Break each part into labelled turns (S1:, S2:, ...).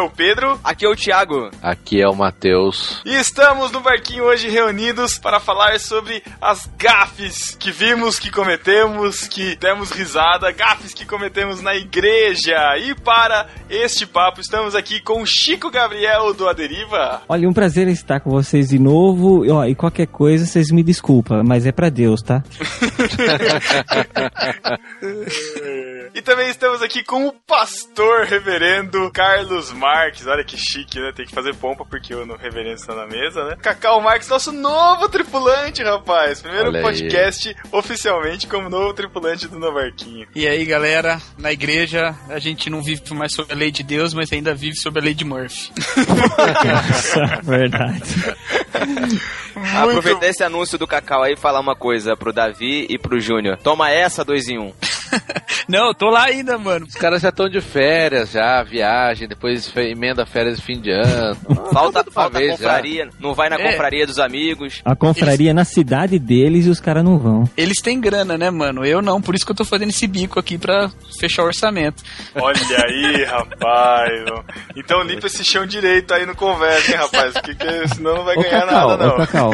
S1: é o Pedro.
S2: Aqui é o Thiago.
S3: Aqui é o Matheus.
S1: E estamos no barquinho hoje reunidos para falar sobre as gafes que vimos, que cometemos, que demos risada, gafes que cometemos na igreja. E para este papo, estamos aqui com o Chico Gabriel do Aderiva.
S4: Olha, um prazer estar com vocês de novo. E, ó, e qualquer coisa, vocês me desculpam, mas é para Deus, tá?
S1: e também estamos aqui com o pastor reverendo Carlos Marques. Olha que chique, né? Tem que fazer pompa porque o reverendo está na mesa, né? Cacau Marques, nosso novo tripulante, rapaz. Primeiro
S3: Olha aí.
S1: podcast oficialmente como novo tripulante do Novarquinho.
S5: E aí, galera, na igreja a gente não vive mais sobre a lei de Deus, mas ainda vive sobre a lei de Murphy.
S4: Verdade.
S2: Aproveitar esse anúncio do Cacau aí e falar uma coisa pro Davi e pro Júnior. Toma essa, dois em um.
S5: Não, eu tô lá ainda, mano.
S3: Os caras já estão de férias, já, viagem, depois emenda férias de fim de ano.
S2: Falta, falta
S3: vez
S2: confraria, não vai na
S5: É.
S2: confraria dos amigos.
S4: A confraria na cidade deles e os caras não vão.
S5: Eles têm grana, né, mano? Eu não, por isso que eu tô fazendo esse bico aqui pra fechar o orçamento.
S1: Olha aí, rapaz. Então limpa esse chão direito aí no conversa, hein, rapaz? Porque que- senão não vai
S4: Ô
S1: ganhar
S4: Cacau,
S1: nada,
S4: ô
S1: não.
S4: Cacau,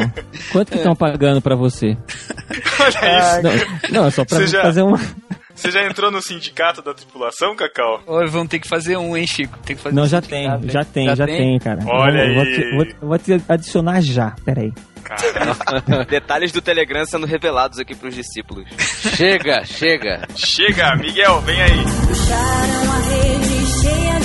S4: quanto que estão pagando pra você?
S1: Olha isso.
S4: Não, não, é só pra
S1: Você já-
S4: fazer uma.
S1: Você já entrou no sindicato da tripulação, Cacau?
S5: Ô, vamos ter que fazer um, hein, Chico? Tem que fazer
S4: Não,
S5: um
S4: já
S5: sindicato,
S4: tem,
S5: hein?
S4: já tem, já tem, cara.
S1: Olha
S4: eu vou,
S1: aí.
S4: te, vou, te- vou te adicionar já, peraí.
S2: Detalhes do Telegram sendo revelados aqui pros discípulos.
S3: chega, chega.
S1: chega, Miguel, vem aí.
S6: Puxaram a rede cheia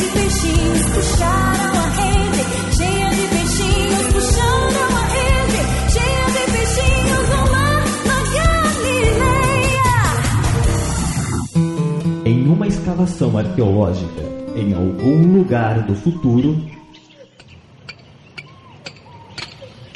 S7: uma escavação arqueológica em algum lugar do futuro,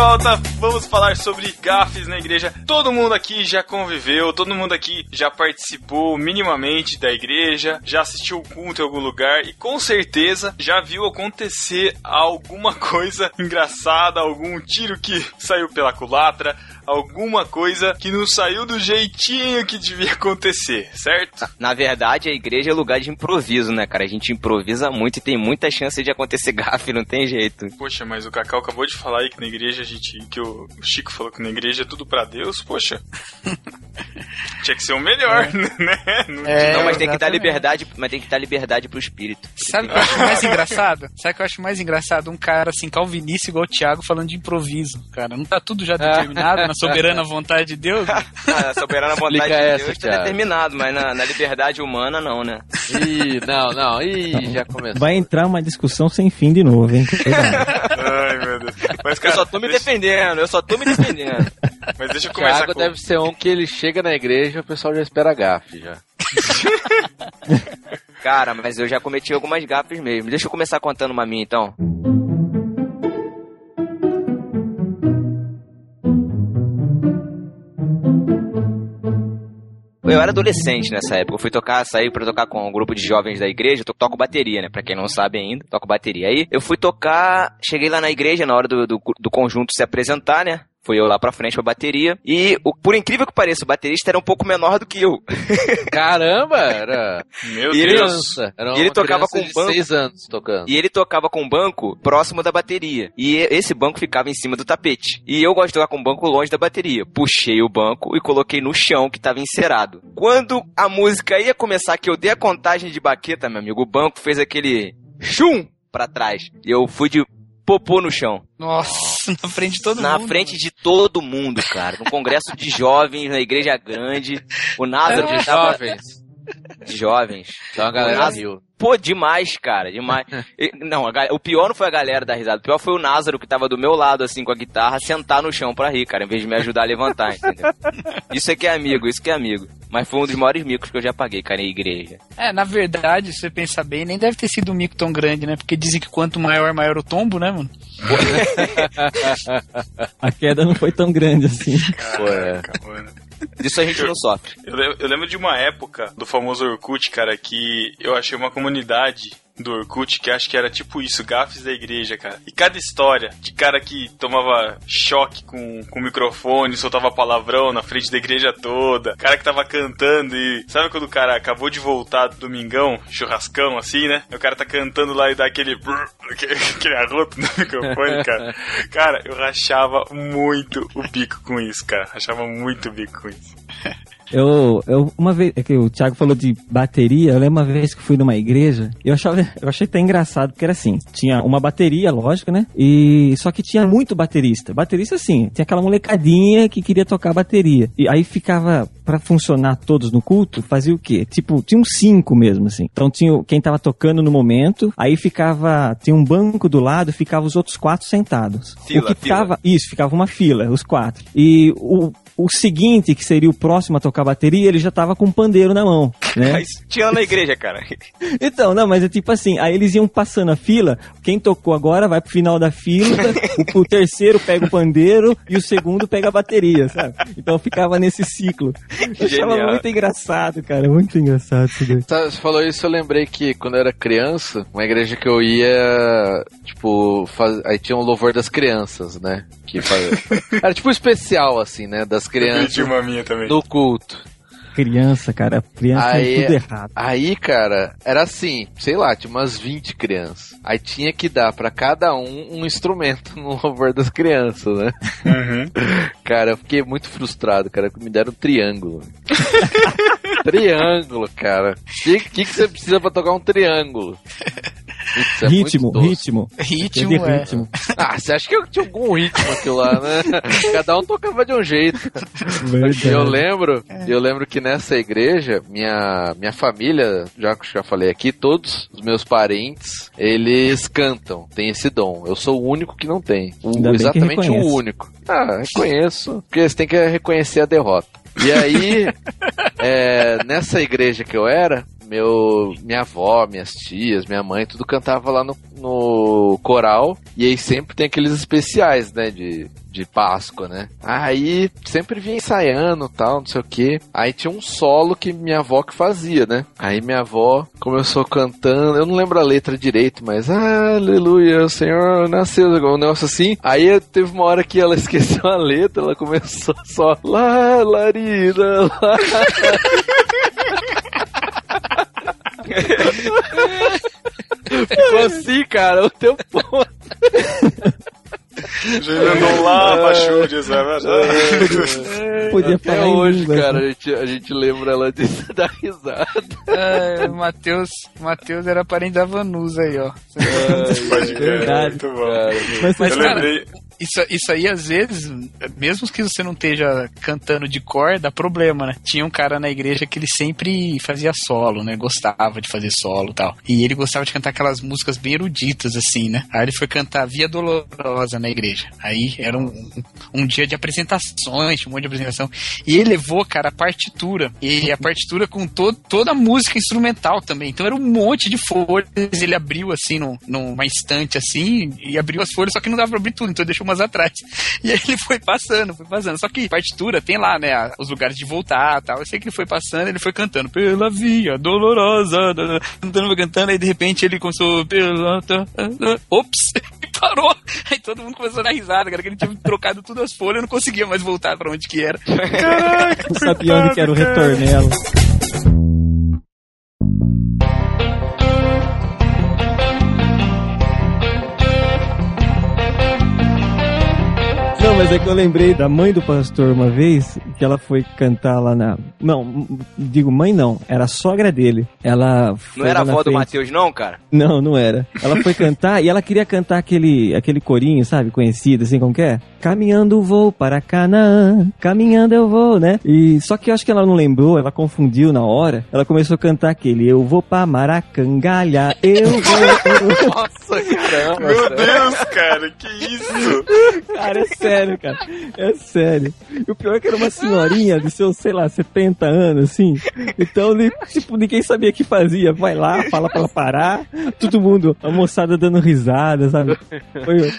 S1: volta, vamos falar sobre gafes na igreja. Todo mundo aqui já conviveu, todo mundo aqui já participou minimamente da igreja, já assistiu o culto em algum lugar e com certeza já viu acontecer alguma coisa engraçada, algum tiro que saiu pela culatra, alguma coisa que não saiu do jeitinho que devia acontecer, certo?
S2: Na verdade, a igreja é lugar de improviso, né, cara? A gente improvisa muito e tem muita chance de acontecer gafe, não tem jeito.
S1: Poxa, mas o Cacau acabou de falar aí que na igreja a gente. que o Chico falou que na igreja é tudo pra Deus, poxa. Tinha que ser o melhor, né? Não
S5: É,
S2: não, mas tem que dar liberdade, mas tem que dar liberdade pro espírito.
S5: Sabe o que eu acho mais engraçado? Sabe o que eu acho mais engraçado? Um cara assim, calvinista igual o Thiago falando de improviso, cara. Não tá tudo já determinado na soberana vontade de Deus?
S2: Na soberana vontade
S3: Explica
S2: de
S3: essa,
S2: Deus tá
S3: Thiago.
S2: determinado, mas na, na liberdade humana não, né?
S3: Ih, não, não, ih, já começou.
S4: Vai entrar uma discussão sem fim de novo, hein?
S1: Ai, meu Deus. Mas,
S2: Eu
S1: cara,
S2: só tô me
S1: deixa,
S2: defendendo, eu só tô me defendendo.
S1: mas deixa eu começar
S3: Thiago
S1: com...
S3: deve ser um que ele chega na igreja e o pessoal já espera gafe já.
S2: Cara, mas eu já cometi algumas gafes mesmo. Deixa eu começar contando uma minha então. Eu era adolescente nessa época. Eu fui tocar, saí pra tocar com um grupo de jovens da igreja. Eu to- toco bateria, né? Pra quem não sabe ainda, toco bateria. Aí eu fui tocar, cheguei lá na igreja na hora do, do, do conjunto se apresentar, né? Fui eu lá pra frente pra bateria. E, o- por incrível que pareça, o baterista era um pouco menor do que eu.
S3: Caramba, era
S1: Meu
S2: E ele-
S1: Deus.
S3: criança. Era
S2: E ele tocava com
S3: de
S2: banco.
S3: seis anos tocando.
S2: E ele tocava com um banco próximo da bateria. E e- esse banco ficava em cima do tapete. E eu gosto de tocar com um banco longe da bateria. Puxei o banco e coloquei no chão que tava encerado. Quando a música ia começar, que eu dei a contagem de baqueta, meu amigo, o banco fez aquele chum pra trás. E eu fui de popô no chão.
S5: Nossa, na frente de todo
S2: na
S5: mundo.
S2: frente de todo mundo, cara. No congresso de jovens, na igreja grande. O Názaro
S3: de
S2: que tava-
S3: jovens.
S2: De jovens.
S3: Então a galera riu.
S2: Pô, demais, cara, demais. E- Não, a o pior não foi a galera da risada. O pior foi o Názaro, que tava do meu lado, assim, com a guitarra, sentar no chão pra rir, cara, em vez de me ajudar a levantar, entendeu? Isso é que é amigo, isso que é amigo. Mas foi um dos maiores micos que eu já paguei, cara, em igreja.
S5: É, na verdade, se você pensar bem, nem deve ter sido um mico tão grande, né? Porque dizem que quanto maior, maior o tombo, né, mano?
S4: A queda não foi tão grande assim.
S3: Pô, é.
S1: Caraca, mano.
S2: Disso a gente não sofre.
S1: Eu eu lembro de uma época do famoso Orkut, cara, que eu achei uma comunidade do Orkut que acho que era tipo isso, gafes da igreja, cara. E cada história de cara que tomava choque com, com o microfone, soltava palavrão na frente da igreja toda, cara que tava cantando e. Sabe quando o cara acabou de voltar do domingão, churrascão assim, né? E o cara tá cantando lá e dá aquele. aquele arroto no microfone, cara. Cara, eu rachava muito o bico com isso, cara. Rachava muito o bico com isso.
S4: Eu, eu, uma vez, é que o Thiago falou de bateria, eu lembro uma vez que fui numa igreja, eu achava, eu achei até engraçado, porque era assim, tinha uma bateria, lógico, né? E só que tinha muito baterista. Baterista, assim, tinha aquela molecadinha que queria tocar bateria. E aí ficava, pra funcionar todos no culto, fazia o quê? Tipo, tinha uns cinco mesmo, assim. Então tinha quem tava tocando no momento, aí ficava, tinha um banco do lado, ficava os outros quatro sentados.
S2: Fila,
S4: o que
S2: fila.
S4: ficava, isso, ficava uma fila, os quatro. E o, o seguinte, que seria o próximo a tocar bateria, ele já tava com um pandeiro na mão, né?
S2: Tinha na igreja, cara.
S4: Então, não, mas é tipo assim, aí eles iam passando a fila, quem tocou agora vai pro final da fila, o, o terceiro pega o pandeiro e o segundo pega a bateria, sabe? Então ficava nesse ciclo. Eu achava
S2: Genial.
S4: muito engraçado, cara, muito engraçado isso daí.
S3: Tá, Você falou isso, eu lembrei que quando eu era criança, uma igreja que eu ia, tipo, faz... aí tinha um louvor das crianças, né? Que faz... Era tipo especial, assim, né? Das
S1: Eu pedi
S3: crianças
S1: uma minha também.
S3: no culto.
S4: Criança, cara, criança
S3: Aí-
S4: é tudo errado.
S3: Aí, cara, era assim, sei lá, tinha umas 20 crianças. Aí tinha que dar pra cada um um instrumento no louvor das crianças, né?
S1: Uhum.
S3: Cara, eu fiquei muito frustrado, cara, que me deram um triângulo. triângulo, cara. O que, que, que você precisa pra tocar um triângulo? Putz, é
S4: ritmo, ritmo.
S5: Ritmo, é.
S4: ritmo.
S3: Ah, você acha que eu tinha algum ritmo aquilo lá, né? Cada um tocava de um jeito.
S4: Verdade.
S3: Eu lembro, eu lembro que nessa igreja, minha, minha família, já que eu já falei aqui, todos os meus parentes, eles cantam, tem esse dom. Eu sou o único que não tem. O- exatamente o único. Ah, reconheço, porque você tem que reconhecer a derrota. E aí, é, nessa igreja que eu era, meu, minha avó, minhas tias, minha mãe, tudo cantava lá no, no coral. E aí sempre tem aqueles especiais, né? De, de Páscoa, né? Aí sempre vinha ensaiando tal, não sei o que. Aí tinha um solo que minha avó que fazia, né? Aí minha avó começou cantando, eu não lembro a letra direito, mas aleluia, o Senhor nasceu, um negócio assim. Aí teve uma hora que ela esqueceu a letra, ela começou só lá, larida, lá. Ficou assim, cara, o tempo todo.
S1: Já andou lá pra Júlia, sabe?
S4: Podia
S3: Até
S4: falar
S3: hoje, cara,
S4: né?
S3: a gente, a gente lembra ela disso da risada.
S5: É, o Matheus, Matheus era parente da Vanusa aí, ó.
S1: Pode crer,
S4: Verdade.
S1: muito bom.
S4: Mas,
S5: Mas,
S1: Eu
S5: cara,
S1: lembrei,
S5: Isso, isso aí, às vezes, mesmo que você não esteja cantando de cor, dá problema, né? Tinha um cara na igreja que ele sempre fazia solo, né? Gostava de fazer solo e tal. E ele gostava de cantar aquelas músicas bem eruditas, assim, né? Aí ele foi cantar Via Dolorosa na igreja. Aí era um, um dia de apresentações, um monte de apresentação. E ele levou, cara, a partitura. E a partitura com to toda a música instrumental também. Então era um monte de folhas. Ele abriu, assim, num, numa estante, assim, e abriu as folhas, só que não dava pra abrir tudo. Então deixou umas atrás. E aí ele foi passando, foi passando. Só que partitura tem lá, né, os lugares de voltar e tal. Eu sei que ele foi passando, ele foi cantando pela via dolorosa, cantando, foi cantando, aí de repente ele começou pela... Ops! E parou! Aí todo mundo começou a dar risada, cara, que ele tinha trocado tudo as folhas, eu não conseguia mais voltar pra onde que era.
S4: Não sabia onde que era o retornelo. Não, mas é que eu lembrei da mãe do pastor uma vez, que ela foi cantar lá na. Não, digo mãe não, era a sogra dele. Ela foi
S2: Não era a avó do
S4: frente-
S2: Matheus, não, cara?
S4: Não, não era. Ela foi cantar e ela queria cantar aquele, aquele corinho, sabe? Conhecido, assim, como que é? Caminhando vou para Canaã, caminhando eu vou, né? E só que eu acho que ela não lembrou, ela confundiu na hora. Ela começou a cantar aquele Eu vou pra Maracangalha, eu vou.
S3: Nossa, caramba.
S1: Meu Deus, cara, que isso?
S4: cara, é sério, cara. É sério. E o pior é que era uma senhorinha de seus, sei lá, 70 anos, assim. Então, tipo, ninguém sabia o que fazia. Vai lá, fala pra ela parar. Todo mundo, a moçada dando risada, sabe? Foi,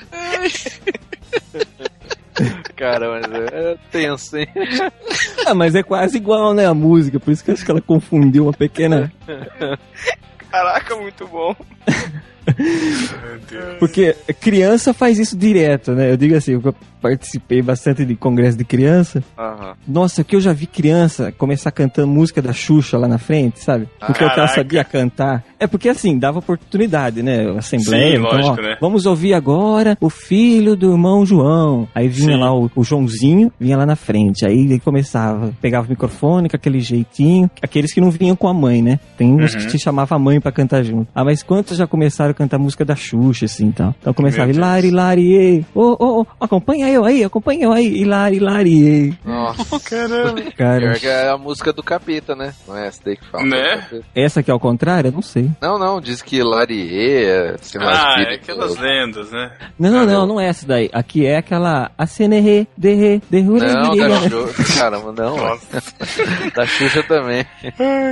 S3: Cara, mas é tenso, hein?
S4: Ah, mas é quase igual, né, a música, por isso que eu acho que ela confundiu uma pequena...
S2: Caraca, muito bom.
S4: Porque criança faz isso direto, né? Eu digo assim, participei bastante de congresso de criança.
S2: Aham.
S4: Nossa, que eu já vi criança começar cantando música da Xuxa lá na frente, sabe? Porque o que ela
S1: Caraca.
S4: sabia cantar. É porque assim, dava oportunidade, né? Assembleia.
S1: Sim,
S4: então,
S1: lógico,
S4: ó,
S1: né?
S4: Vamos ouvir agora o filho do irmão João. Aí vinha
S1: Sim.
S4: lá o, o Joãozinho, vinha lá na frente. Aí ele começava, pegava o microfone com aquele jeitinho. Aqueles que não vinham com a mãe, né? Tem uns
S1: Uhum.
S4: que te chamava a mãe pra cantar junto. Ah, mas quantos já começaram a cantar música da Xuxa, assim, então? Então começava, Hilari, ei. Ô, ô, ô, acompanha eu aí, acompanha eu aí. Hilari, Hilari.
S3: Nossa.
S1: Caramba.
S4: Cara,
S3: que é a música do capeta, né? Não é essa daí que fala.
S1: Né?
S3: capeta.
S4: essa aqui é ao contrário? Eu não sei.
S3: Não, não, diz que Larie, é, sei lá,
S1: Ah, é aquelas lendas, né?
S4: Não, não,
S3: Ah,
S4: não,
S3: não.
S4: é essa daí. Aqui é aquela ACNR, DR, DR,
S3: Não, da Xuxa. Caramba, não.
S1: Nossa.
S3: da Xuxa também.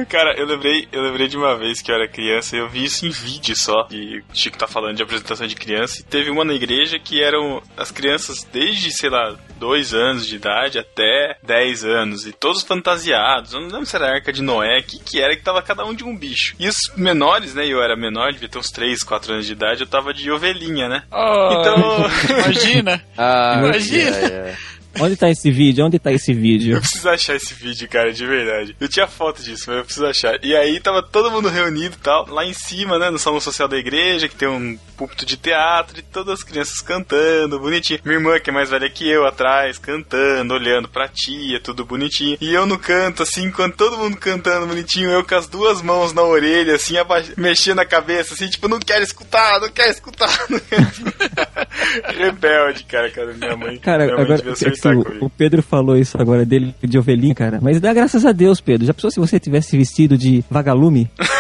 S1: Cara, eu lembrei, eu lembrei de uma vez que eu era criança e eu vi isso em vídeo só. E o Chico tá falando de apresentação de criança. E teve uma na igreja que eram as crianças desde, sei lá, dois anos de idade até 10 anos. E todos fantasiados. Eu não lembro se era a arca de Noé, o que, que era que tava cada um de um bicho. E os menores, né? Eu era menor, devia ter uns 3, 4 anos de idade, eu tava de ovelhinha, né?
S5: Oh,
S1: Então.
S5: Imagina!
S3: Ah,
S5: Imagina.
S3: é, é.
S4: Onde tá esse vídeo? Onde tá esse vídeo?
S1: Eu preciso achar esse vídeo, cara, de verdade. Eu tinha foto disso, mas eu preciso achar. E aí tava todo mundo reunido e tal, lá em cima, né, no salão social da igreja, que tem um púlpito de teatro e todas as crianças cantando, bonitinho. Minha irmã, que é mais velha que eu, atrás, cantando, olhando pra tia, tudo bonitinho. E eu no canto, assim, enquanto todo mundo cantando bonitinho, eu com as duas mãos na orelha, assim, mexendo a cabeça, assim, tipo, não quero escutar, não quero escutar, não quero escutar. Rebelde, cara, cara, minha mãe.
S4: Cara,
S1: minha mãe
S4: agora o, o Pedro falou isso agora dele de ovelhinha, cara. Mas dá graças a Deus, Pedro. Já pensou se você tivesse vestido de vagalume?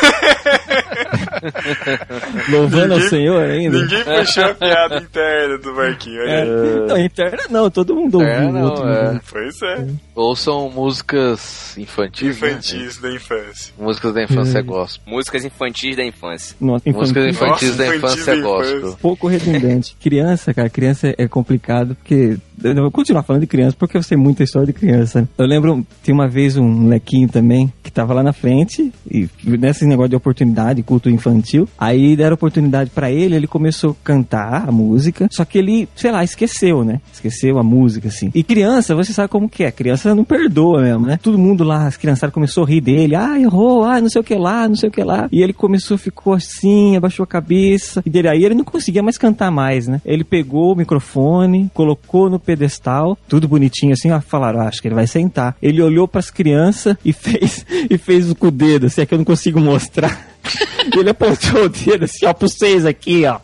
S4: Louvando ao
S1: Ninguém-
S4: Senhor ainda?
S1: Ninguém puxou a piada interna do Marquinho,
S4: É. Não, interna não, todo mundo ouviu.
S3: É, não,
S4: outro
S3: é.
S1: Pois é.
S3: Ouçam músicas infantis. né?
S1: Infantis da infância.
S3: Músicas da infância é gospel.
S2: Músicas infantis da infância.
S4: Nossa,
S3: Músicas
S4: infantil.
S3: infantis
S1: Nossa,
S3: da infância é gospel.
S4: pouco redundante. Criança, cara, criança é complicado porque. Eu vou continuar falando de criança porque eu sei muita história de criança. Eu lembro, tem uma vez um molequinho também que tava lá na frente e nesse negócio de oportunidade, culto infantil. Aí deram oportunidade pra ele, ele começou a cantar a música, só que ele, sei lá, esqueceu, né? Esqueceu a música, assim. E criança, você sabe como que é, criança não perdoa mesmo, né? Todo mundo lá, as criançadas começou a rir dele, ah, errou, ah, não sei o que lá, não sei o que lá. E ele começou, ficou assim, abaixou a cabeça. E dele aí ele não conseguia mais cantar mais, né? Ele pegou o microfone, colocou no pedestal, tudo bonitinho assim, ó, falaram, ah, acho que ele vai sentar. Ele olhou pras crianças e fez e fez com o dedo, assim, é que eu não consigo mostrar. Ele apontou o dedo assim, ó, pros seis aqui, ó.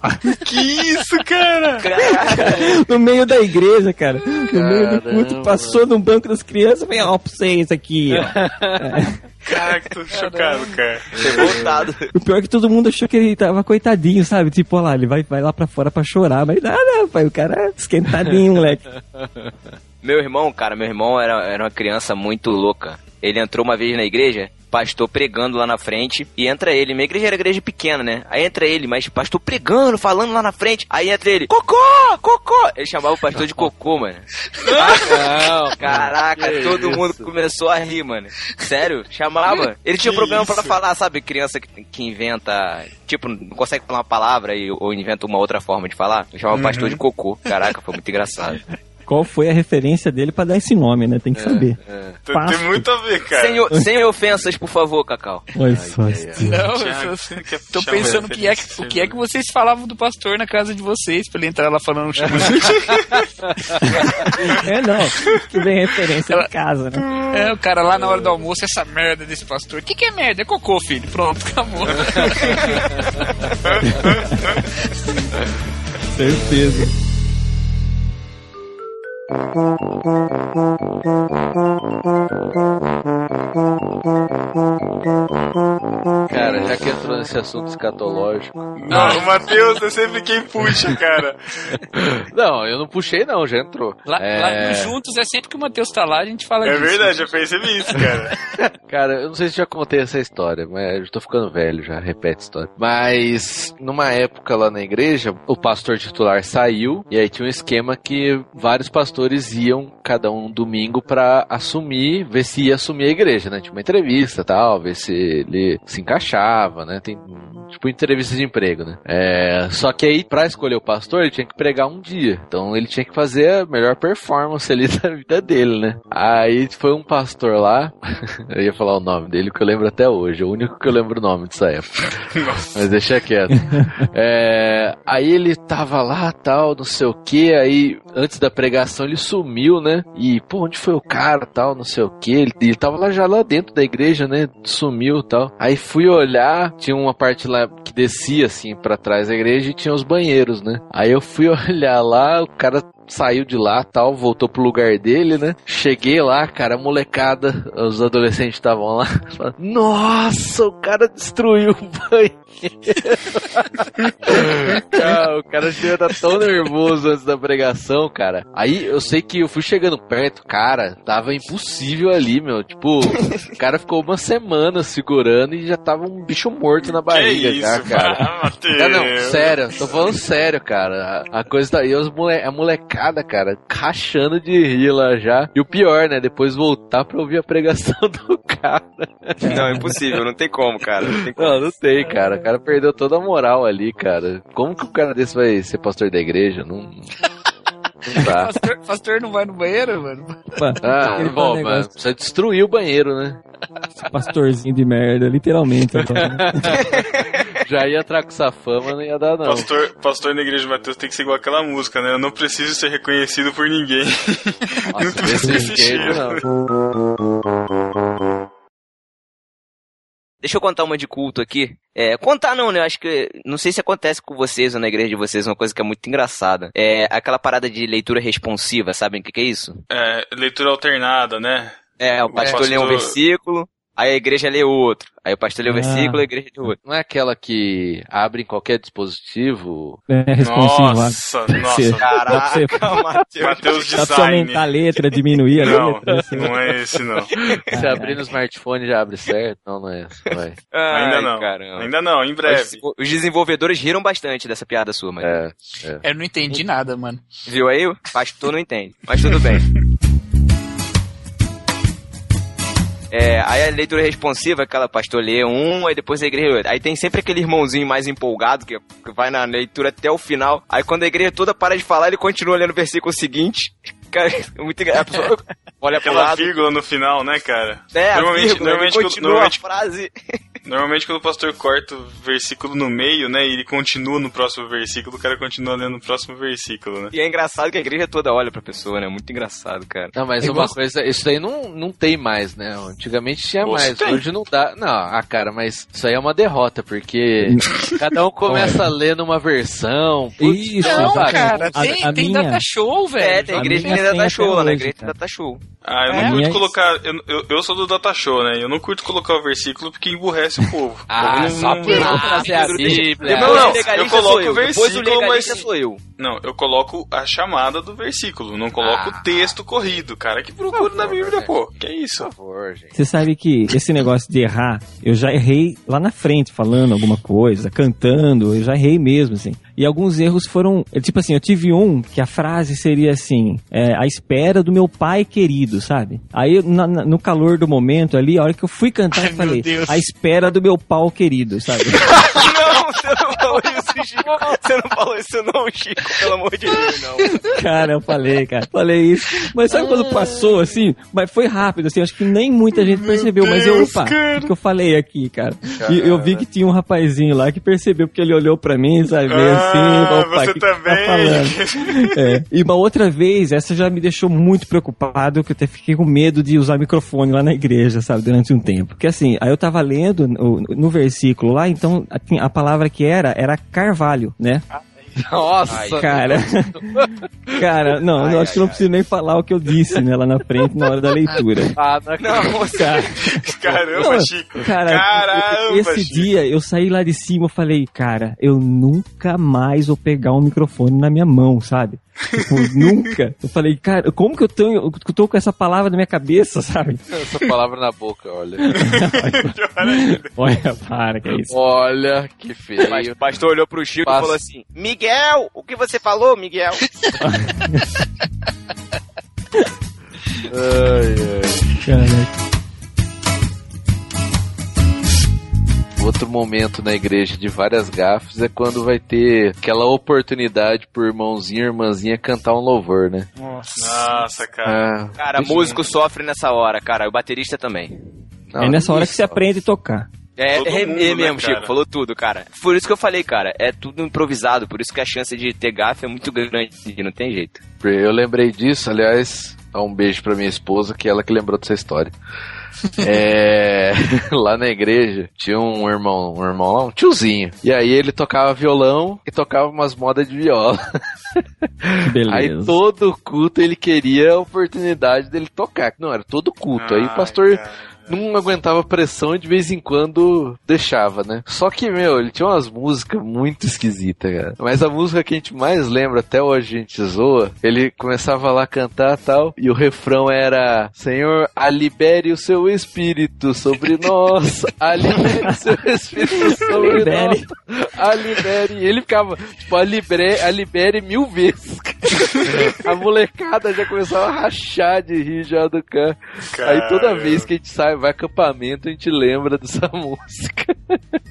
S1: Que isso, cara?
S4: No meio da igreja, cara. No meio do culto,
S3: Caramba.
S4: passou no banco das crianças, vem, ó, pros seis aqui, ó.
S1: Caraca, tô chocado, cara.
S2: Revoltado.
S4: O pior é que todo mundo achou que ele tava coitadinho, sabe? Tipo, ó lá, ele vai, vai lá pra fora pra chorar, mas nada, pai, o cara é esquentadinho, moleque.
S2: Meu irmão, cara, meu irmão era, era uma criança muito louca. Ele entrou uma vez na igreja, pastor pregando lá na frente e entra ele. Minha igreja era igreja pequena, né? Aí entra ele, mas pastor pregando, falando lá na frente. Aí entra ele, cocô, cocô. Ele chamava o pastor de cocô, mano.
S3: Não,
S2: Caraca,
S3: que
S2: todo mundo
S3: isso.
S2: começou a rir, mano. Sério, chamava. Ele tinha
S1: Que
S2: problema pra
S1: isso?
S2: falar, sabe? Criança que, que inventa, tipo, não consegue falar uma palavra e, ou inventa uma outra forma de falar. Eu chamava o pastor de cocô. Caraca, foi muito engraçado.
S4: Qual foi a referência dele pra dar esse nome, né? Tem que saber.
S1: Tem,
S4: Pasto.
S1: tem muito a ver, cara.
S2: Sem, sem ofensas, por favor, Cacau.
S4: Só.
S3: ai,
S4: esse-
S5: Não, eu tô pensando que, é o que é que vocês falavam do pastor na casa de vocês, pra ele entrar lá falando chamando.
S4: É, não. Que vem referência de casa, né?
S5: É, o cara lá na hora do almoço, essa merda desse pastor. O que, que é merda? É cocô, filho. Pronto, acabou.
S4: Certeza.
S3: Cara, já que entrou nesse assunto escatológico.
S1: Não, o Matheus é sempre quem puxa, cara.
S3: Não, eu não puxei não, já entrou.
S5: Lá,
S3: É,
S5: lá Juntos é sempre que o Matheus tá lá, a gente fala
S1: É
S5: disso.
S1: verdade, eu percebi isso, cara.
S3: Cara, eu não sei se já contei essa história, mas eu tô ficando velho já, repete a história. Mas numa época lá na igreja, o pastor titular saiu e aí tinha um esquema que vários pastores iam cada um domingo pra assumir, ver se ia assumir a igreja, né? Tinha uma entrevista e tal, ver se ele se encaixava, né? Tem tipo entrevista de emprego, né? É, só que aí pra escolher o pastor, ele tinha que pregar um dia. Então ele tinha que fazer a melhor performance ali da vida dele, né? Aí foi um pastor lá, eu ia falar o nome dele que eu lembro até hoje, é o único que eu lembro o nome dessa época. Mas deixa quieto. É, aí ele tava lá, tal, não sei o que, aí antes da pregação ele sumiu, né? E, pô, onde foi o cara, tal, não sei o que. Ele, ele tava lá já lá dentro da igreja, né? Sumiu, tal. Aí fui olhar, tinha uma parte lá que descia assim pra trás da igreja e tinha os banheiros, né? Aí eu fui olhar lá, o cara saiu de lá, tal, voltou pro lugar dele, né? Cheguei lá, cara, a molecada, os adolescentes estavam lá. Nossa, o cara destruiu o banheiro. cara, o cara a estar tão nervoso antes da pregação, cara. Aí eu sei que eu fui chegando perto, cara, tava impossível ali, meu. Tipo, o cara ficou uma semana segurando e já tava um bicho morto na
S1: Que
S3: barriga
S1: isso,
S3: já, cara.
S1: para, Matheus.
S3: Não, sério, tô falando sério, cara. A, coisa tá. E os mole, a molecada, cara, rachando de rir lá já. E o pior, né? Depois voltar pra ouvir a pregação do cara.
S2: Não, é impossível, não tem como, cara. Não tem como.
S3: Não, não tem, cara. O cara perdeu toda a moral ali, cara. Como que o cara desse vai ser pastor da igreja? Não. Dá.
S5: Pastor, pastor não vai no banheiro, mano?
S3: Ah, bom, mas precisa destruir o banheiro, né?
S4: Esse pastorzinho de merda, literalmente. então.
S3: Já ia entrar com essa fama, não ia dar, não.
S1: Pastor, pastor na igreja de Mateus tem que ser igual aquela música, né? Eu não preciso ser reconhecido por ninguém.
S3: Nossa,
S1: não
S3: desse jeito,
S1: existir.
S3: não.
S2: Deixa eu contar uma de culto aqui. É, contar não, né? Eu acho que. Não sei se acontece com vocês ou na igreja de vocês, uma coisa que é muito engraçada. É aquela parada de leitura responsiva, sabem o que, que é isso?
S1: É, leitura alternada, né?
S2: É, o pastor
S1: pastor-
S2: lê um versículo, aí a igreja lê outro. Aí o pastor lê o
S4: Ah.
S2: versículo, a igreja lê outro.
S3: Não é aquela que abre em qualquer dispositivo?
S4: É responsivo lá.
S1: Nossa,
S4: ser.
S1: nossa.
S4: Dá pra você,
S2: Matheus.
S1: Mateus
S4: dá pra você
S1: Design.
S4: aumentar a letra, diminuir a
S1: Não,
S4: letra. assim.
S1: não é esse não.
S3: Se abrir no smartphone já abre certo? Não, não é essa. Vai.
S1: Ainda
S2: Ai,
S1: não.
S2: Caramba.
S1: Ainda não, em breve.
S2: Os, desenvolvedores riram bastante dessa piada sua, mas
S3: É, é.
S5: Eu não entendi nada, mano.
S2: viu aí? O pastor não entende. Mas tudo bem. É, aí a leitura responsiva, aquela pastor lê um, aí depois a igreja outro. Aí tem sempre aquele irmãozinho mais empolgado que, que vai na leitura até o final. Aí quando a igreja toda para de falar, ele continua lendo o versículo seguinte. Cara, é muito engraçado. A pessoa olha
S1: Aquela
S2: lado.
S1: vírgula no final, né, cara?
S2: É,
S1: normalmente,
S2: vírgula,
S1: normalmente,
S2: continua
S1: normalmente,
S2: a frase.
S1: normalmente quando o pastor corta o versículo no meio, né, e ele continua no próximo versículo, o cara continua lendo no próximo versículo, né?
S2: E é engraçado que a igreja toda olha pra pessoa, né? Muito engraçado, cara.
S3: Não, mas
S5: Eu
S3: uma
S5: gosto-
S3: coisa, isso daí não, não tem mais, né? Antigamente tinha mais,
S1: tem.
S3: hoje não dá. Não, ah, cara, mas isso aí é uma derrota, porque cada um começa a ler numa versão. putz,
S4: Isso,
S3: é
S5: Não, cara,
S4: A-
S5: tem,
S4: a
S5: tem
S4: minha-
S5: data show, velho.
S2: É, tem
S4: a
S2: igreja que
S4: minha
S2: ainda
S4: tem
S2: dá
S4: até
S2: show, na
S4: hoje,
S2: igreja ainda dá show.
S1: Ah, eu
S5: É,
S1: não curto colocar. Eu, eu, eu sou do data show, né? Eu não curto colocar o versículo porque emburrece o povo.
S3: Ah,
S1: Eu não-
S3: só
S1: não-
S3: por
S1: não-
S3: trazer a Bíblia.
S1: Não, não,
S2: o
S1: eu coloco o
S2: eu. O
S1: versículo,
S2: legalista
S1: mas-
S2: sou eu.
S1: Não, eu coloco a chamada do versículo, não coloco
S3: Ah.
S1: o texto corrido, cara. Que procura na Bíblia, pô. Que é isso?
S3: Por favor, gente.
S4: Você sabe que esse negócio de errar, eu já errei lá na frente, falando alguma coisa, cantando, eu já errei mesmo, assim. E alguns erros foram. é, Tipo assim, eu tive um que a frase seria assim: é, a espera do meu pai querido, sabe? Aí, na- na- no calor do momento ali, a hora que eu fui cantar,
S5: Ai,
S4: eu falei: a espera do meu pau querido, sabe?
S2: Você não falou isso, Chico. Você não falou isso não, Chico. Pelo amor de Deus, não.
S4: Cara, eu falei, cara. Falei isso. Mas sabe quando passou assim? Mas foi rápido, assim. Acho que nem muita gente percebeu. mas eu,
S1: Deus,
S4: opa,
S1: cara.
S4: o que eu falei aqui, cara? E eu vi que tinha um rapazinho lá que percebeu, porque ele olhou pra mim, sabe? Meio
S1: Ah,
S4: assim, opa,
S1: você
S4: que que tá
S1: também.
S4: falando? É. E uma outra vez, essa já me deixou muito preocupado, que eu até fiquei com medo de usar microfone lá na igreja, sabe? Durante um tempo. Porque assim, aí eu tava lendo no, no versículo lá, então a, a palavra que era, era carvalho, né?
S3: Nossa,
S4: Cara, cara, não,
S2: Ai,
S4: eu
S2: ai,
S4: acho que eu não preciso nem falar o que eu disse, né, lá na frente, na hora da leitura.
S3: Ah, não,
S2: Não,
S4: Cara,
S1: Caramba,
S4: Não,
S1: Chico.
S4: cara,
S1: Caramba,
S4: esse
S1: Chico.
S4: dia eu saí lá de cima, eu falei, cara, eu nunca mais vou pegar um microfone na minha mão, sabe? Tipo, nunca. Eu falei, cara, como que eu tenho, eu tô com essa palavra na minha cabeça, sabe?
S3: essa palavra na boca, olha.
S1: Ainda.
S4: Olha, para, que é isso.
S3: Olha, que feio.
S2: Mas o pastor olhou pro Chico
S3: Passa.
S2: e falou assim: Miguel, o que você falou, Miguel?
S3: Ai, ai.
S4: Cara,
S3: Outro momento na igreja de várias gafes é quando vai ter aquela oportunidade pro irmãozinho e irmãzinha cantar um louvor, né?
S1: Nossa, cara.
S3: Ah,
S2: Cara, músico sofre nessa hora, cara. O baterista também.
S3: não,
S4: é nessa hora que você aprende a tocar.
S2: É,
S1: Todo
S2: é,
S1: mundo,
S2: é
S1: né,
S2: mesmo,
S1: cara?
S2: Chico. Falou tudo, cara. Por isso que eu falei, cara. É tudo improvisado. Por isso que a chance de ter gafe é muito grande. Não tem jeito.
S3: Eu lembrei disso, aliás, dá um beijo pra minha esposa, que é ela que lembrou dessa história. É, lá na igreja tinha um irmão, um irmão lá, um tiozinho. E aí ele tocava violão e tocava umas modas de viola.
S4: Beleza.
S3: Aí todo culto ele queria a oportunidade dele tocar. Não, era todo culto. aí o
S1: Ai,
S3: pastor
S1: cara.
S3: Não aguentava pressão e de vez em quando deixava, né? Só que, meu, ele tinha umas músicas muito esquisitas, cara. Mas a música que a gente mais lembra, até hoje a gente zoa, ele começava lá a cantar tal, e o refrão era: Senhor, alibere o seu espírito sobre nós, alibere o seu espírito sobre
S4: Alibere.
S3: nós, alibere. E ele ficava, tipo, alibere, alibere mil vezes. a molecada já começava a rachar de rir já do carro. Aí toda vez que a gente sai, vai acampamento, a gente lembra dessa música.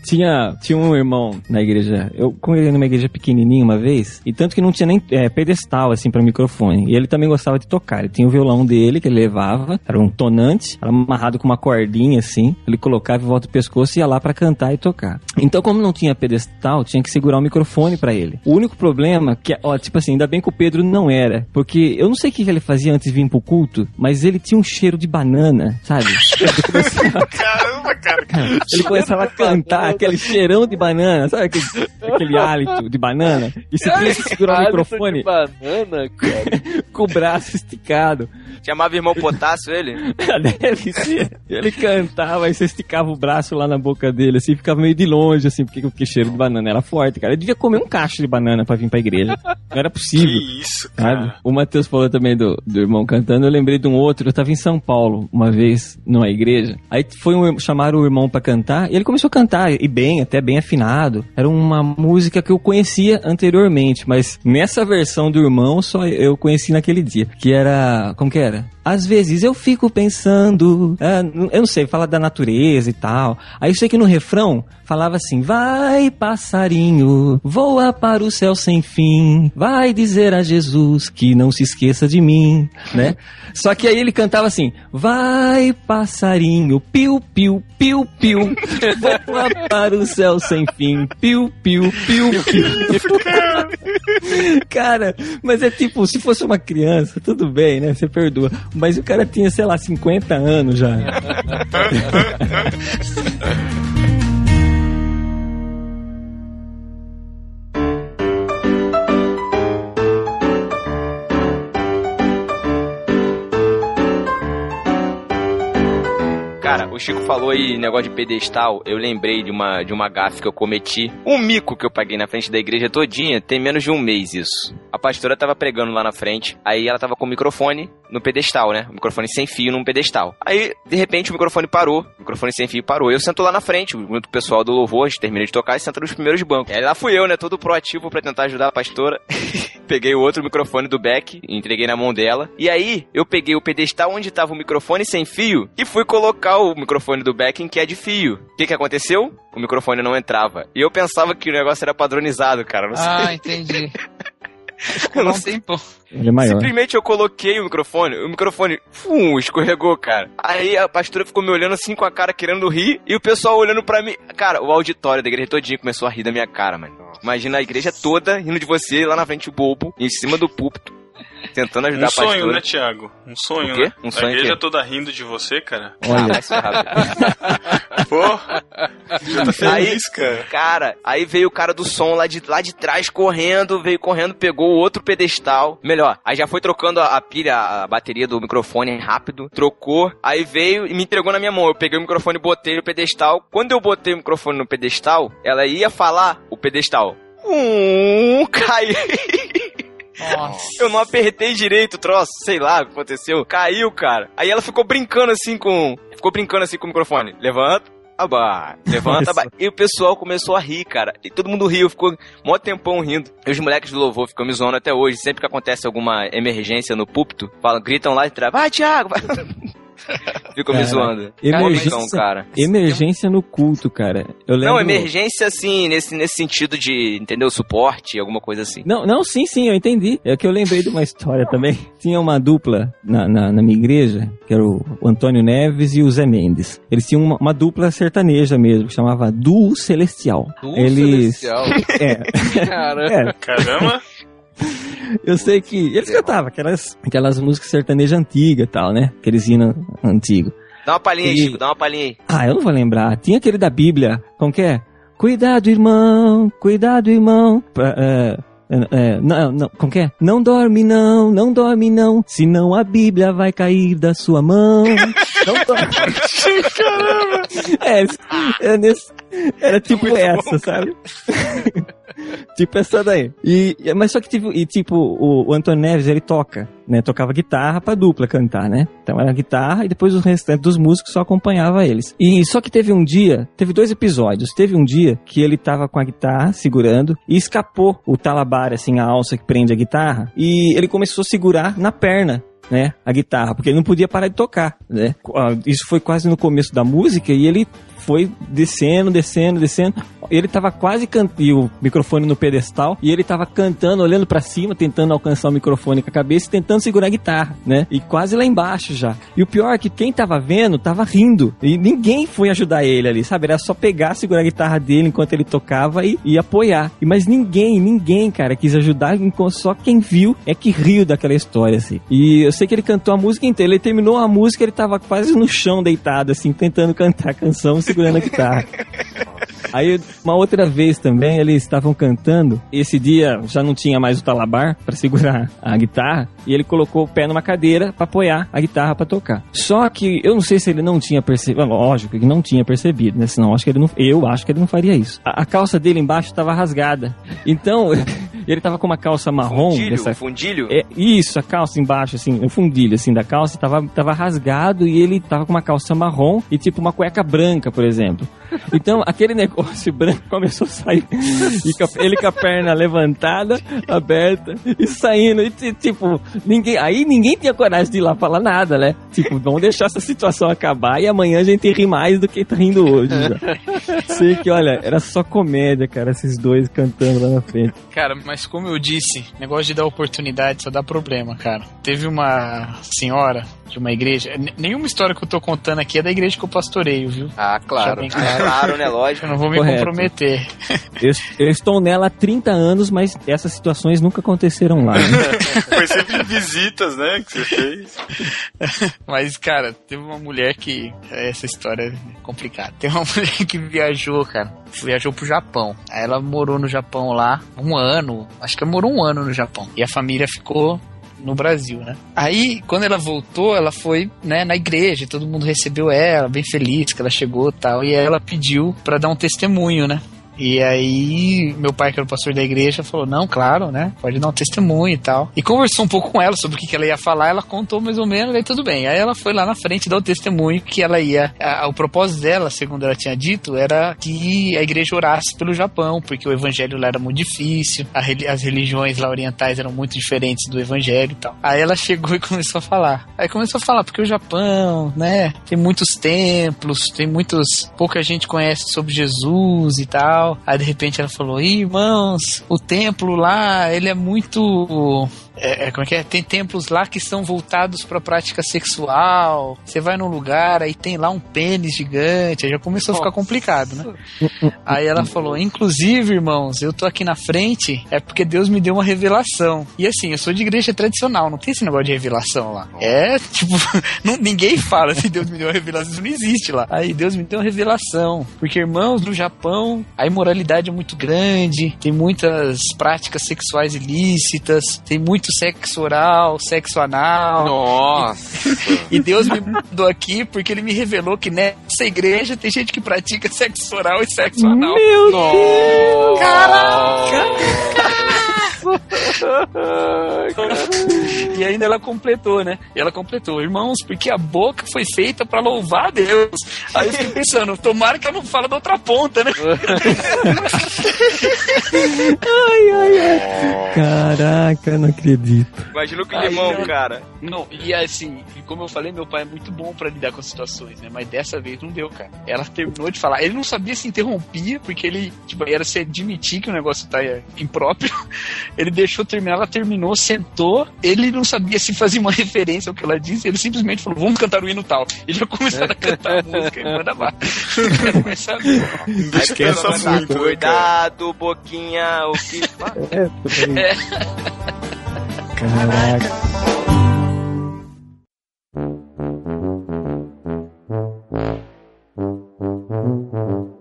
S4: Tinha, tinha um irmão na igreja, eu congreguei numa igreja pequenininha uma vez, e tanto que não tinha nem é, pedestal, assim, pra microfone. E ele também gostava de tocar. Ele tinha o violão dele, que ele levava, era um tonante, era amarrado com uma cordinha, assim. Ele colocava em volta do pescoço e ia lá pra cantar e tocar. Então, como não tinha pedestal, tinha que segurar o microfone pra ele. O único problema, que, ó, tipo assim, ainda bem que o Pedro não era, porque eu não sei o que que ele fazia antes de vir pro culto, mas ele tinha um cheiro de banana, sabe? Ele começava-
S1: Caramba, cara.
S4: ele começava a cantar aquele cheirão de banana, sabe aquele, aquele hálito de banana? E você tinha que segurar o microfone
S3: de banana, cara.
S4: com o braço esticado.
S2: Chamava irmão Potássio ele?
S4: Deve ser. Ele cantava e você esticava o braço lá na boca dele, assim, ficava meio de longe, assim, porque o cheiro de banana era forte, cara. Ele devia comer um cacho de banana pra vir pra igreja. Não era possível.
S1: Que isso,
S4: Sabe?
S1: cara.
S4: O Matheus falou também do, do irmão cantando. Eu lembrei de um outro. Eu tava em São Paulo uma vez, numa igreja. Aí foi um, chamaram o irmão pra cantar. E ele começou a cantar, e bem, até bem afinado. Era uma música que eu conhecia anteriormente, mas nessa versão do irmão só eu conheci naquele dia. Que era. Como que era? Às vezes eu fico pensando. n- eu não sei, fala da natureza e tal. Aí eu sei que no refrão falava assim: Vai, passarinho, voa para o céu sem fim. Vai dizer a Jesus que não se esqueça de mim, né? Só que aí ele cantava assim: Vai, passarinho, piu, piu, piu, piu. Voa para o céu sem fim. Piu, piu, piu, piu. Cara, mas é tipo, se fosse uma criança, tudo bem, né? Você perdoa. Mas o cara tinha, sei lá, 50 anos já.
S2: O Chico falou aí negócio de pedestal. Eu lembrei de uma, de uma gafe que eu cometi. Um mico que eu paguei na frente da igreja todinha. Tem menos de um mês isso. A pastora tava pregando lá na frente. Aí ela tava com o microfone no pedestal, né? O microfone sem fio num pedestal. Aí, de repente, o microfone parou. O microfone sem fio parou. Eu sento lá na frente, o pessoal do louvor. A gente termina de tocar e senta nos primeiros bancos. Aí lá fui eu, né? Todo proativo pra tentar ajudar a pastora. peguei o outro microfone do Beck, entreguei na mão dela. E aí, eu peguei o pedestal onde tava o microfone sem fio e fui colocar o microfone do Beck em que é de fio. O que que aconteceu? O microfone não entrava. E eu pensava que o negócio era padronizado, cara. Não sei.
S5: Ah, entendi.
S2: Eu não
S5: tem pô.
S4: Ele é maior.
S2: Simplesmente eu coloquei o microfone, o microfone fum, escorregou, cara. Aí a pastora ficou me olhando assim com a cara querendo rir e o pessoal olhando pra mim. Cara, o auditório da igreja todinho começou a rir da minha cara, mano. Imagina a igreja toda rindo de você lá na frente do bobo, em cima do púlpito, tentando ajudar
S1: Um
S2: a pastora.
S1: sonho, né, Thiago? Um sonho,
S2: O quê?
S1: né?
S2: Um sonho
S1: a igreja
S2: quê?
S1: toda rindo de você, cara.
S2: Ah, ferrar, velho.
S1: Pô, já tá feliz, cara.
S2: Cara, aí veio o cara do som lá de, lá de trás correndo, veio correndo, pegou o outro pedestal. Melhor, aí já foi trocando a, a pilha, a bateria do microfone rápido, trocou, aí veio e me entregou na minha mão. Eu peguei o microfone e botei no pedestal. Quando eu botei o microfone no pedestal, ela ia falar o pedestal. Hum, caiu.
S5: Nossa.
S2: Eu não apertei direito o troço, sei lá o que aconteceu. Caiu, cara. Aí ela ficou brincando assim com. Ficou brincando assim com o microfone. Levanta. Abaixa, levanta, abaixa. E o pessoal começou a rir, cara. E todo mundo riu, ficou mó tempão rindo. E os moleques do louvor ficam me zoando até hoje. Sempre que acontece alguma emergência no púlpito, falam, gritam lá de trás, vai, Thiago, vai. Ficam me
S4: Cara,
S2: zoando.
S4: emergência-
S2: Então, cara.
S4: Emergência no culto, cara. Eu lembro...
S2: Não, emergência assim, nesse, nesse sentido de, entendeu? Suporte, alguma coisa assim.
S4: Não, não, sim, sim, eu entendi. É que eu lembrei de uma história também. Tinha uma dupla na, na, na minha igreja, que era o, Antônio Neves e o Zé Mendes. Eles tinham uma, uma dupla sertaneja mesmo, que chamava Duo Celestial.
S3: Do
S4: Eles.
S3: celestial.
S4: É,
S3: Cara,
S4: é,
S1: Caramba.
S4: Eu sei que. Eles cantavam aquelas, aquelas músicas sertanejas antigas e tal, né? Aqueles hinos antigos.
S2: Dá uma palhinha aí, Chico, dá uma palhinha aí.
S4: Ah, eu não vou lembrar. Tinha aquele da Bíblia. Como que é? Cuidado, irmão. Cuidado, irmão. Pra, é, é, é, não, não, como que é? Não dorme não, não dorme não, senão a Bíblia vai cair da sua mão. Não dorme. É, é nesse- era tipo essa, sabe? tipo essa daí. E, mas só que tipo, e, tipo o, o Antônio Neves, ele toca, né? Tocava guitarra pra dupla cantar, né? Então era guitarra e depois o restante dos músicos só acompanhava eles. E só que teve um dia, teve dois episódios. Teve um dia que ele tava com a guitarra segurando e escapou o talabare, assim, a alça que prende a guitarra. E ele começou a segurar na perna né, a guitarra, porque ele não podia parar de tocar, né? Isso foi quase no começo da música e ele foi descendo, descendo, descendo. Ele tava quase cantando, o microfone no pedestal, e ele tava cantando, olhando pra cima, tentando alcançar o microfone com a cabeça tentando segurar a guitarra, né? E quase lá embaixo já. E o pior é que quem tava vendo tava rindo. E ninguém foi ajudar ele ali, sabe? Era só pegar, segurar a guitarra dele enquanto ele tocava e, e apoiar. E, mas ninguém, ninguém, cara, quis ajudar. enquanto Só quem viu é que riu daquela história, assim. E eu sei que ele cantou a música inteira. Ele terminou a música, ele tava quase no chão deitado, assim, tentando cantar a canção, segurando a guitarra. Aí, uma outra vez também, eles estavam cantando. Esse dia já não tinha mais o talabar para segurar a guitarra. E ele colocou o pé numa cadeira para apoiar a guitarra para tocar. Só que eu não sei se ele não tinha percebido. Lógico que não tinha percebido, né? Senão acho que ele não. Eu acho que ele não faria isso. A, a calça dele embaixo estava rasgada. Então, ele tava com uma calça marrom.
S2: Fundilho,
S4: dessa-
S2: fundilho?
S4: é, isso, a calça embaixo, assim, o fundilho, assim, da calça tava, tava rasgado e ele tava com uma calça marrom e tipo uma cueca branca, por exemplo. Então, aquele negócio branco começou a sair. E ele com a perna levantada, aberta, e saindo. E ti- tipo, ninguém. Aí ninguém tinha coragem de ir lá falar nada, né? Tipo, vamos deixar essa situação acabar e amanhã a gente ri mais do que tá rindo hoje. já. Sei que, olha, era só comédia, cara, esses dois cantando lá na frente.
S5: Cara, mas como eu disse, negócio de dar oportunidade só dá problema, cara. Teve uma senhora de uma igreja. Nenhuma história que eu tô contando aqui é da igreja que eu pastoreio, viu?
S3: Ah, claro.
S5: bem claro.
S2: Claro, né? Lógico.
S5: Eu não vou me
S4: Correto.
S5: comprometer.
S4: Eu, eu estou nela há 30 anos, mas essas situações nunca aconteceram lá. né?
S1: Foi sempre visitas, né, que você fez.
S5: Mas, cara, teve uma mulher que. Essa história é complicada. Teve uma mulher que viajou, cara. Viajou pro Japão. Aí ela morou no Japão lá um ano. Acho que ela morou um ano no Japão. E a família ficou no Brasil, né? Aí, quando ela voltou, ela foi, né, na igreja, todo mundo recebeu ela, bem feliz que ela chegou tal, e ela pediu pra dar um testemunho, né? E aí, meu pai, que era o pastor da igreja, falou: Não, claro, né? Pode dar um testemunho e tal. E conversou um pouco com ela sobre o que, ela ia falar. Ela contou mais ou menos, aí tudo bem. Aí ela foi lá na frente dar o testemunho que ela ia. a- o propósito dela, segundo ela tinha dito, era que a igreja orasse pelo Japão, porque o evangelho lá era muito difícil, a as religiões lá orientais eram muito diferentes do evangelho e tal. Aí ela chegou e começou a falar. Aí começou a falar, porque o Japão, né, tem muitos templos, tem muitos. pouca gente conhece sobre Jesus e tal. Aí de repente ela falou: "Ih, irmãos, o templo lá, ele é muito. É, é, como é que é? Tem templos lá que são voltados pra prática sexual. Você vai num lugar, aí tem lá um pênis gigante. Aí já começou a ficar complicado, né? Aí ela falou: Inclusive, irmãos, eu tô aqui na frente é porque Deus me deu uma revelação. E assim, eu sou de igreja tradicional, não tem esse negócio de revelação lá. É tipo, não- ninguém fala se Deus me deu uma revelação, isso não existe lá. Aí Deus me deu uma revelação. Porque, irmãos, no Japão, a imoralidade é muito grande, tem muitas práticas sexuais ilícitas, tem muito sexo oral, sexo anal.
S3: Nossa.
S5: E Deus me mandou aqui porque ele me revelou que nessa igreja tem gente que pratica sexo oral e sexo anal.
S4: Meu
S3: Nossa.
S5: E ainda ela completou, né? E ela completou, irmãos, porque a boca foi feita pra louvar a Deus. Aí eu fiquei pensando, tomara que ela não fala da outra ponta, né?
S4: Ai, ai, ai. Caraca, não acredito.
S2: Imagina o
S5: Aí,
S2: climão,
S5: não.
S2: cara.
S5: Não, e assim, como eu falei, meu pai é muito bom pra lidar com as situações, né? Mas dessa vez não deu, cara. Ela terminou de falar. Ele não sabia se interrompia, porque ele, tipo, era se admitir que o negócio tá é, impróprio. Ele deixou terminar, ela terminou, sentou. Ele não sabia se fazia uma referência ao que ela disse. Ele simplesmente falou: Vamos cantar o hino tal. E já começaram a cantar a música e manda lá.
S2: Aí,
S1: muito, cara?
S2: Cuidado, boquinha, o que?
S4: É, bem. Caraca.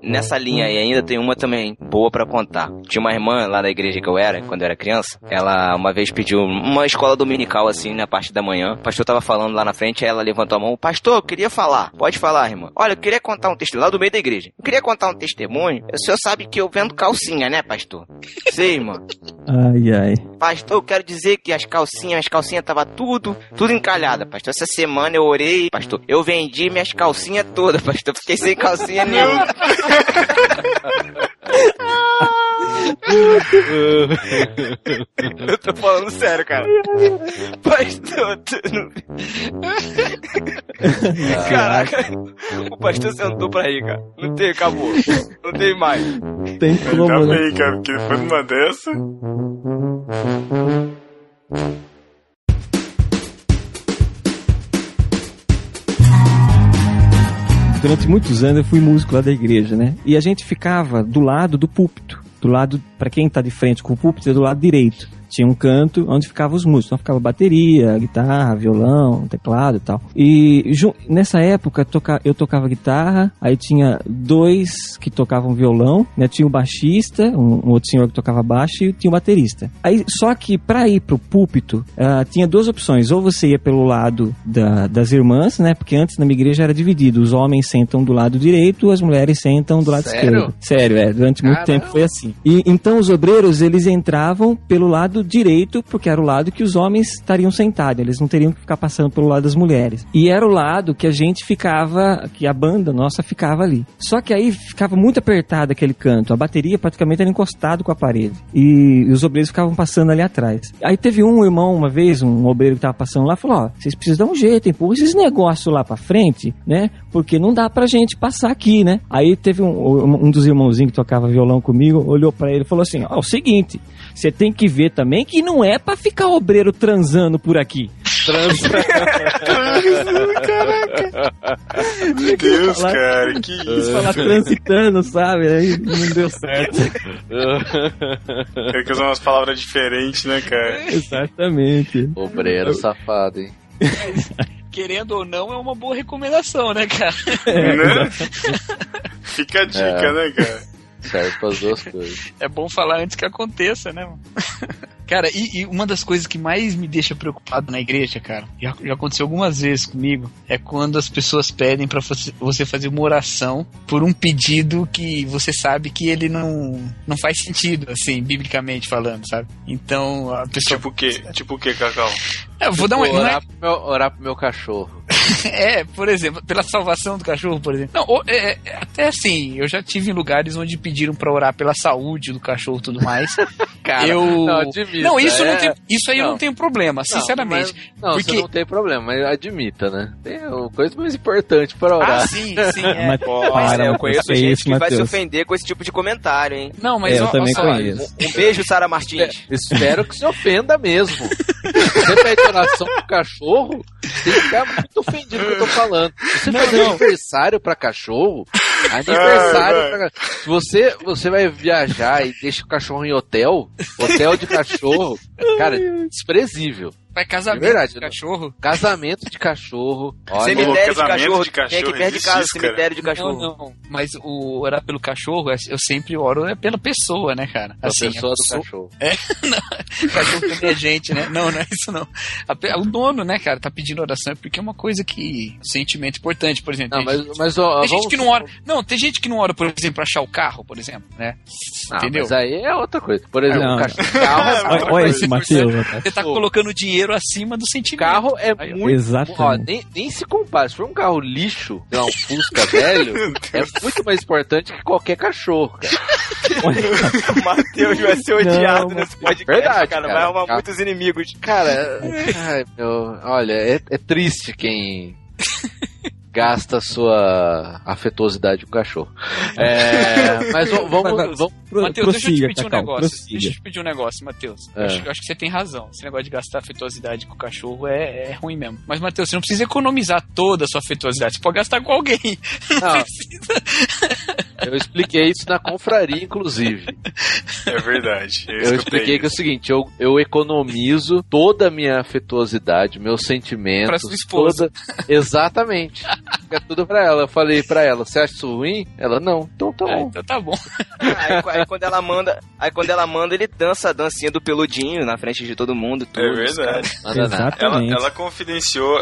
S2: Nessa linha aí ainda tem uma também boa pra contar. Tinha uma irmã lá da igreja que eu era, quando eu era criança. Ela uma vez pediu uma escola dominical assim, na parte da manhã. O pastor tava falando lá na frente, aí ela levantou a mão. Pastor, eu queria falar. Pode falar, irmã. Olha, eu queria contar um testemunho lá do meio da igreja. Eu queria contar um testemunho. O senhor sabe que eu vendo calcinha, né, pastor? Sei, irmã.
S4: Ai, ai.
S2: Pastor, eu quero dizer que as calcinhas, as calcinhas tava tudo, tudo encalhada, pastor. Essa semana eu orei, pastor. Eu vendi minhas calcinhas todas, pastor. Fiquei sem calcinha nenhuma. Eu tô falando sério, cara. Pastor, tu não... Caraca, o pastor sentou pra rir, cara. Não tem, acabou. Não tem mais.
S4: Tem
S1: Ainda
S4: como, né?
S1: bem, cara, porque depois de uma dessa.
S4: Durante muitos anos eu fui músico lá da igreja, né? E a gente ficava do lado do púlpito. Do lado, pra quem tá de frente com o púlpito, é do lado direito. Tinha um canto onde ficavam os músicos. Então ficava bateria, guitarra, violão, teclado e tal. E nessa época eu tocava guitarra, aí tinha dois que tocavam violão, né? Tinha o baixista, um, um outro senhor que tocava baixo e tinha o baterista. Aí, só que pra ir pro púlpito, ah, tinha duas opções. Ou você ia pelo lado da- das irmãs, né? Porque antes na minha igreja era dividido. Os homens sentam do lado direito, as mulheres sentam do lado
S5: Sério?
S4: esquerdo. Sério, é. Durante muito
S5: Caramba.
S4: tempo foi assim. E então os obreiros, eles entravam pelo lado direito, porque era o lado que os homens estariam sentados. Eles não teriam que ficar passando pelo lado das mulheres. E era o lado que a gente ficava, que a banda nossa ficava ali. Só que aí ficava muito apertado aquele canto. A bateria praticamente era encostado com a parede. E os obreiros ficavam passando ali atrás. Aí teve um irmão, uma vez, um obreiro que tava passando lá, falou: Ó, vocês precisam dar um jeito, empurra esses negócios lá pra frente, né? Porque não dá pra gente passar aqui, né? Aí teve um, um dos irmãozinhos que tocava violão comigo, olhou pra ele e falou assim: Ó, o seguinte, você tem que ver também que não é pra ficar obreiro transando por aqui.
S1: Meu Deus,
S4: falar-
S1: cara, que
S4: Quis
S1: isso.
S4: falar transitando, sabe? Aí não deu certo.
S1: Tem que usar umas palavras diferentes, né, cara?
S4: Exatamente.
S3: Obreiro safado, hein?
S5: Querendo ou não, é uma boa recomendação, né, cara?
S1: Né? Fica a dica,
S3: É.
S1: né, cara?
S3: Serve para as duas coisas.
S5: É bom falar antes que aconteça, né, mano? Cara, e, e uma das coisas que mais me deixa preocupado na igreja, cara, já, já aconteceu algumas vezes comigo, é quando as pessoas pedem pra você- você fazer uma oração por um pedido que você sabe que ele não, não faz sentido, assim, biblicamente falando, sabe? Então, a pessoa.
S1: Tipo o quê? Tipo o quê, Cacau?
S5: É, eu vou dar uma. Não é-
S3: orar, pro meu, orar pro meu cachorro.
S5: É, por exemplo, pela salvação do cachorro, por exemplo. Não, é, é, até assim, eu já tive em lugares onde pediram pra orar pela saúde do cachorro e tudo mais.
S3: Cara,
S5: eu.
S3: não, admita,
S5: Não, isso,
S3: é-
S5: não tem, isso aí eu
S3: não.
S5: não tenho problema, sinceramente.
S3: Não, mas- não,
S5: Porque-
S3: você não tem problema, mas admita, né? Tem uma coisa mais importante para orar.
S5: Ah, sim, sim, é.
S4: Mas
S2: Mas
S4: para,
S2: eu
S4: Matheus,
S2: conheço gente
S4: isso,
S2: que vai se ofender com esse tipo de comentário, hein?
S5: Não, mas
S4: É, eu
S5: ó, ó
S4: também
S5: só,
S4: conheço.
S2: Um beijo, Sara Martins.
S3: É, espero que se ofenda mesmo. Você pede oração pro cachorro, tem que ficar muito ofendido com o que eu tô falando. Você
S5: Não,
S3: fazer
S5: não.
S3: aniversário pra cachorro, aniversário
S1: Ai,
S3: pra Se você, você vai viajar e deixa o cachorro em hotel, hotel de cachorro, cara, desprezível.
S5: Vai casamento
S3: De verdade,
S5: de
S3: né?
S5: cachorro?
S3: Casamento de cachorro. Olha,
S2: Cemitério de
S1: casamento
S2: cachorro.
S1: de
S2: Quem é que
S1: cachorro
S2: perde casa?
S1: isso, cara?
S2: Cemitério de cachorro.
S5: Não, não. Mas o orar pelo cachorro, é- eu sempre oro é pela pessoa, né, cara?
S3: a
S5: Assim,
S3: pessoa
S5: a
S3: do cachorro.
S5: O cachorro também é gente, né? Não, não é isso não. A o dono, né, cara, tá pedindo oração é porque é uma coisa que. sentimento importante, por exemplo.
S3: Não,
S5: tem
S3: mas, mas ó,
S5: tem gente que não ora. Não, tem gente que não ora, por exemplo, pra achar o carro, por exemplo, né?
S3: Ah,
S5: Entendeu?
S3: mas aí é outra coisa. Por exemplo,
S4: Não.
S3: o cachorro, carro, é
S4: Olha, olha esse Matheus.
S5: Você tá colocando dinheiro acima do sentimento.
S3: carro é
S5: Aí,
S3: muito.
S4: Exatamente.
S3: Ó, nem, nem se compara. Se for um carro lixo, lá, um Fusca velho, é muito mais importante que qualquer cachorro, cara.
S2: O Matheus vai ser odiado
S4: Não,
S2: nesse podcast,
S3: Verdade,
S2: cara.
S3: cara.
S2: Vai arrumar
S3: Cara.
S2: muitos inimigos.
S3: Cara, ai, meu, olha, é, é triste quem gasta sua afetuosidade com o cachorro. É, mas vamos, vamos
S4: Pro,
S5: Matheus, deixa eu te pedir um negócio.
S4: prossiga.
S5: Deixa eu te pedir um negócio, Matheus.
S3: É.
S5: Eu, acho, eu acho que você tem razão. Esse negócio de gastar afetuosidade com o cachorro é, é ruim mesmo. Mas, Matheus, você não precisa economizar toda a sua afetuosidade. Você pode gastar com alguém.
S3: Não, eu expliquei isso na confraria, inclusive.
S1: É verdade. Eu,
S3: Eu
S1: escutei
S3: expliquei que é o
S1: isso.
S3: seguinte, eu, eu economizo toda a minha afetuosidade, meus sentimentos.
S5: Pra sua esposa.
S3: toda- Exatamente. Fica tudo pra ela. Eu falei pra ela, você acha isso ruim? Ela, não. Então tá
S5: É,
S3: bom.
S5: então tá bom.
S2: Aí, aí quando ela manda, aí quando ela manda, ele dança a dancinha do peludinho na frente de todo mundo. Tudo,
S1: É verdade. Ela,
S4: Exatamente.
S1: ela confidenciou,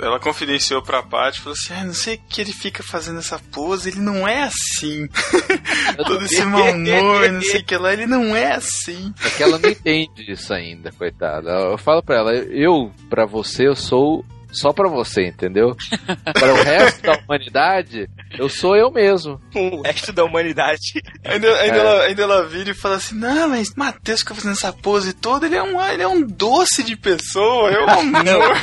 S1: ela confidenciou pra Paty, falou assim, ah, não sei o que ele fica fazendo essa pose, ele não é assim. Todo esse mau humor, não sei o que lá, ele não é assim.
S3: É que ela não entende isso ainda, coitada. Eu falo pra ela, eu, pra você, eu sou só pra você, entendeu? Para o resto da humanidade, eu sou eu mesmo.
S2: O resto da humanidade.
S1: Ainda, ainda,
S3: É.
S1: ela, ainda ela vira e fala assim, não, mas Matheus fica fazendo essa pose toda, ele é um, ele é um doce de pessoa, é um amor.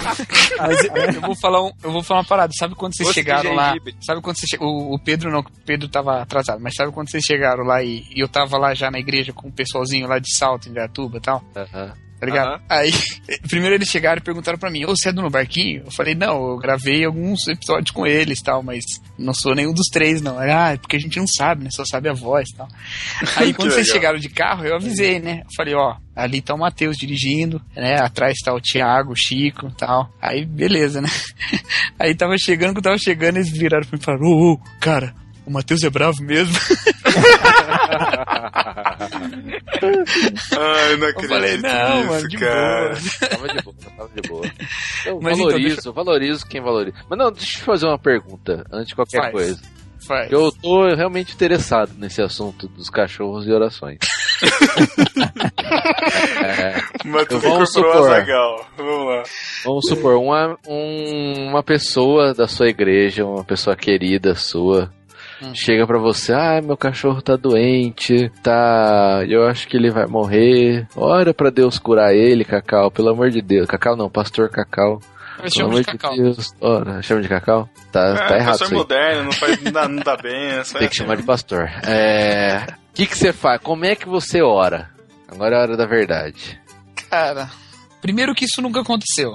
S5: Mas eu, eu vou falar um, eu vou falar uma parada. Sabe quando vocês
S2: Doce
S5: chegaram lá? Sabe quando vocês o, o Pedro não, o Pedro tava atrasado, mas sabe quando vocês chegaram lá e, e eu tava lá já na igreja com o pessoalzinho lá de Salto, em Gatuba e tal?
S3: Aham.
S5: Tá ligado? Aí, primeiro eles chegaram e perguntaram pra mim, ô, você é do No Barquinho? Eu falei, não, eu gravei alguns episódios com eles e tal, mas não sou nenhum dos três, não. Ah, é porque a gente não sabe, né? Só sabe a voz e tal. Aí quando vocês chegaram de carro, eu avisei, né? Eu falei, ó, ali tá o Matheus dirigindo, né? Atrás tá o Thiago, o Chico e tal. Aí, beleza, né? Aí tava chegando, quando tava chegando, eles viraram pra mim e falaram, ô, ô, cara, o Matheus é bravo mesmo.
S1: Ai, eu não
S5: Eu
S1: acredito
S5: falei, não,
S1: nisso,
S5: mano, de
S1: cara.
S5: boa.
S3: Tava de boa, tava de boa. Eu
S5: Mas então,
S3: valorizo,
S5: deixa-
S3: valorizo quem valoriza. Mas não, deixa eu fazer uma pergunta, antes de qualquer
S5: Faz.
S3: coisa.
S5: Faz.
S3: Eu tô realmente interessado nesse assunto dos cachorros e orações. É,
S1: Mas tu
S3: Vamos supor.
S1: Azagal. Vamos lá.
S3: vamos supor, uma, um- uma pessoa da sua igreja, uma pessoa querida sua,
S5: Hum.
S3: chega pra você, ah, meu cachorro tá doente, tá, eu acho que ele vai morrer. Ora pra Deus curar ele, Cacau, pelo amor de Deus. Cacau não, pastor Cacau.
S5: Chamo
S3: amor
S5: de
S3: de
S5: Cacau.
S3: Deus. Ora, chama de Cacau? Tá, tá
S1: é,
S3: errado
S1: professor
S3: isso aí.
S1: moderno, não, faz, não, dá, não dá bem.
S3: Tem que chamar de pastor. É. O que que você faz? Como é que você ora? Agora é a hora da verdade.
S5: Cara, primeiro que isso nunca aconteceu.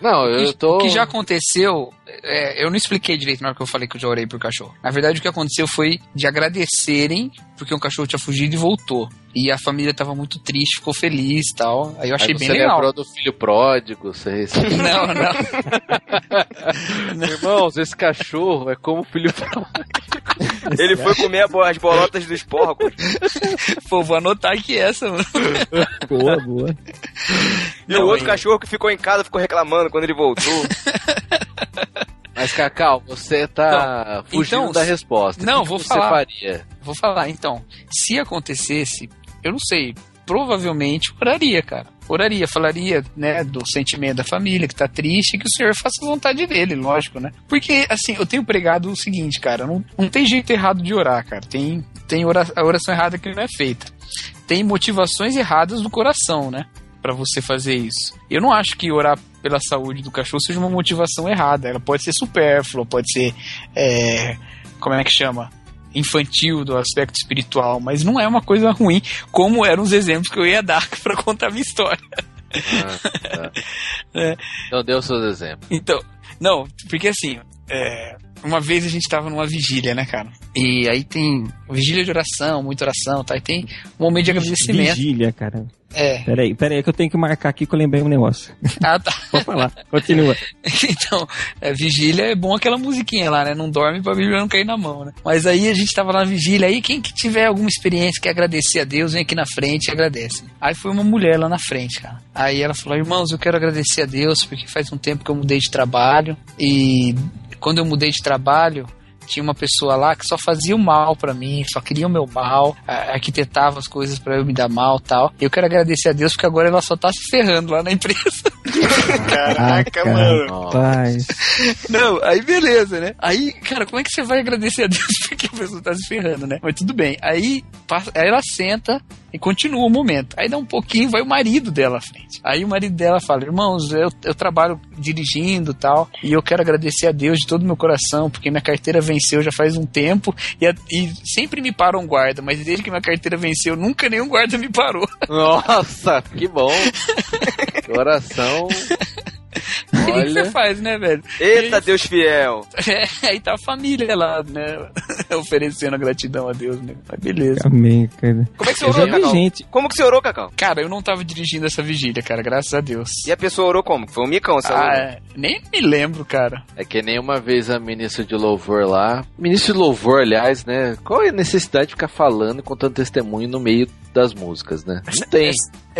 S3: Não, eu
S5: Isso-
S3: tô.
S5: O que já aconteceu, é, eu não expliquei direito na hora que eu falei que eu já orei pro cachorro. Na verdade, o que aconteceu foi de agradecerem porque um cachorro tinha fugido e voltou. E a família tava muito triste, ficou feliz e tal. Aí eu achei
S3: Aí
S5: bem
S3: você
S5: legal.
S3: lembrou do filho pródigo, você
S5: Não, não.
S3: Irmãos, esse cachorro é como o filho pródigo.
S2: Ele foi comer as bolotas dos porcos.
S5: Pô, vou anotar aqui essa, mano.
S4: Boa, boa.
S2: E o outro cachorro que ficou em casa ficou reclamando quando ele voltou.
S3: Mas, Cacau, você tá fugindo
S5: então,
S3: da resposta.
S5: não,
S3: que
S5: vou
S3: que você
S5: falar.
S3: faria?
S5: Vou falar, então. Se acontecesse, eu não sei, provavelmente oraria, cara. Oraria, falaria, né, do sentimento da família que tá triste e que o Senhor faça a vontade dele, lógico, né? Porque, assim, eu tenho pregado o seguinte, cara, não, não tem jeito errado de orar, cara. Tem, tem ora- a oração errada que não é feita. Tem motivações erradas do coração, né? Pra você fazer isso. Eu não acho que orar pela saúde do cachorro seja uma motivação errada. Ela pode ser supérflua, pode ser. é, como é que chama? Infantil do aspecto espiritual, mas não é uma coisa ruim, como eram os exemplos que eu ia dar pra contar a minha história.
S3: Ah, tá.
S5: É.
S3: Então, dê os seus exemplos.
S5: Então, não, porque assim, é, uma vez a gente tava numa vigília, né, cara? E aí tem vigília de oração, muita oração, tá? E tem um momento de agradecimento.
S4: Vigília, cara.
S5: É.
S4: Peraí, peraí, que eu tenho que marcar aqui que eu lembrei um negócio.
S5: Ah, tá.
S4: Vou falar, continua.
S5: Então, é, vigília é bom aquela musiquinha lá, né? Não dorme pra Bíblia não cair na mão, né? Mas aí a gente tava lá na vigília, aí quem que tiver alguma experiência que agradecer a Deus, vem aqui na frente e agradece. Aí foi uma mulher lá na frente, cara. Aí ela falou, irmãos, eu quero agradecer a Deus, porque faz um tempo que eu mudei de trabalho, e quando eu mudei de trabalho, tinha uma pessoa lá que só fazia o mal pra mim, só queria o meu mal, arquitetava as coisas pra eu me dar mal tal. E eu quero agradecer a Deus porque agora ela só tá se ferrando lá na empresa.
S1: Caraca, mano.
S4: Rapaz.
S5: Não, aí beleza, né? Aí, cara, como é que você vai agradecer a Deus porque a pessoa tá se ferrando, né? Mas tudo bem. Aí, passa- aí ela senta e continua o momento. Aí dá um pouquinho, vai o marido dela à frente. Aí o marido dela fala: Irmãos, eu, eu trabalho dirigindo e tal, e eu quero agradecer a Deus de todo o meu coração, porque minha carteira venceu já faz um tempo, e, a- e sempre me para um guarda, mas desde que minha carteira venceu, nunca nenhum guarda me parou.
S3: Nossa, que bom. Coração.
S5: O que
S3: Olha.
S5: você faz, né, velho?
S2: Eita, Deus fiel.
S5: É, aí tá a família lá, né? Oferecendo a gratidão a Deus, né? Mas beleza.
S4: Amém, cara.
S2: Como é que você
S4: Eu
S2: orou, Cacau?
S4: gente.
S2: Como que você orou, Cacau?
S5: Cara, eu não tava dirigindo essa vigília, cara, graças a Deus.
S2: E a pessoa orou como? Foi um micão, você orou?
S5: Ah, é. nem me lembro, cara.
S3: É que nem uma vez a ministra de louvor lá. Ministro de louvor, aliás, né? Qual é a necessidade de ficar falando e contando testemunho no meio das músicas, né? Não tem.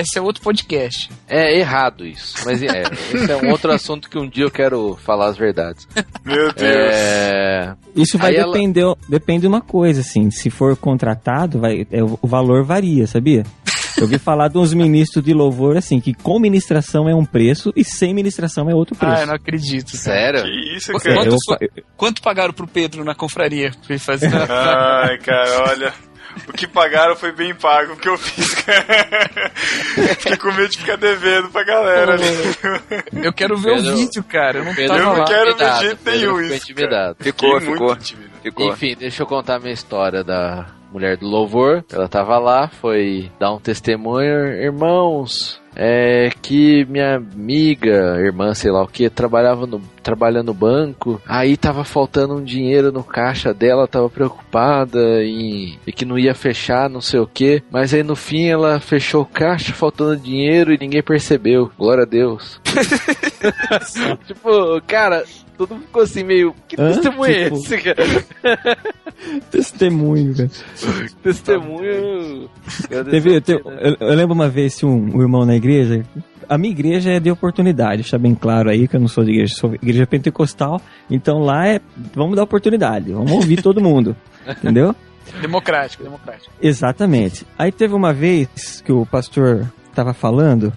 S5: Esse, é outro podcast.
S3: É errado isso. Mas é, esse é um outro assunto que um dia eu quero falar as verdades.
S1: Meu Deus.
S3: É.
S4: Isso vai
S3: Aí ela-
S4: depender, depende de uma coisa, assim. Se for contratado, vai, é, o valor varia, sabia? Eu ouvi falar de uns ministros de louvor, assim, que com ministração é um preço e sem ministração é outro preço.
S5: Ah, eu não acredito. cara.
S3: Sério?
S1: Que isso,
S5: Quanto,
S1: cara?
S4: eu-
S5: quanto, quanto pagaram pro Pedro na confraria pra ele fazer?
S1: Ai, cara, olha. O que pagaram foi bem pago, o que eu fiz, cara. Fiquei com medo de ficar devendo pra galera ali.
S5: eu quero ver
S3: Pedro-
S5: o vídeo, cara. Eu não
S3: Pedro
S1: Eu não quero ver jeito
S3: Pedro
S1: nenhum
S3: ficou
S1: isso.
S3: intimidado.
S1: Cara.
S2: Ficou,
S1: Fiquei
S2: ficou. Ficou.
S3: Enfim, deixa eu contar a minha história da mulher do louvor. Ela tava lá, foi dar um testemunho. Irmãos, é que minha amiga, irmã, sei lá o que, trabalhava no, no banco. Aí tava faltando um dinheiro no caixa dela, tava preocupada e que não ia fechar, não sei o que. Mas aí no fim ela fechou o caixa, faltando dinheiro e ninguém percebeu. Glória a Deus. tipo, cara, todo mundo ficou assim meio. Que
S4: Hã?
S3: testemunho é
S4: Tipo-
S3: esse, cara?
S4: Testemunho, cara.
S3: Testemunho.
S4: Teve, teve- eu, eu lembro uma vez que um, um irmão na igreja. A minha igreja é de oportunidade, deixa bem claro aí que eu não sou de igreja, sou igreja pentecostal. Então lá é. Vamos dar oportunidade, vamos ouvir todo mundo. Entendeu?
S5: Democrático, democrático.
S4: Exatamente. Aí teve uma vez que o pastor estava falando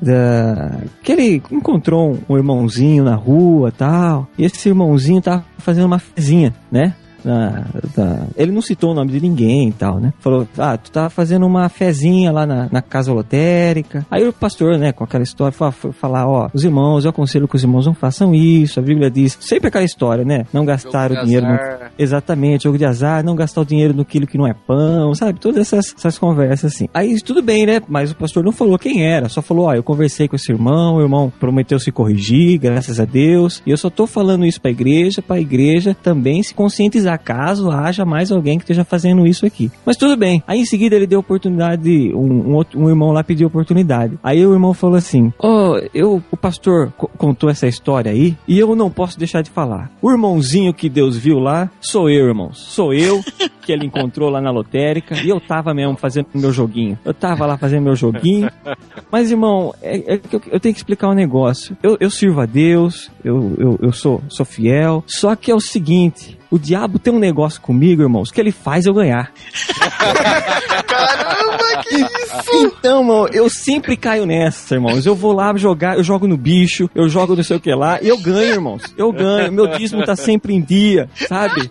S4: da... que ele encontrou um irmãozinho na rua tal. E esse irmãozinho tava fazendo uma fezinha, né? Na- da- Ele não citou o nome de ninguém e tal, né? Falou, ah, tu tava fazendo uma fezinha lá na, na casa lotérica. Aí o pastor, né, com aquela história, foi, falar, ó, os irmãos, eu aconselho que os irmãos não façam isso. A Bíblia diz, sempre aquela história, né? Não gastar o dinheiro no Exatamente, jogo de azar, não gastar o dinheiro no quilo que não é pão, sabe? Todas essas, essas conversas assim. Aí tudo bem, né? Mas o pastor não falou quem era, só falou: Ó, eu conversei com esse irmão, o irmão prometeu se corrigir, graças a Deus. E eu só tô falando isso pra igreja, pra igreja também se conscientizar. Acaso haja mais alguém que esteja fazendo isso aqui. Mas tudo bem. Aí em seguida ele deu oportunidade, um, um, outro, um irmão lá pediu oportunidade. Aí o irmão falou assim: Ó, eu, o pastor co- contou essa história aí e eu não posso deixar de falar. O irmãozinho que Deus viu lá sou eu, irmãos. Sou eu que ele encontrou lá na lotérica e eu tava mesmo fazendo meu joguinho. Eu tava lá fazendo meu joguinho. Mas, irmão, é, é eu, eu tenho que explicar um negócio. Eu, eu sirvo a Deus, eu, eu, eu sou, sou fiel. Só que é o seguinte: o diabo tem um negócio comigo, irmãos, que ele faz eu ganhar.
S1: Caramba, que isso!
S4: Então, mano, eu sempre caio nessa, irmãos. Eu vou lá jogar, eu jogo no bicho, eu jogo não sei o que lá, e eu ganho, irmãos. Eu ganho. Meu dízimo tá sempre em dia, sabe?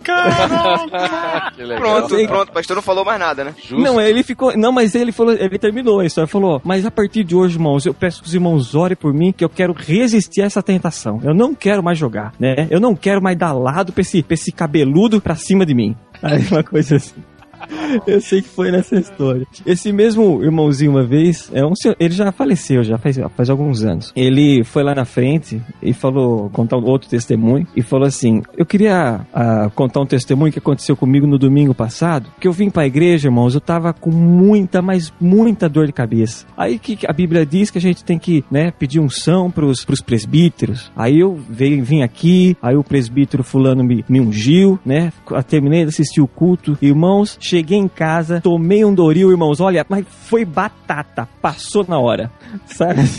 S3: Legal.
S2: Pronto,
S4: sei.
S2: pronto. O pastor não falou mais nada, né?
S3: Justo.
S4: Não, ele ficou. Não, mas ele falou, ele terminou a história. Falou, mas a partir de hoje, irmãos, eu peço que os irmãos orem por mim, que eu quero resistir a essa tentação. Eu não quero mais jogar, né? Eu não quero mais dar lado pra esse, pra esse cabeludo pra cima de mim. Aí uma coisa assim. Eu sei que foi nessa história. Esse mesmo irmãozinho, uma vez, é um senhor, ele já faleceu, já faz, faz alguns anos. Ele foi lá na frente e falou, contar outro testemunho, e falou assim: Eu queria ah, contar um testemunho que aconteceu comigo no domingo passado, que eu vim pra igreja, irmãos, eu tava com muita, mas muita dor de cabeça. Aí que a Bíblia diz que a gente tem que, né, pedir unção pros, pros presbíteros. Aí eu veio, vim aqui, aí o presbítero fulano me, me ungiu, né, terminei de assistir o culto. Irmãos, cheguei em casa, tomei um Doril, irmãos, olha, mas foi batata, passou na hora, sabe?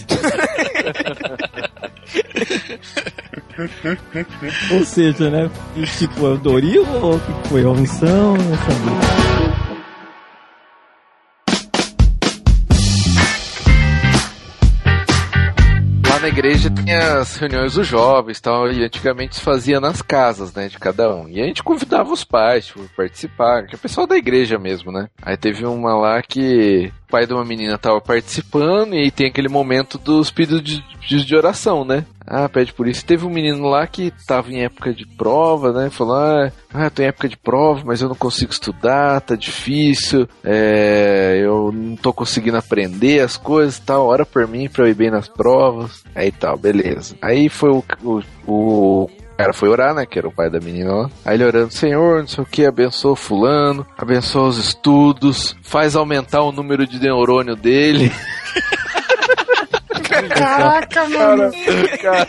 S4: Ou seja, né, tipo, é o Doril ou o que foi? A unção, eu sabia.
S3: Na igreja tinha as reuniões dos jovens tal, e antigamente se fazia nas casas, né, de cada um. E a gente convidava os pais, tipo, participar, que é o pessoal da igreja mesmo, né. Aí teve uma lá que o pai de uma menina tava participando e tem aquele momento dos pedidos de, de oração, né. Ah, pede por isso. Teve um menino lá que tava em época de prova, né? Falou: Ah, ah tô em época de prova, mas eu não consigo estudar, tá difícil, é, eu não tô conseguindo aprender as coisas e tal. Ora por mim pra eu ir bem nas provas. Aí tal, beleza. Aí foi o, o, o cara foi orar, né? Que era o pai da menina lá. Aí ele orando, Senhor, não sei o que, abençoa fulano, abençoa os estudos, faz aumentar o número de neurônio dele.
S5: Caraca, mano.
S3: Cara,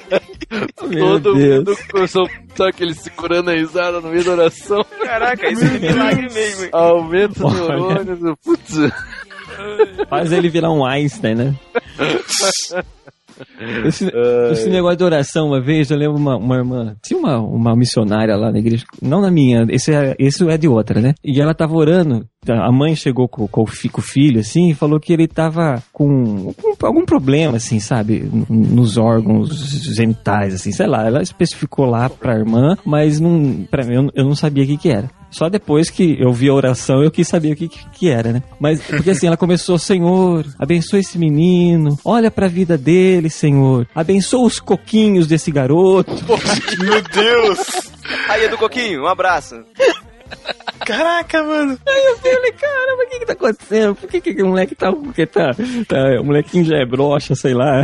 S3: todo mundo começou, sabe aquele segurando a risada no meio da oração.
S2: Caraca, isso é milagre mesmo.
S3: Aumenta o
S4: Olha.
S3: neurônio. Putz,
S4: Faz ele virar um Einstein, né? Esse, esse negócio de oração, uma vez, eu lembro uma, uma irmã, tinha uma, uma missionária lá na igreja, não na minha, esse é, esse é de outra, né? E ela tava orando, a mãe chegou com, com com o filho, assim, e falou que ele tava com, com algum problema, assim, sabe? Nos órgãos genitais, assim, sei lá. Ela especificou lá pra irmã, mas não, pra mim, eu, eu não sabia o que que era. Só depois que eu vi a oração eu quis saber o que, que, que era, né? Mas, porque assim, ela começou, Senhor, abençoa esse menino, olha pra vida dele, Senhor, abençoa os coquinhos desse garoto.
S1: Meu Deus!
S2: Aí, Edu Coquinho, um abraço.
S1: Caraca, mano!
S4: Aí eu falei, caramba, o que que tá acontecendo? Por que que o moleque tá, porque tá, tá, o molequinho já é broxa, sei lá.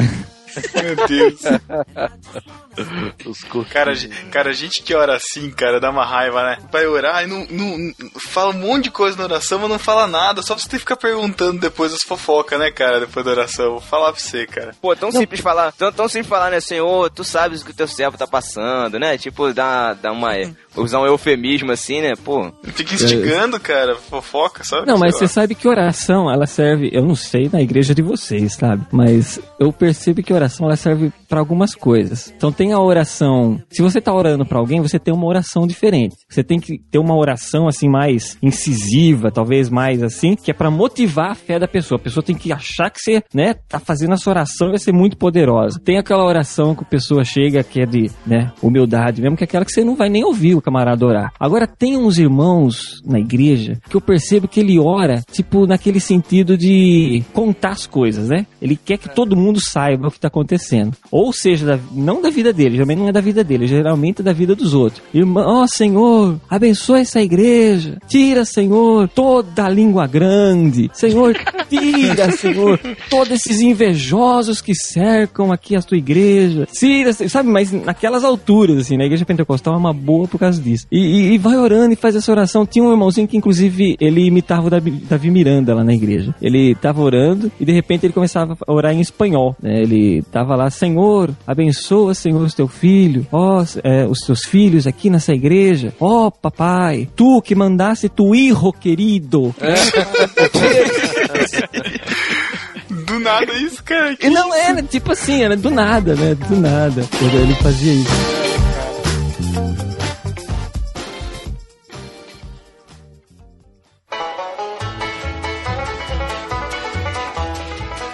S1: Meu Deus!
S3: os.
S1: Cara, cara, gente que ora assim, cara, dá uma raiva, né? Vai orar e não, não, não- fala um monte de coisa na oração, mas não fala nada, só pra você ter que ficar perguntando depois as fofocas, né, cara, depois da oração. Vou falar pra você, cara.
S2: Pô, tão simples falar, tão, tão simples falar, né, Senhor, tu sabes o que o teu servo tá passando, né? Tipo, dá, dá uma. Usar um eufemismo assim, né? Pô,
S1: Fica instigando, cara, fofoca, sabe?
S4: Não, mas você sabe que oração, ela serve, eu não sei na igreja de vocês, sabe? Mas eu percebo que oração ela serve pra algumas coisas. Então tem a oração, se você tá orando pra alguém, você tem uma oração diferente. Você tem que ter uma oração assim mais incisiva, talvez mais assim, que é pra motivar a fé da pessoa. A pessoa tem que achar que você, né, tá fazendo essa oração e vai ser muito poderosa. Tem aquela oração que a pessoa chega que é de, né, humildade mesmo, que é aquela que você não vai nem ouvir o camarada orar. Agora tem uns irmãos na igreja que eu percebo que ele ora, tipo, naquele sentido de contar as coisas, né? Ele quer que todo mundo saiba o que tá acontecendo. Ou seja, não da vida dele, geralmente não é da vida dele, geralmente é da vida dos outros. Irmão, ó Senhor, abençoa essa igreja. Tira, Senhor, toda a língua grande. Senhor, tira, Senhor, todos esses invejosos que cercam aqui a tua igreja. Tira, sabe, mas naquelas alturas, assim, na igreja pentecostal é uma boa por causa disso. E, e- e vai orando e faz essa oração. Tinha um irmãozinho que, inclusive, ele imitava o Davi, Davi Miranda lá na igreja. Ele tava orando e, de repente, ele começava a orar em espanhol. né? Ele tava lá, Senhor, abençoa, Senhor, o teu filho, ó, é, os teus filhos aqui nessa igreja. Ó, papai, tu que mandaste tu hijo querido.
S1: Do nada isso, cara.
S4: E não era, tipo assim, era do nada, né? Do nada. Ele fazia isso.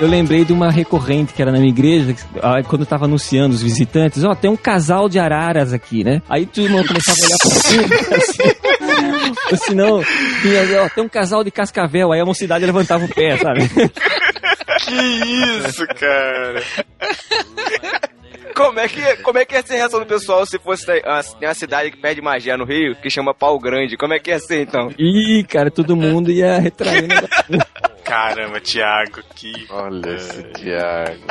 S4: Eu lembrei de uma recorrente que era na minha igreja, ah, quando eu tava anunciando os visitantes, ó, tem um casal de araras aqui, né? Aí todo mundo começava a olhar pra cima, assim. Ou senão, tinha, ó, tem um casal de cascavel, aí a mocidade levantava o pé, sabe?
S1: Que isso, cara.
S2: Como é, que, como é que ia ser a reação do pessoal se fosse tem uma cidade que perde magia no Rio, que chama Pau Grande? Como é que ia ser então?
S4: Ih, cara, todo mundo ia retrair o negócio.
S1: Caramba, Thiago, que.
S3: Olha esse Thiago.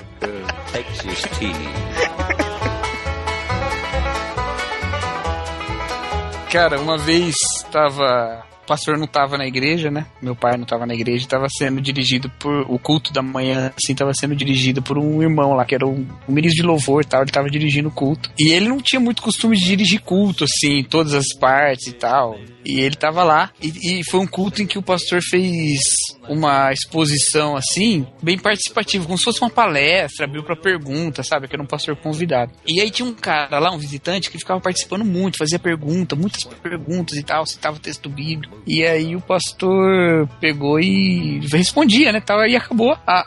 S5: Cara, uma vez tava. O pastor não tava na igreja, né? Meu pai não tava na igreja, tava sendo dirigido por. O culto da manhã, assim, tava sendo dirigido por um irmão lá, que era um, um ministro de louvor e tal. Ele tava dirigindo o culto. E ele não tinha muito costume de dirigir culto, assim, todas as partes e tal. E ele tava lá. E, e foi um culto em que o pastor fez uma exposição, assim, bem participativa, como se fosse uma palestra, abriu pra pergunta, sabe? Que era um pastor convidado. E aí tinha um cara lá, um visitante, que ficava participando muito, fazia pergunta, muitas perguntas e tal, citava o texto bíblico. E aí o pastor pegou e respondia, né? Tal, aí acabou a,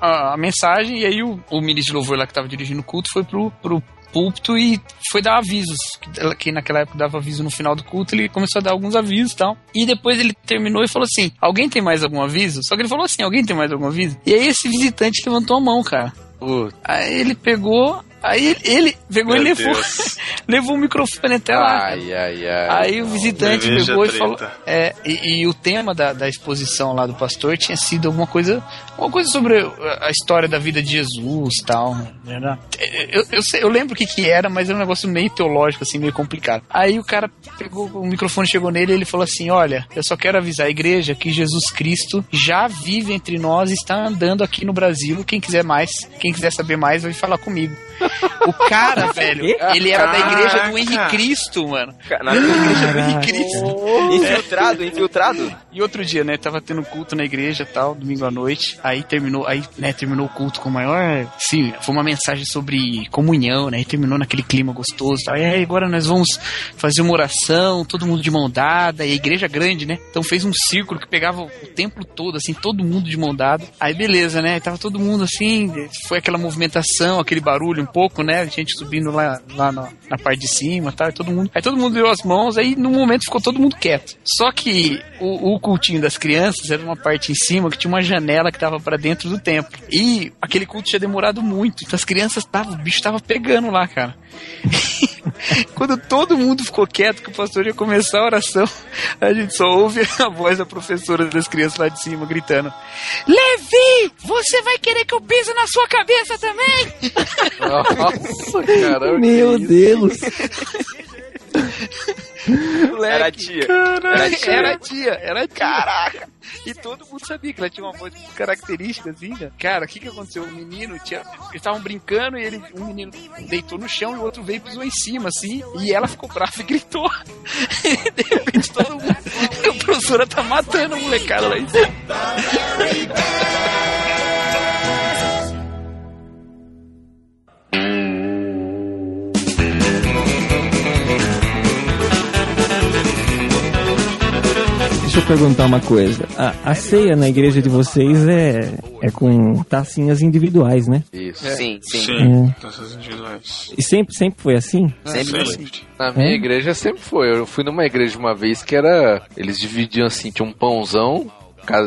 S5: a, a mensagem, e aí o, o ministro de louvor lá que tava dirigindo o culto foi pro, pro púlpito e foi dar avisos. Que- Que naquela época dava aviso no final do culto, ele começou a dar alguns avisos e tal. E depois ele terminou e falou assim: Alguém tem mais algum aviso? Só que ele falou assim: Alguém tem mais algum aviso? E aí esse visitante levantou a mão, cara. Ele pegou. Aí ele, pegou
S1: Meu
S5: e levou, levou o microfone até lá.
S3: Ai, ai, ai.
S5: Aí o visitante pegou e falou. É, e, e o tema da, da exposição lá do pastor tinha sido alguma coisa. Alguma coisa sobre a a história da vida de Jesus e tal. Era- Eu, eu, sei- eu lembro o que, que era, mas era um negócio meio teológico, assim, meio complicado. Aí o cara pegou, o microfone chegou nele e ele falou assim: Olha, eu só quero avisar a igreja que Jesus Cristo já vive entre nós e está andando aqui no Brasil. Quem quiser mais, quem quiser saber mais, vai falar comigo. O cara, velho, ele era da igreja do Henrique
S1: Caraca.
S5: Cristo, mano.
S2: Na
S5: Igreja do Henrique Cristo.
S2: Infiltrado, infiltrado.
S5: E outro dia, né, tava tendo culto na igreja tal, domingo à noite. Aí terminou, aí, né, terminou o culto com o maior. Sim, foi uma mensagem sobre comunhão, né? E terminou naquele clima gostoso tal. E aí agora nós vamos fazer uma oração, todo mundo de mão dada. E a igreja é grande, né? Então fez um círculo que pegava o templo todo, assim, todo mundo de mão dada. Aí beleza, né? Tava todo mundo assim, foi aquela movimentação, aquele barulho um pouco, né? A gente subindo lá, lá na, na parte de cima e todo mundo. Aí todo mundo deu as mãos, aí no momento ficou todo mundo quieto. Só que o, o cultinho das crianças era uma parte em cima que tinha uma janela que tava pra dentro do templo. E aquele culto tinha demorado muito. Então as crianças estavam, o bicho tava pegando lá, cara. Quando todo mundo ficou quieto, que o pastor ia começar a oração, a gente só ouve a voz da professora das crianças lá de cima gritando: Levi, você vai querer que eu pise na sua cabeça também?
S3: Nossa, caramba.
S4: Meu
S3: que
S4: Deus.
S2: Era a tia. Era a tia.
S5: Era a tia, era a tia. Caraca! E todo mundo sabia que ela tinha uma voz muito característica, assim, né? Cara, o que que aconteceu? O menino tinha. Eles estavam brincando e ele, um menino deitou no chão e o outro veio e pisou em cima, assim. E ela ficou brava e gritou. de repente todo mundo. A professora tá matando a molecada lá em cima.
S4: Deixa eu perguntar uma coisa. A, a ceia na igreja de vocês é, é com tacinhas individuais, né?
S3: Isso.
S2: Sim, sim.
S1: Sim, nossas individuais.
S4: E sempre, sempre foi assim?
S2: Sempre foi.
S1: Sempre.
S3: Na minha
S4: É?
S3: igreja sempre foi. Eu fui numa igreja uma vez que era. Eles dividiam assim, tinha um pãozão.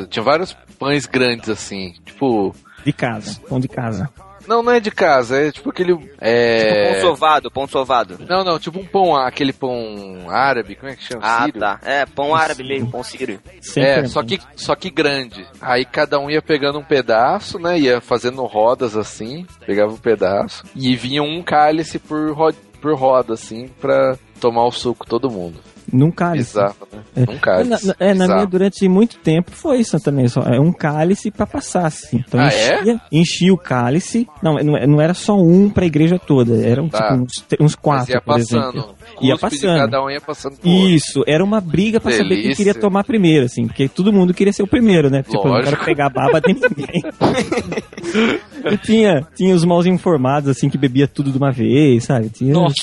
S3: Tinha vários pães grandes assim. Tipo.
S4: De casa, pão de casa.
S3: Não, não é de casa, é tipo aquele. É...
S2: Pão sovado, pão sovado.
S3: Não, não, tipo um pão, aquele pão árabe, como é que chama?
S2: Ah,
S3: Sírio?
S2: tá. É, pão árabe mesmo, pão sírio.
S4: Sem
S3: É,
S4: creme.
S3: só que, só que grande. Aí cada um ia pegando um pedaço, né? Ia fazendo rodas assim, pegava um pedaço. E vinha um cálice por, ro por roda, assim, pra tomar o suco todo mundo.
S4: Num cálice.
S3: Bizarro, né?
S4: É.
S3: Um
S4: É,
S3: cálice.
S4: na, na- é, na minha, durante muito tempo foi isso também. Só, é um cálice pra passar, assim. Então
S3: Ah,
S4: enchia, enchia o cálice. Não, não, não era só um pra igreja toda. Eram
S3: Tá.
S4: tipo uns, uns quatro, por
S3: passando.
S4: exemplo. Ia
S3: Cuspe
S4: passando.
S3: Cada um ia passando por outro.
S4: Isso, era uma briga pra saber quem
S3: Delícia.
S4: queria tomar primeiro, assim, porque todo mundo queria ser o primeiro, né? Tipo, eu não
S3: Lógico.
S4: quero pegar baba de ninguém. e tinha, tinha os mal informados, assim, que bebia tudo de uma vez, sabe? Tinha
S5: Nossa.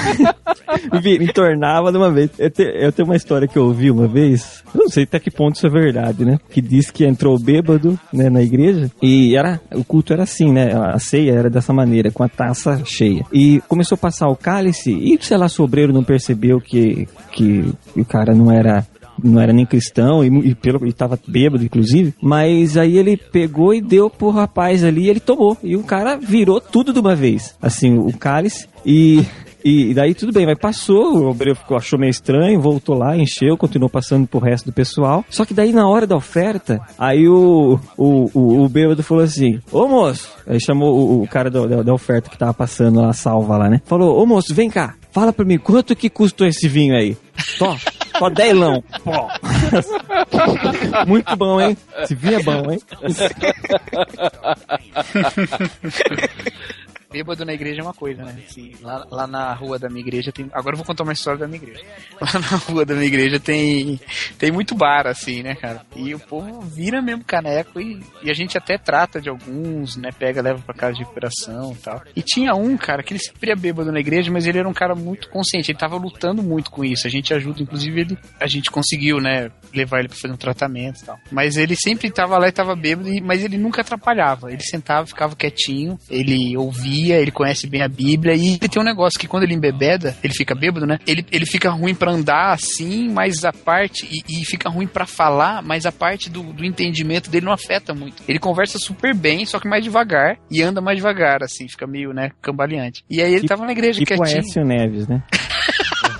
S4: De tudo. me, me tornava de uma vez. Eu, te- eu tenho uma história que eu ouvi uma vez, eu não sei até que ponto isso é verdade, né? Que diz que entrou bêbado, né, na igreja, e era, o culto era assim, né? A ceia era dessa maneira, com a taça cheia. E começou a passar o cálice, e sei lá, o obreiro não percebeu que, que o cara não era não era nem cristão e, e, pelo, e tava bêbado, inclusive. Mas aí ele pegou e deu pro rapaz ali e ele tomou. E o cara virou tudo de uma vez. Assim, o cálice. E, e daí tudo bem, mas passou, o obreiro ficou, achou meio estranho, voltou lá, encheu, continuou passando pro resto do pessoal. Só que daí na hora da oferta, aí o, o, o, o bêbado falou assim: Ô moço! Aí chamou o, o cara da, da, da oferta que tava passando lá, salva lá, né? Falou: Ô moço, vem cá, fala pra mim, quanto que custou esse vinho aí? Só, só delão. Pô. Muito bom, hein? Esse vinho é bom, hein?
S5: Bêbado na igreja é uma coisa, né? Assim, lá, lá na rua da minha igreja tem. Agora eu vou contar uma história da minha igreja. Lá na rua da minha igreja tem, tem muito bar, assim, né, cara? E o povo vira mesmo caneco e, e a gente até trata de alguns, né? Pega, leva pra casa de recuperação e tal. E tinha um, cara, que ele sempre ia bêbado na igreja, mas ele era um cara muito consciente. Ele tava lutando muito com isso. A gente ajuda, inclusive, ele. A gente conseguiu, né? Levar ele pra fazer um tratamento e tal. Mas ele sempre tava lá e tava bêbado, mas ele nunca atrapalhava. Ele sentava, ficava quietinho, ele ouvia, ele conhece bem a Bíblia, e ele tem um negócio que quando ele embebeda, ele fica bêbado, né? Ele, ele fica ruim pra andar assim, mas a parte. E, e fica ruim pra falar, mas a parte do, do entendimento dele não afeta muito. Ele conversa super bem, só que mais devagar, e anda mais devagar, assim, fica meio, né, cambaleante. E aí ele
S4: Tipo-
S5: tava na igreja
S4: Tipo
S5: quietinho.
S4: Aécio Neves, né?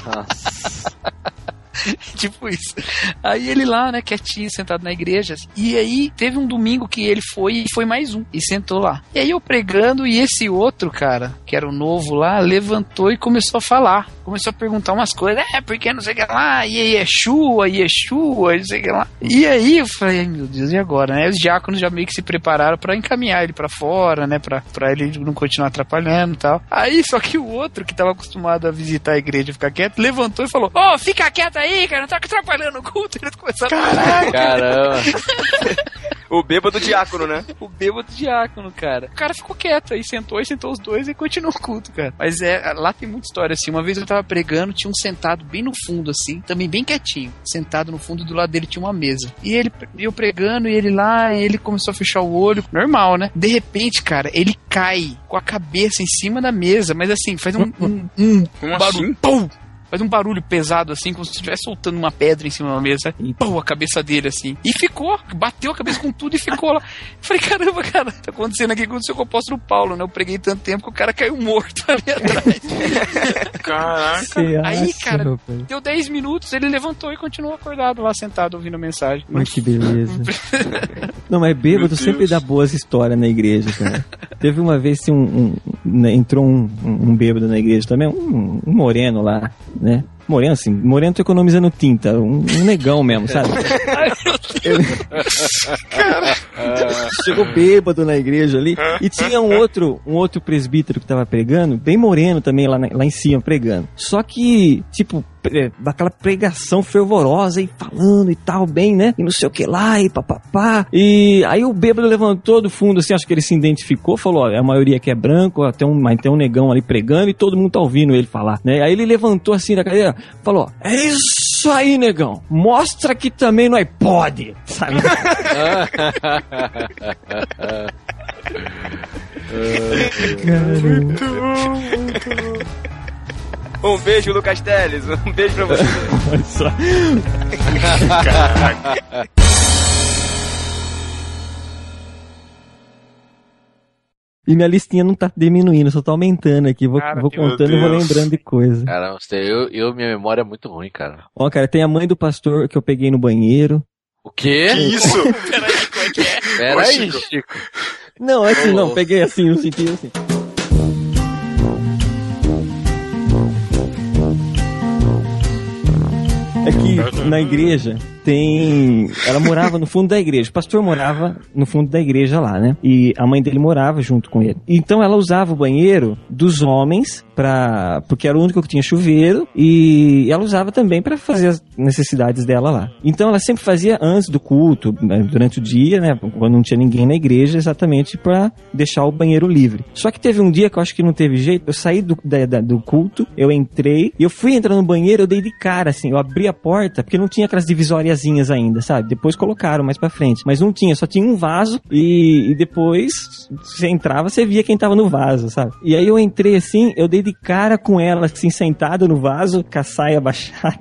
S5: tipo isso. Aí ele lá, né, quietinho, sentado na igreja. E aí teve um domingo que ele foi e foi mais um. E sentou lá. E aí eu pregando e esse outro, cara, que era o novo lá, levantou e começou a falar. Começou a perguntar umas coisas. É, porque não sei o que lá. E aí Yeshua, Yeshua, não sei o que lá. E aí eu falei, meu Deus, e agora, né? Os diáconos já meio que se prepararam pra encaminhar ele pra fora, né? Pra, pra ele não continuar atrapalhando e tal. Aí só que o outro que tava acostumado a visitar a igreja e ficar quieto, levantou e falou: Ô, fica quieto aí, cara, não tá atrapalhando o culto. Ele começou a falar.
S3: Caramba.
S2: O bêbado diácono, né?
S5: O bêbado diácono, cara. O cara ficou quieto aí, sentou e sentou os dois e continuou o culto, cara. Mas é, lá tem muita história assim. Uma vez eu tava pregando, tinha um sentado bem no fundo, assim, também bem quietinho. Sentado no fundo, do lado dele tinha uma mesa. E ele, eu pregando, e ele lá, e ele começou a fechar o olho, normal, né? De repente, cara, ele cai com a cabeça em cima da mesa, mas assim, faz um, um, um
S1: Como
S5: barulho.
S1: assim?
S5: Pum! Faz um barulho pesado assim, como se estivesse soltando uma pedra em cima da mesa. E pum, a cabeça dele assim. E ficou, bateu a cabeça com tudo e ficou lá. Falei, caramba, cara, tá acontecendo aqui aconteceu com o apóstolo Paulo, né? Eu preguei tanto tempo que o cara caiu morto ali atrás.
S1: Caraca.
S5: Aí, cara? Deu 10 minutos, ele levantou e continuou acordado lá sentado ouvindo a mensagem.
S4: Mas que beleza. Não, mas bêbado sempre dá boas histórias na igreja, cara. Teve uma vez que um, um- entrou um, um, um bêbado na igreja também, um, um moreno lá, né? Moreno, assim, moreno tô economizando tinta, um, um negão mesmo, sabe? Ele- Chegou bêbado na igreja ali. E tinha um outro, um outro presbítero que tava pregando, bem moreno também lá, na- lá em cima, pregando. Só que, tipo, daquela pregação fervorosa e falando e tal, bem, né? E não sei o que lá, e papapá. E aí o bêbado levantou do fundo, assim, acho que ele se identificou, falou: ó, a maioria aqui é branco, ó, tem um, mas tem um negão ali pregando e todo mundo tá ouvindo ele falar, né? Aí ele levantou assim da cadeira, falou: é isso aí, negão, mostra que também não é pode, sabe?
S2: Um beijo, Lucas Teles. Um beijo pra você.
S4: Olha E minha listinha não tá diminuindo, só tá aumentando aqui. Vou,
S5: Cara,
S4: vou contando e vou lembrando de coisa.
S3: Cara, você- eu, eu, minha memória é muito ruim, cara.
S4: Ó, cara, tem a mãe do pastor que eu peguei no banheiro.
S3: O quê?
S1: Que isso?
S5: Peraí, como é que é?
S3: Pera
S1: Ô,
S3: aí,
S1: Chico.
S3: Chico.
S4: Não, assim,
S3: Ô,
S4: não, peguei assim, no sentido assim. É que na igreja tem. Ela morava no fundo da igreja. O pastor morava no fundo da igreja lá, né? E a mãe dele morava junto com ele. Então ela usava o banheiro dos homens para porque era o único que tinha chuveiro e ela usava também para fazer as necessidades dela lá. Então ela sempre fazia antes do culto, né, durante o dia, né? Quando não tinha ninguém na igreja, exatamente para deixar o banheiro livre. Só que teve um dia que eu acho que não teve jeito. Eu saí do, da- da- do culto, eu entrei e eu fui entrar no banheiro, eu dei de cara assim, eu abri a porta porque não tinha aquelas divisóriazinhas ainda, sabe? Depois colocaram mais pra frente, mas não tinha, só tinha um vaso e, e depois você entrava, você via quem tava no vaso, sabe? E aí eu entrei assim, eu dei de cara com ela assim sentada no vaso, com a saia baixada.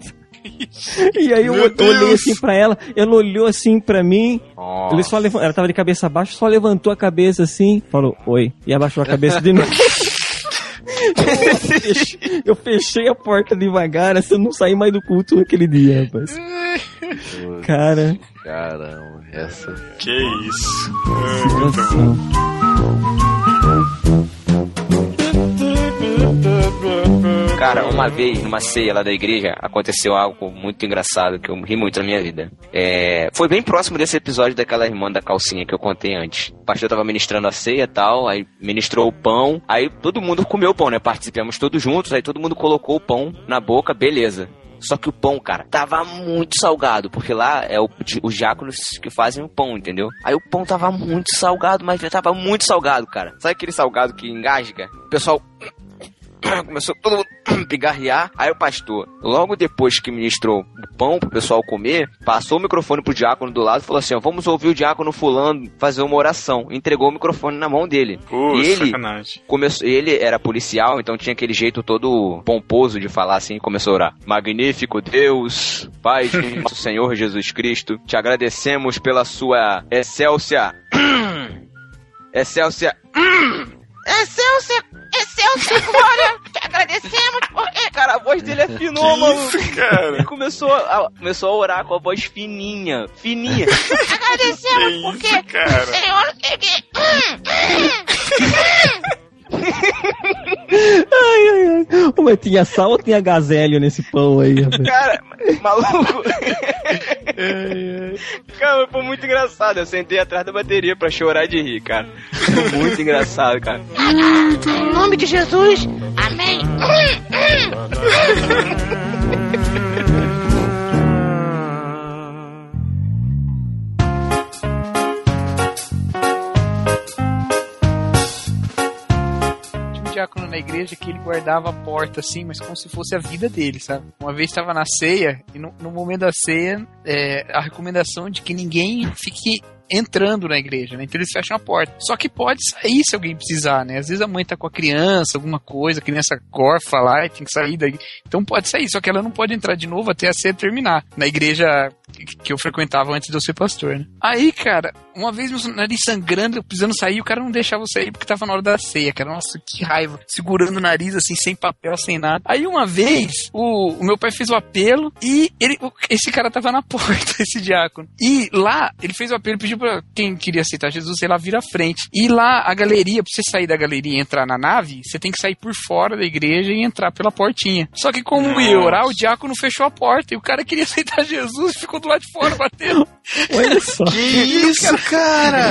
S4: E aí eu
S1: Meu
S4: olhei
S1: Deus!
S4: assim pra ela, ela olhou assim pra mim,
S2: Nossa.
S4: ele só leva- ela tava de cabeça baixa, só levantou a cabeça assim, falou oi, e abaixou a cabeça de novo. eu, fechei, eu fechei a porta devagar, assim, eu não saí mais do culto naquele dia, rapaz. Cara,
S3: Caramba, essa.
S1: Que isso?
S4: situação.
S2: Cara, uma vez, numa ceia lá da igreja, aconteceu algo muito engraçado que eu ri muito na minha vida. É, foi bem próximo desse episódio daquela irmã da calcinha que eu contei antes. O pastor tava ministrando a ceia e tal, aí ministrou o pão, aí todo mundo comeu o pão, né? Participamos todos juntos, aí todo mundo colocou o pão na boca, beleza. Só que o pão, cara, tava muito salgado, porque lá é o, os diáconos que fazem o pão, entendeu? Aí o pão tava muito salgado, mas tava muito salgado, cara. Sabe aquele salgado que engasga? O pessoal começou todo mundo pigarrear. Aí o pastor, logo depois que ministrou o pão pro pessoal comer, passou o microfone pro diácono do lado e falou assim: ó, vamos ouvir o diácono fulano fazer uma oração. Entregou o microfone na mão dele.
S1: Pô,
S2: e ele
S1: sacanagem.
S2: começou, ele era policial, então tinha aquele jeito todo pomposo de falar assim, e começou a orar. Magnífico Deus, Pai de nosso Senhor Jesus Cristo, te agradecemos pela sua excelsa excelsa excelsa glória, te agradecemos porque cara, a voz dele é finou,
S1: Que
S2: maluco.
S1: isso, cara?
S2: Ele começou a, começou a orar com a voz fininha, fininha. Agradecemos
S1: Que isso, cara?
S4: Ai, ai, ai. Mas tinha sal ou tinha gazélio nesse pão aí, rapaz?
S2: Cara, maluco. cara, foi muito engraçado. Eu sentei atrás da bateria pra chorar de rir, cara. Foi muito engraçado, cara.
S8: Em nome de Jesus, amém.
S5: diácono na igreja que ele guardava a porta assim, mas como se fosse a vida dele, sabe? Uma vez estava na ceia e no, no momento da ceia, é, a recomendação de que ninguém fique entrando na igreja, né? Então eles fecham a porta. Só que pode sair se alguém precisar, né? Às vezes a mãe tá com a criança, alguma coisa, a criança gorfa lá e tem que sair daí. Então pode sair, só que ela não pode entrar de novo até a ceia terminar. Na igreja que- eu frequentava antes de eu ser pastor, né? Aí, cara, uma vez meu nariz sangrando, eu precisando sair, o cara não deixava eu sair porque tava na hora da ceia, cara. Nossa, que raiva. Segurando o nariz assim, sem papel, sem nada. Aí uma vez, o, o meu pai fez o apelo e ele, o- esse cara tava na porta, esse diácono. E lá, ele fez o apelo, pediu pra quem queria aceitar Jesus, sei lá, vir à frente. E lá, a galeria, pra você sair da galeria e entrar na nave, você tem que sair por fora da igreja e entrar pela portinha. Só que como ia orar, o diácono fechou a porta e o cara queria aceitar Jesus e ficou do lado de fora batendo.
S4: Olha só.
S1: Que isso, cara?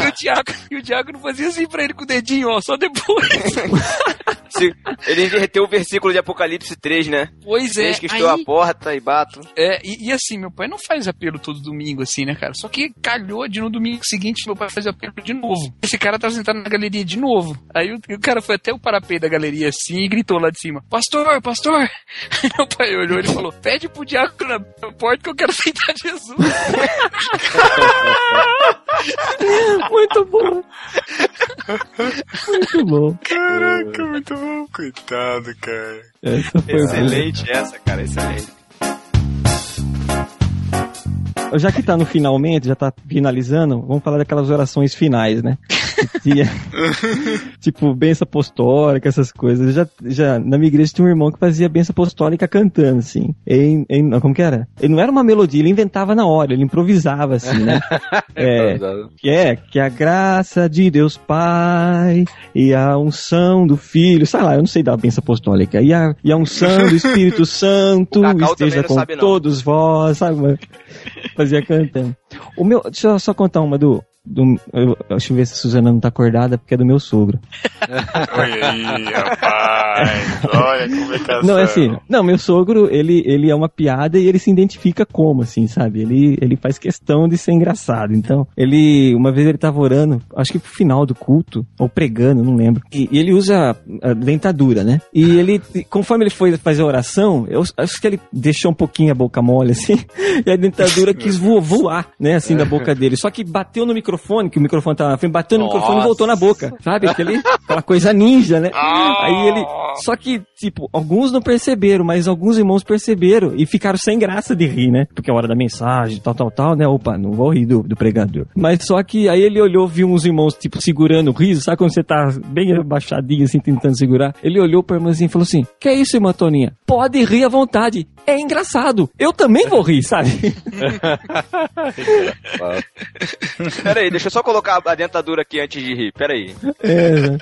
S5: E o diácono, e o diácono fazia assim pra ele com o dedinho, ó, só depois.
S2: Se- ele inverteu o versículo de Apocalipse 3, né?
S5: Pois é,
S2: Eis que estou à
S5: aí,
S2: porta e bato.
S5: é e, e assim, meu pai não faz apelo todo domingo assim, né, cara? Só que calhou de no domingo seguinte meu pai fazer apelo de novo. Esse cara tava sentado na galeria de novo. Aí o, o cara foi até o parapeito da galeria assim e gritou lá de cima: Pastor, pastor! Aí meu pai olhou e falou: Pede pro diácono na porta que eu quero aceitar Jesus.
S4: Muito bom. Muito bom.
S1: Caraca, muito bom. Coitado, cara.
S4: Essa foi boa.
S2: Excelente essa, cara, excelente.
S4: Já que tá no finalmente, já tá finalizando, vamos falar daquelas orações finais, né? Tinha, tipo, benção apostólica, essas coisas. Eu já, já, na minha igreja tinha um irmão que fazia benção apostólica cantando, assim. Em, em, como que era? Ele não era uma melodia, ele inventava na hora, ele improvisava, assim, né? É, que é, que a graça de Deus Pai e a unção do Filho, sei lá, eu não sei da benção apostólica, e a, e a unção do Espírito Santo esteja com
S2: sabe,
S4: todos vós, sabe? mano? Fazia cantando. O meu, deixa eu só contar uma do, do eu, deixa eu ver se a Suzana não tá acordada, porque é do meu sogro.
S1: Olha aí, rapaz. Olha comunicação.
S4: Não, é assim, não, meu sogro, ele, ele é uma piada e ele se identifica como, assim, sabe? Ele, ele faz questão de ser engraçado. Então, ele, uma vez ele tava orando, acho que pro final do culto, ou pregando, não lembro. E, e ele usa a dentadura, né? E ele, conforme ele foi fazer a oração, eu acho que ele deixou um pouquinho a boca mole, assim, e a dentadura quis vo- voar, né, assim, da boca dele. Só que bateu no microfone, que o microfone tava na frente, bateu no microfone e voltou na boca, sabe? Aquele, aquela coisa ninja, né? Aí ele, só que, tipo, alguns não perceberam, mas alguns irmãos perceberam e ficaram sem graça de rir, né? Porque é a hora da mensagem, tal, tal, tal, né? Opa, não vou rir do, do pregador. Mas só que aí ele olhou, viu uns irmãos, tipo, segurando o riso, sabe quando você tá bem abaixadinho, assim, tentando segurar? Ele olhou pra irmãzinha e falou assim: Que é isso, irmã Toninha? Pode rir à vontade. É engraçado. Eu também vou rir, sabe?
S2: Pera aí, deixa eu só colocar a dentadura aqui antes de rir. Pera aí.
S4: É, né?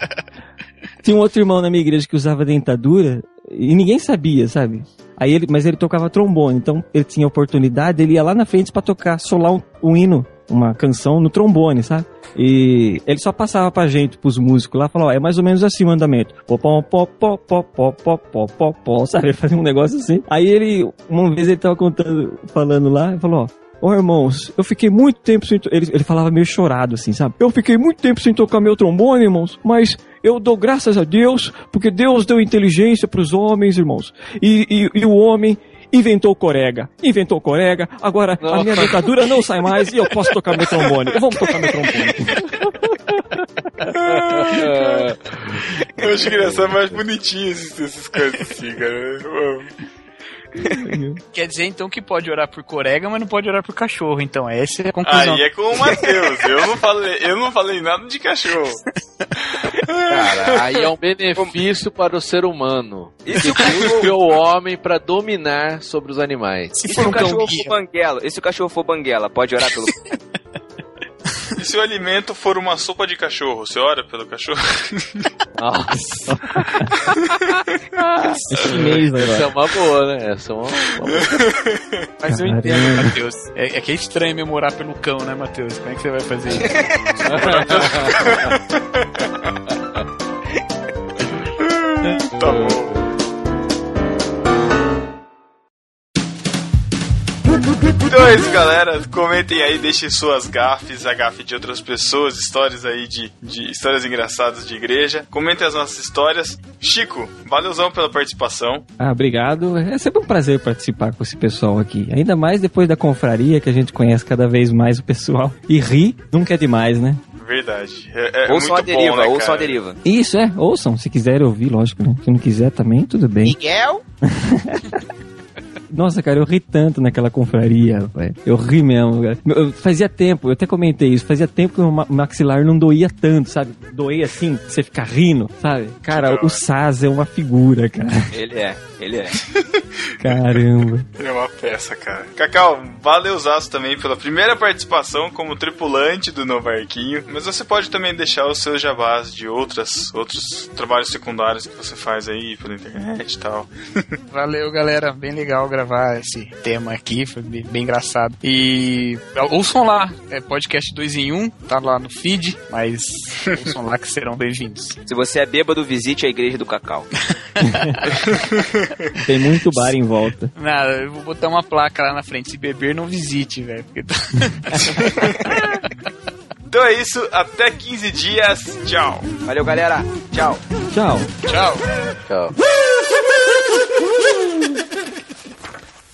S4: Tinha um outro irmão na minha igreja que usava dentadura e ninguém sabia, sabe? Aí ele, mas ele tocava trombone, então ele tinha oportunidade, ele ia lá na frente para tocar, solar um, um, hino, uma canção no trombone, sabe? E ele só passava pra gente, pros músicos lá, falava, ó, é mais ou menos assim o andamento. Popom, popó, popó, popó, popó, sabe? Ele fazia um negócio assim. Aí ele, uma vez ele tava contando, falando lá, ele falou, ó, Ô irmãos, eu fiquei muito tempo sem. Ele, ele falava meio chorado, assim, sabe? Eu fiquei muito tempo sem tocar meu trombone, irmãos, mas eu dou graças a Deus, porque Deus deu inteligência pros homens, irmãos. E, e, e o homem inventou corega. Inventou corega, agora a minha dentadura não sai mais e eu posso tocar meu trombone. Vamos tocar meu trombone.
S1: Eu acho engraçado mais bonitinho esses, essas coisas assim, cara.
S5: Quer dizer então que pode orar por corega, mas não pode orar por cachorro. Então, essa é a conclusão.
S1: Aí é com o Matheus. Eu não falei, eu não falei nada de cachorro.
S3: Cara, aí é um benefício para o ser humano.
S2: E se o cachorro,
S3: criou o homem para dominar sobre os animais.
S5: Se
S2: e se o cachorro for banguela? E se o cachorro for banguela? Pode orar pelo.
S1: E se o alimento for uma sopa de cachorro, você ora pelo cachorro?
S3: Nossa,
S4: É chinês
S3: essa é uma boa, né? Essa é uma, uma boa.
S5: mas eu entendo, Matheus. É, é que é estranho memorar pelo cão, né, Matheus? Como é que você vai fazer isso?
S1: é isso, galera. Comentem aí, deixem suas gafes, a gafe de outras pessoas, histórias aí de, de histórias engraçadas de igreja. Comentem as nossas histórias. Chico, valeuzão pela participação.
S4: Ah, obrigado. É sempre um prazer participar com esse pessoal aqui. Ainda mais depois da confraria, que a gente conhece cada vez mais o pessoal. E rir nunca é demais, né?
S1: Verdade. É, é
S2: ouçam
S1: muito
S2: a deriva,
S1: bom, né,
S2: ouçam a deriva.
S4: Isso, é. Ouçam, se quiserem ouvir, lógico, né? Se não quiser também, tudo bem.
S2: Miguel?
S4: Nossa, cara, eu ri tanto naquela confraria, rapaz. Eu ri mesmo, cara. Eu- fazia tempo, eu até comentei isso, fazia tempo que o ma- maxilar não doía tanto, sabe? Doía assim, você fica rindo, sabe? Cara, o Saz é uma figura, cara.
S2: Ele é, ele é.
S4: Caramba.
S1: É uma peça, cara. Cacau, valeuzaço também pela primeira participação como tripulante do Novo Arquinho. Mas você pode também deixar os seus jabás de outras, outros trabalhos secundários que você faz aí pela internet e tal.
S5: Valeu, galera. Bem legal gravar esse tema aqui. Foi bem, bem engraçado. E ouçam lá. É podcast 2 em 1. Um, tá lá no feed. Mas ouçam lá que serão bem-vindos.
S2: Se você é bêbado, visite a igreja do Cacau.
S4: Tem muito bar em volta.
S5: Nada, eu vou botar uma placa lá na frente. Se beber, não visite, velho. porque tá-
S1: Então é isso, até 15 dias. Tchau.
S2: Valeu, galera. Tchau.
S4: Tchau.
S5: Tchau.
S3: Tchau.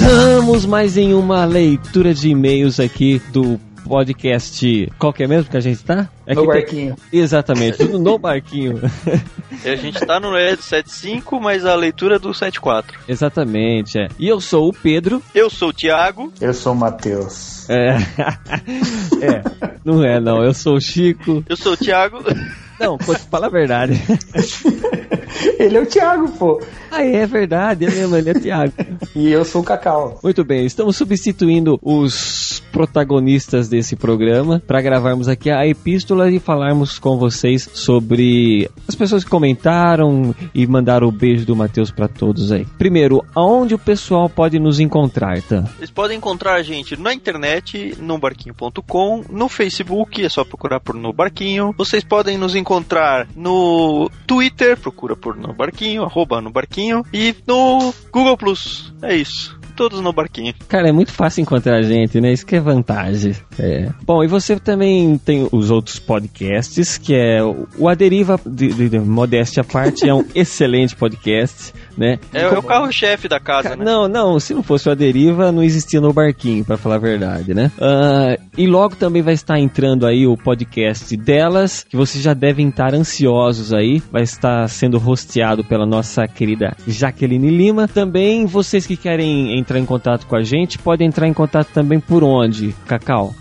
S4: Vamos mais em uma leitura de e-mails aqui do podcast. Qual que é mesmo que a gente tá? É
S5: No
S4: que tem-
S5: barquinho.
S4: Exatamente, tudo no barquinho.
S9: E a gente tá no ED 75, mas a leitura é do 74.
S4: Exatamente, é. E eu sou o Pedro.
S9: Eu sou o Thiago.
S5: Eu sou o Matheus.
S4: É. é. Não é, não. Eu sou o Chico.
S9: Eu sou o Thiago.
S4: Não, pô, fala a verdade.
S5: Ele é o Thiago, pô.
S4: Ah, é verdade, é mesmo, ele é Thiago.
S5: E eu sou o Cacau.
S4: Muito bem, estamos substituindo os protagonistas desse programa para gravarmos aqui a epístola e falarmos com vocês sobre as pessoas que comentaram e mandaram o beijo do Matheus para todos aí. Primeiro, aonde o pessoal pode nos encontrar, tá?
S9: Vocês podem encontrar a gente na internet, no barquinho.com, no Facebook, é só procurar por No Barquinho. Vocês podem nos encontrar no Twitter, procura por No Barquinho, arroba No Barquinho, e no Google Plus. É isso. Todos no Barquinho.
S4: Cara, é muito fácil encontrar a gente, né? Isso que é vantagem. É. Bom, e você também tem os outros podcasts, que é o o A Deriva, de, de- de modéstia à parte, é um excelente podcast, né?
S9: É, é o carro-chefe da casa, né?
S4: Não, não, se não fosse o A Deriva, não existia no barquinho, pra falar a verdade, né? Ah, e logo também vai estar entrando aí o podcast delas, que vocês já devem estar ansiosos aí. Vai estar sendo hosteado pela nossa querida Jaqueline Lima. Também vocês que querem entrar em contato com a gente, podem entrar em contato também por onde, Cacau?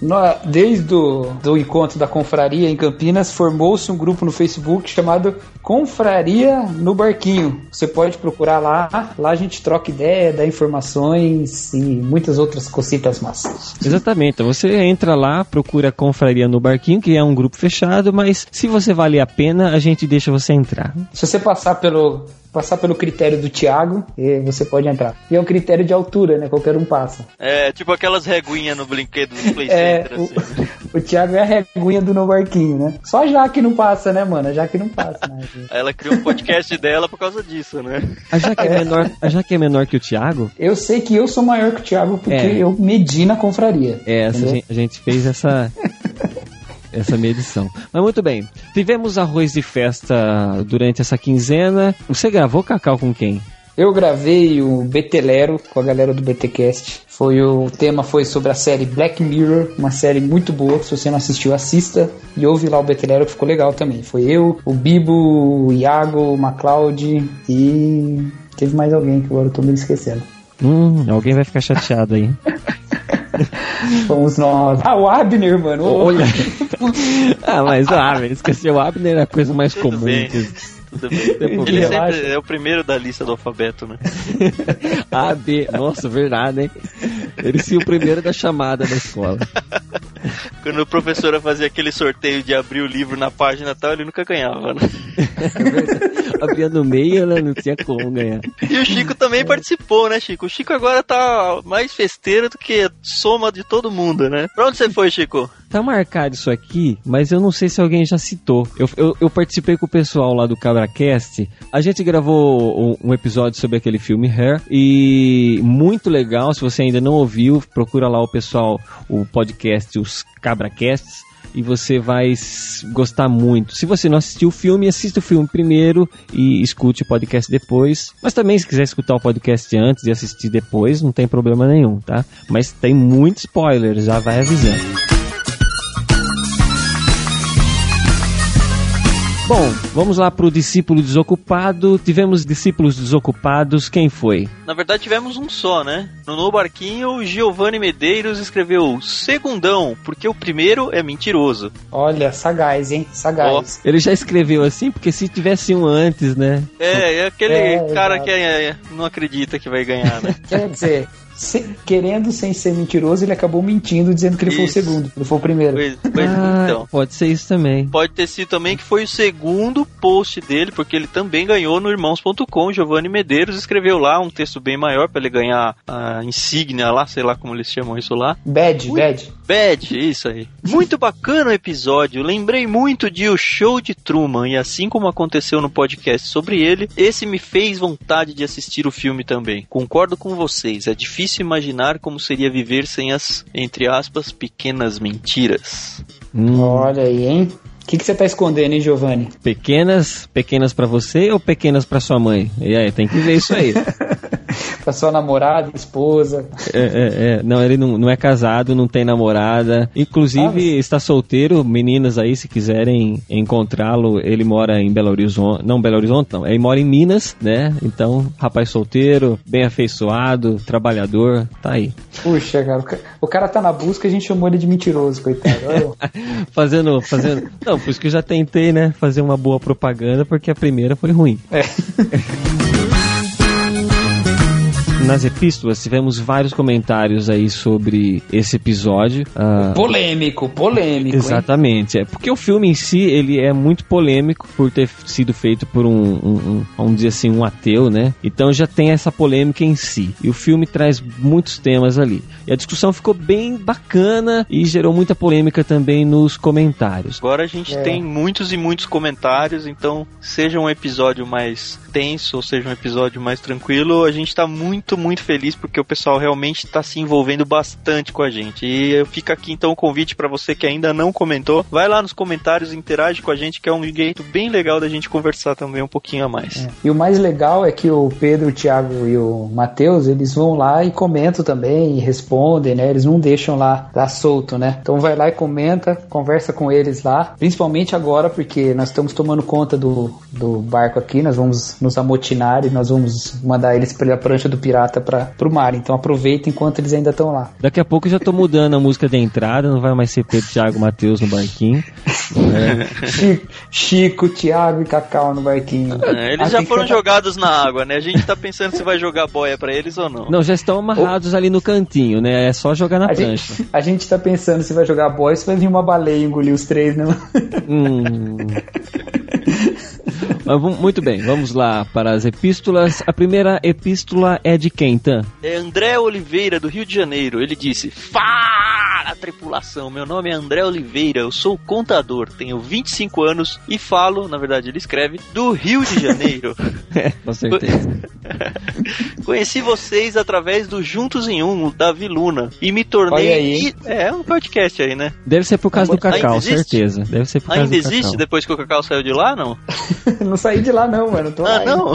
S5: Desde o do encontro da confraria em Campinas, formou-se um grupo no Facebook chamado Confraria no Barquinho. Você pode procurar lá, lá a gente troca ideia, dá informações e muitas outras cositas massas.
S4: Exatamente. Você entra lá, procura a Confraria no Barquinho, que é um grupo fechado, mas se você valer a pena, a gente deixa você entrar.
S5: Se você passar pelo passar pelo critério do Thiago, eh, você pode entrar. E é um critério de altura, né? Qualquer um passa.
S9: É, tipo aquelas reguinhas no brinquedo do Play
S5: É,
S9: Center,
S5: o,
S9: assim.
S5: o Thiago é a reguinha do No Barquinho, né? Só a Jaque não passa, né, mano? A Jaque não passa, né?
S9: Ela criou um podcast dela por causa disso, né?
S4: A Jaque é menor, a Jaque é menor que o Thiago?
S5: Eu sei que eu sou maior que o Thiago porque
S4: É.
S5: eu medi na confraria.
S4: É, gente, a gente fez essa essa medição. Mas muito bem. Tivemos arroz de festa durante essa quinzena. Você gravou Cacau com quem?
S5: Eu gravei o Betelero com a galera do BTcast. Foi o tema foi sobre a série Black Mirror, uma série muito boa. Se você não assistiu, assista e ouve lá o Betelero que ficou legal também. Foi eu, o Bibo, o Iago, o MacLeod e teve mais alguém que agora eu tô me esquecendo.
S4: Hum, alguém vai ficar chateado aí.
S5: Fomos nós. Ah, o Abner, mano.
S4: Olha. ah, mas o Abner, esqueceu o Abner é a coisa mais comum.
S9: bem.
S4: que-
S9: Tudo bem.
S4: Depois
S9: Ele
S4: relaxa.
S9: sempre é o primeiro da lista do alfabeto, né?
S4: A, B. Nossa, verdade, hein? Ele sim o primeiro da chamada da escola.
S9: Quando a professora fazia aquele sorteio de abrir o livro na página e tal, ele nunca ganhava, né?
S4: Abria no meio, ela não tinha como ganhar.
S9: E o Chico também participou, né, Chico? O Chico agora tá mais festeiro do que soma de todo mundo, né? Pra onde você foi, Chico?
S4: Tá marcado isso aqui, mas eu não sei se alguém já citou. Eu, eu, eu participei com o pessoal lá do CabraCast. A gente gravou um, um episódio sobre aquele filme Hair e muito legal. Se você ainda não ouviu, procura lá o pessoal, o podcast, os CabraCasts. E você vai gostar muito. Se você não assistiu o filme, assista o filme primeiro e escute o podcast depois. Mas também, se quiser escutar o podcast antes e assistir depois, não tem problema nenhum, tá? Mas tem muito spoiler, já vai avisando. Bom, vamos lá pro discípulo desocupado. Tivemos discípulos desocupados. Quem foi?
S9: Na verdade, tivemos um só, né? No No Barquinho, o Giovanni Medeiros escreveu Segundão, porque o primeiro é mentiroso.
S5: Olha, sagaz, hein? Sagaz.
S4: Ele já escreveu assim, porque se tivesse um antes, né?
S9: É, é aquele
S5: É,
S9: cara
S5: exato.
S9: que é- não acredita que vai ganhar, né?
S5: Quer dizer, se- querendo sem ser mentiroso, ele acabou mentindo dizendo que ele foi o
S9: Isso.
S5: segundo, que ele foi o primeiro.
S9: Pois, pois
S4: Ah,
S9: então.
S4: Pode ser isso também.
S9: Pode ter sido também que foi o segundo post dele, porque ele também ganhou no irmãos.com. Giovanni Medeiros escreveu lá um texto bem maior para ele ganhar a insígnia lá, sei lá como eles chamam isso lá.
S5: Bad, bad.
S9: Bad, isso aí. Muito bacana o episódio. Lembrei muito de O Show de Truman e assim como aconteceu no podcast sobre ele, esse me fez vontade de assistir o filme também. Concordo com vocês. É difícil imaginar como seria viver sem as, entre aspas, pequenas mentiras.
S4: Hum,
S5: Olha aí, hein? O que, que você tá escondendo, hein, Giovanni?
S4: pequenas, pequenas pra você ou pequenas pra sua mãe? E aí, tem que ver isso aí.
S5: pra sua namorada, esposa.
S4: É, é, é. Não, ele não, não é casado, não tem namorada. Inclusive, está solteiro. Meninas aí, se quiserem encontrá-lo, ele mora em Belo Horizonte. Não, Belo Horizonte não. Ele mora em Minas, né? Então, rapaz solteiro, bem afeiçoado, trabalhador, tá aí.
S5: Puxa, cara, o ca- o cara tá na busca, a gente chamou ele de mentiroso, coitado.
S4: Fazendo, fazendo. Não, por isso que eu já tentei, né? Fazer uma boa propaganda, porque a primeira foi ruim.
S5: É.
S4: Nas epístolas tivemos vários comentários aí sobre esse episódio. Ah,
S5: polêmico, polêmico. hein?
S4: Exatamente, é porque o filme em si ele é muito polêmico por ter sido feito por um, um, um, vamos dizer assim, um ateu, né? Então já tem essa polêmica em si. E o filme traz muitos temas ali. E a discussão ficou bem bacana e gerou muita polêmica também nos comentários.
S9: Agora a gente
S5: É.
S9: tem muitos e muitos comentários, então seja um episódio mais tenso ou seja um episódio mais tranquilo, a gente tá muito, muito feliz porque o pessoal realmente tá se envolvendo bastante com a gente. E fica aqui então o convite para você que ainda não comentou, vai lá nos comentários, interage com a gente, que é um jeito bem legal da gente conversar também um pouquinho a mais.
S5: E o mais legal é que o Pedro, o Thiago e o Matheus, eles vão lá e comentam também e respondem, né? Eles não deixam lá, lá solto, né? Então vai lá e comenta, conversa com eles lá. Principalmente agora, porque nós estamos tomando conta do, do barco aqui, nós vamos nos amotinar e nós vamos mandar eles pela prancha do pirata para pro mar. Então aproveita enquanto eles ainda estão lá.
S4: Daqui a pouco eu já tô mudando a música da entrada, não vai mais ser Pedro, Thiago, Matheus no barquinho. É,
S5: Chico, Chico, Thiago e Cacau no barquinho.
S9: É, eles
S5: Ah,
S9: já foram jogados na água, né? A gente tá pensando se vai jogar boia pra eles ou não.
S4: Não, já estão amarrados ali no cantinho, né? É só jogar na
S5: A
S4: prancha.
S5: gente, a gente tá pensando se vai jogar boy, se vai vir uma baleia engolir os três, né?
S4: Hum. Muito bem, vamos lá para as epístolas. A primeira epístola é de quem, Tan?
S9: É André Oliveira, do Rio de Janeiro. Ele disse: Fala, tripulação. Meu nome é André Oliveira, eu sou contador, tenho 25 anos e falo, na verdade ele escreve, do Rio de Janeiro.
S4: É, com certeza.
S9: Conheci vocês através do Juntos em Um, Davi Luna, e me tornei.
S5: Olha aí.
S9: É, um podcast aí, né?
S4: Deve ser por causa do Cacau, certeza. Deve ser por causa
S9: Ainda
S4: do
S9: existe
S4: Cacau.
S9: depois que o Cacau saiu de lá, não?
S5: não saí de lá não, mano. Tô lá
S9: Ah, não?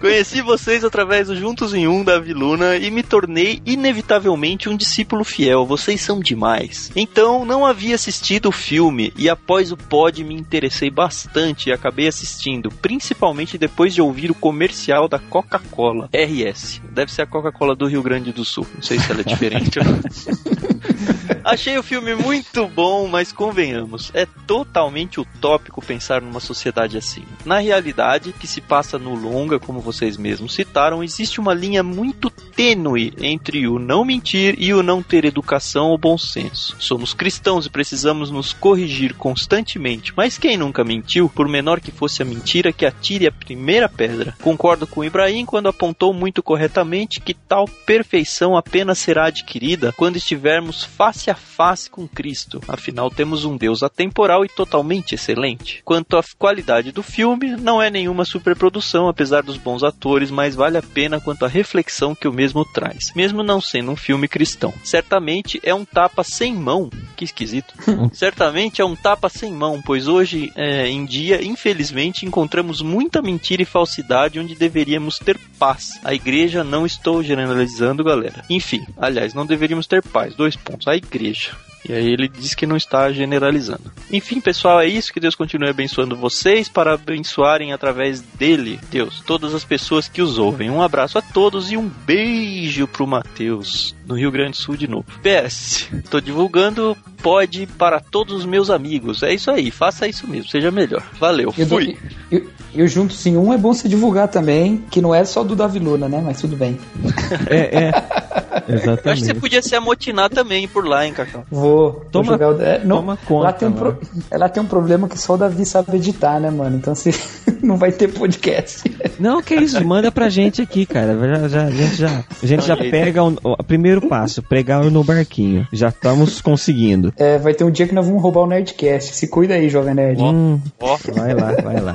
S9: Conheci vocês através do Juntos em Um da Viluna e me tornei inevitavelmente um discípulo fiel. Vocês são demais. Então, não havia assistido o filme e após o pod me interessei bastante e acabei assistindo, principalmente depois de ouvir o comercial da Coca-Cola. RS. Deve ser a Coca-Cola do Rio Grande do Sul. Não sei se ela é diferente. Achei o filme muito bom, mas convenhamos, é totalmente utópico pensar numa sociedade assim. Na realidade, que se passa no longa, como vocês mesmos citaram, existe uma linha muito tênue entre o não mentir e o não ter educação ou bom senso. Somos cristãos e precisamos nos corrigir constantemente, mas quem nunca mentiu, por menor que fosse a mentira, que atire a primeira pedra. Concordo com Ibrahim quando apontou muito corretamente que tal perfeição apenas será adquirida quando estivermos face a face com Cristo. Afinal, temos um Deus atemporal e totalmente excelente. Quanto à qualidade do filme, não é nenhuma superprodução, apesar dos bons atores, mas vale a pena quanto à reflexão que o mesmo traz, mesmo não sendo um filme cristão. Certamente é um tapa sem mão, que esquisito. Certamente é um tapa sem mão, pois hoje é, em dia, infelizmente, encontramos muita mentira e falsidade onde deveríamos ter paz. A igreja não estou generalizando, galera. Enfim, aliás, não deveríamos ter paz. Dois pontos. A igreja. E aí ele diz que não está generalizando. Enfim, pessoal, é isso. Que Deus continue abençoando vocês para abençoarem através dele, Deus, todas as pessoas que os ouvem. Um abraço a todos e um beijo pro Matheus, no Rio Grande do Sul de novo. PS, tô divulgando pode para todos os meus amigos. É isso aí, faça isso mesmo, seja melhor. Valeu,
S5: E do-
S9: fui.
S5: e, e o Juntos em Um é bom se divulgar também, que não é só do Davi Luna, né? Mas tudo bem.
S4: É, é.
S9: Eu acho que você
S4: Exatamente.
S9: podia se amotinar também por lá, hein, Cacau?
S5: Vou, vou
S4: Toma-
S5: jogar o. É, não,
S4: toma conta,
S5: lá, tem um pro- lá tem um problema que só o Davi sabe editar, né, mano? Então você não vai ter podcast.
S4: Não, que isso, manda pra gente aqui, cara. Já, já- a gente já, a gente já pega o, o primeiro passo, pregar no barquinho. Já estamos conseguindo.
S5: É, vai ter um dia que nós vamos roubar o Nerdcast. Se cuida aí, Jovem Nerd.
S4: Hum,
S9: Ó,
S4: vai lá, vai lá.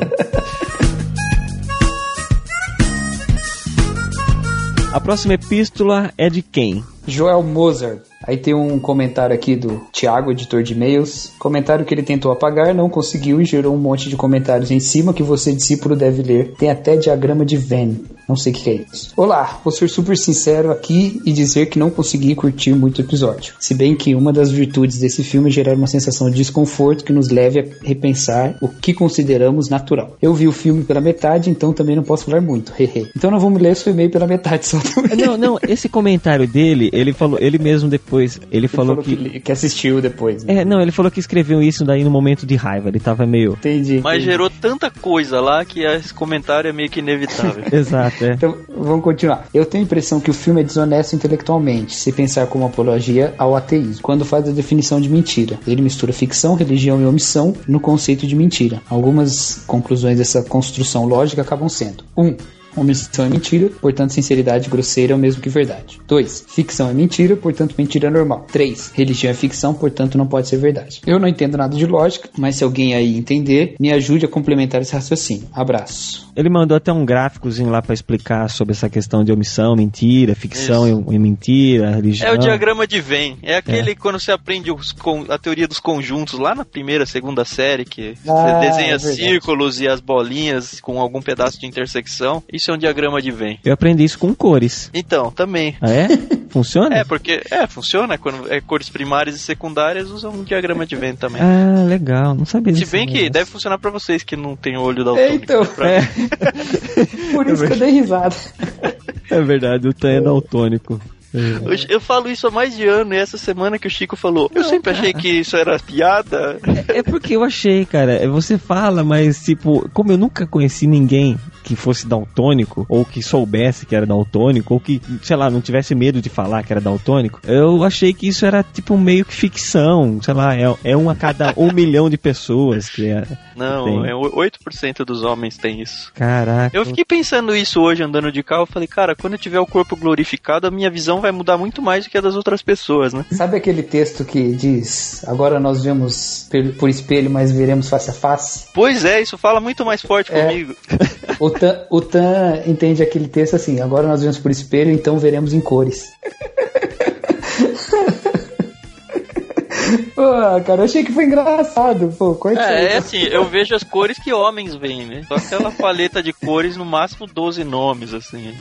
S4: A próxima epístola é de quem?
S5: Joel Mozart. Aí tem um comentário aqui do Thiago, editor de e-mails. Comentário que ele tentou apagar, não conseguiu e gerou um monte de comentários em cima que você, discípulo, deve ler. Tem até diagrama de Venn. Não sei o que é isso. Olá, vou ser super sincero aqui e dizer que não consegui curtir muito o episódio. Se bem que uma das virtudes desse filme é gerar uma sensação de desconforto que nos leve a repensar o que consideramos natural. Eu vi o filme pela metade, então também não posso falar muito. Então não vamos ler seu e-mail pela metade só.
S4: Não, não, esse comentário dele, ele falou, ele mesmo depois, ele, falou,
S5: falou
S4: que.
S5: que, que assistiu depois. Né?
S4: É, não, ele falou que escreveu isso daí no momento de raiva, ele tava meio.
S5: Entendi.
S9: Mas
S5: entendi.
S9: gerou tanta coisa lá que esse comentário é meio que inevitável.
S4: Exato, é.
S5: Então, vamos continuar. Eu tenho a impressão que o filme é desonesto intelectualmente, se pensar como apologia ao ateísmo, quando faz a definição de mentira. Ele mistura ficção, religião e omissão no conceito de mentira. Algumas conclusões dessa construção lógica acabam sendo: 1. Um, Omissão é mentira, portanto sinceridade grosseira é o mesmo que verdade. 2. Ficção é mentira, portanto mentira é normal. 3. Religião é ficção, portanto não pode ser verdade. Eu não entendo nada de lógica, mas se alguém aí entender, me ajude a complementar esse raciocínio. Abraço.
S4: Ele mandou até um gráficozinho lá pra explicar sobre essa questão de omissão, mentira, ficção e, e mentira, religião.
S9: É o diagrama de Venn. É aquele quando você aprende os a teoria dos conjuntos lá na primeira, segunda série, que
S5: Ah,
S9: você desenha
S5: é
S9: círculos e as bolinhas com algum pedaço de intersecção. Isso é um diagrama de Venn.
S4: Eu aprendi isso com cores.
S9: Então, também.
S4: Ah, é? Funciona?
S9: É, porque é, funciona quando é cores primárias e secundárias usam um diagrama de Venn também.
S4: Ah, legal. Não sabia
S9: Se
S4: disso.
S9: bem que deve funcionar pra vocês que não tem olho da autônica.
S5: Então,
S4: É,
S5: por isso que eu dei risada.
S4: é verdade, o Tan é daltônico.
S9: Eu, eu falo isso há mais de ano e essa semana que o Chico falou. Eu sempre achei que isso era piada.
S4: É porque eu achei, cara. é, Você fala, mas tipo, como eu nunca conheci ninguém que fosse daltônico, ou que soubesse que era daltônico, ou que, sei lá, não tivesse medo de falar que era daltônico, eu achei que isso era tipo meio que ficção. Sei lá, é, é um a cada um milhão de pessoas que é.
S9: Não,
S4: Tem.
S9: é o- 8% dos homens tem isso.
S4: Caraca.
S9: Eu fiquei pensando isso hoje andando de carro. Eu falei, cara, quando eu tiver o corpo glorificado, a minha visão vai mudar muito mais do que a das outras pessoas, né?
S5: Sabe aquele texto que diz: Agora nós vemos por espelho, mas veremos face a face?
S9: Pois é, isso fala muito mais forte
S5: É.
S9: comigo.
S5: O Tan, o Tan entende aquele texto assim: Agora nós vemos por espelho, então veremos em cores. Pô, cara, eu achei que foi engraçado. Pô, aí.
S9: É, é assim, eu vejo as cores que homens veem, né? Só aquela paleta de cores, no máximo 12 nomes, assim.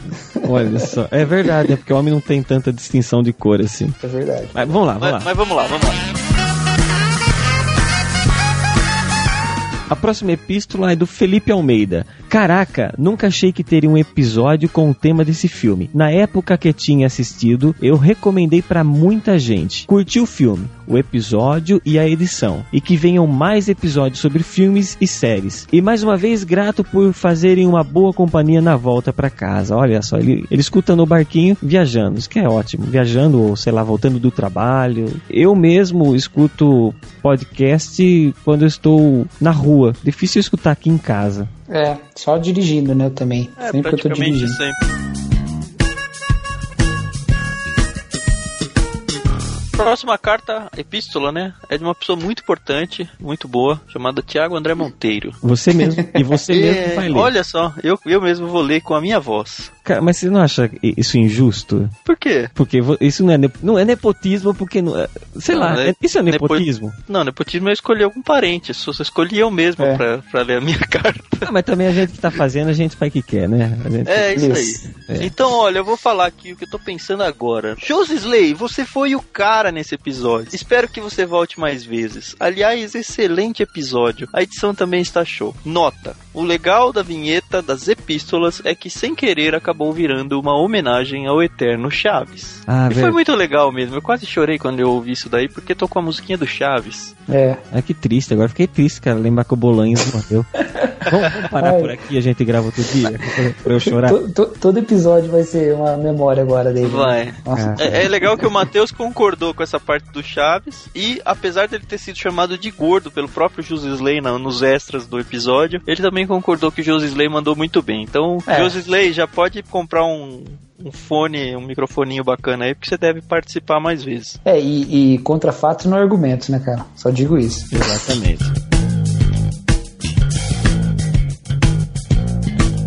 S4: Olha só. É verdade, é porque o homem não tem tanta distinção de cor assim.
S5: É verdade.
S4: Mas vamos lá, vamos
S9: Mas,
S4: lá.
S9: mas vamos lá, vamos lá.
S4: A próxima epístola é do Felipe Almeida. Caraca, nunca achei que teria um episódio com o tema desse filme. Na época que tinha assistido, eu recomendei pra muita gente. Curti o filme, o episódio e a edição. E que venham mais episódios sobre filmes e séries. E mais uma vez, grato por fazerem uma boa companhia na volta pra casa. Olha só, ele, ele escuta no barquinho viajando. Isso que é ótimo. Viajando ou, sei lá, voltando do trabalho. Eu mesmo escuto podcast quando estou na rua. Difícil escutar aqui em casa.
S5: É, só dirigindo, né? Eu também.
S9: É,
S5: Sempre que eu tô dirigindo.
S9: sempre. Próxima carta, epístola, né? É de uma pessoa muito importante, muito boa, chamada Tiago André Monteiro.
S4: Você mesmo. E você mesmo vai ler.
S9: Olha só, eu, eu mesmo vou ler com a minha voz.
S4: Cara, mas você não acha isso injusto?
S9: Por quê?
S4: Porque isso não é, não é nepotismo, porque não é, sei
S9: Não,
S4: lá,
S9: é-
S4: é- isso é
S9: nepo-
S4: nepotismo.
S9: Não, nepotismo é escolher algum parente. Só só escolhi eu mesmo
S5: É.
S9: pra, pra ler a minha carta.
S4: Ah, mas também a gente que tá fazendo, a gente faz o que quer, né? A gente-
S9: É, isso
S5: Isso.
S9: aí. Então, olha, eu vou falar aqui o que eu tô pensando agora. Slay, você foi o cara nesse episódio. Espero que você volte mais vezes. Aliás, excelente episódio. A edição também está show. Nota: o legal da vinheta das epístolas é que sem querer acabou virando uma homenagem ao eterno Chaves.
S4: Ah,
S9: e foi muito legal mesmo. Eu quase chorei quando eu ouvi isso daí porque tocou a musiquinha do Chaves.
S5: É.
S4: Ah, que triste, agora fiquei triste, cara, lembrar que o Bolanhos morreu. vamos, vamos parar
S5: Ai.
S4: por aqui, a gente grava outro dia, pra- eu chorar.
S5: To- to- todo episódio vai ser uma memória agora dele. né?
S9: Vai.
S5: Nossa.
S4: Ah.
S9: É, é legal que o Matheus concordou com essa parte do Chaves e, apesar dele ter sido chamado de gordo pelo próprio José Slay na- nos extras do episódio, ele também concordou que o José Slay mandou muito bem. Então,
S5: É.
S9: José Slay já pode comprar um, um fone, um microfoninho bacana aí, porque você deve participar mais vezes.
S5: É, e, e contra fatos não argumentos, né, cara? Só digo isso.
S4: Exatamente.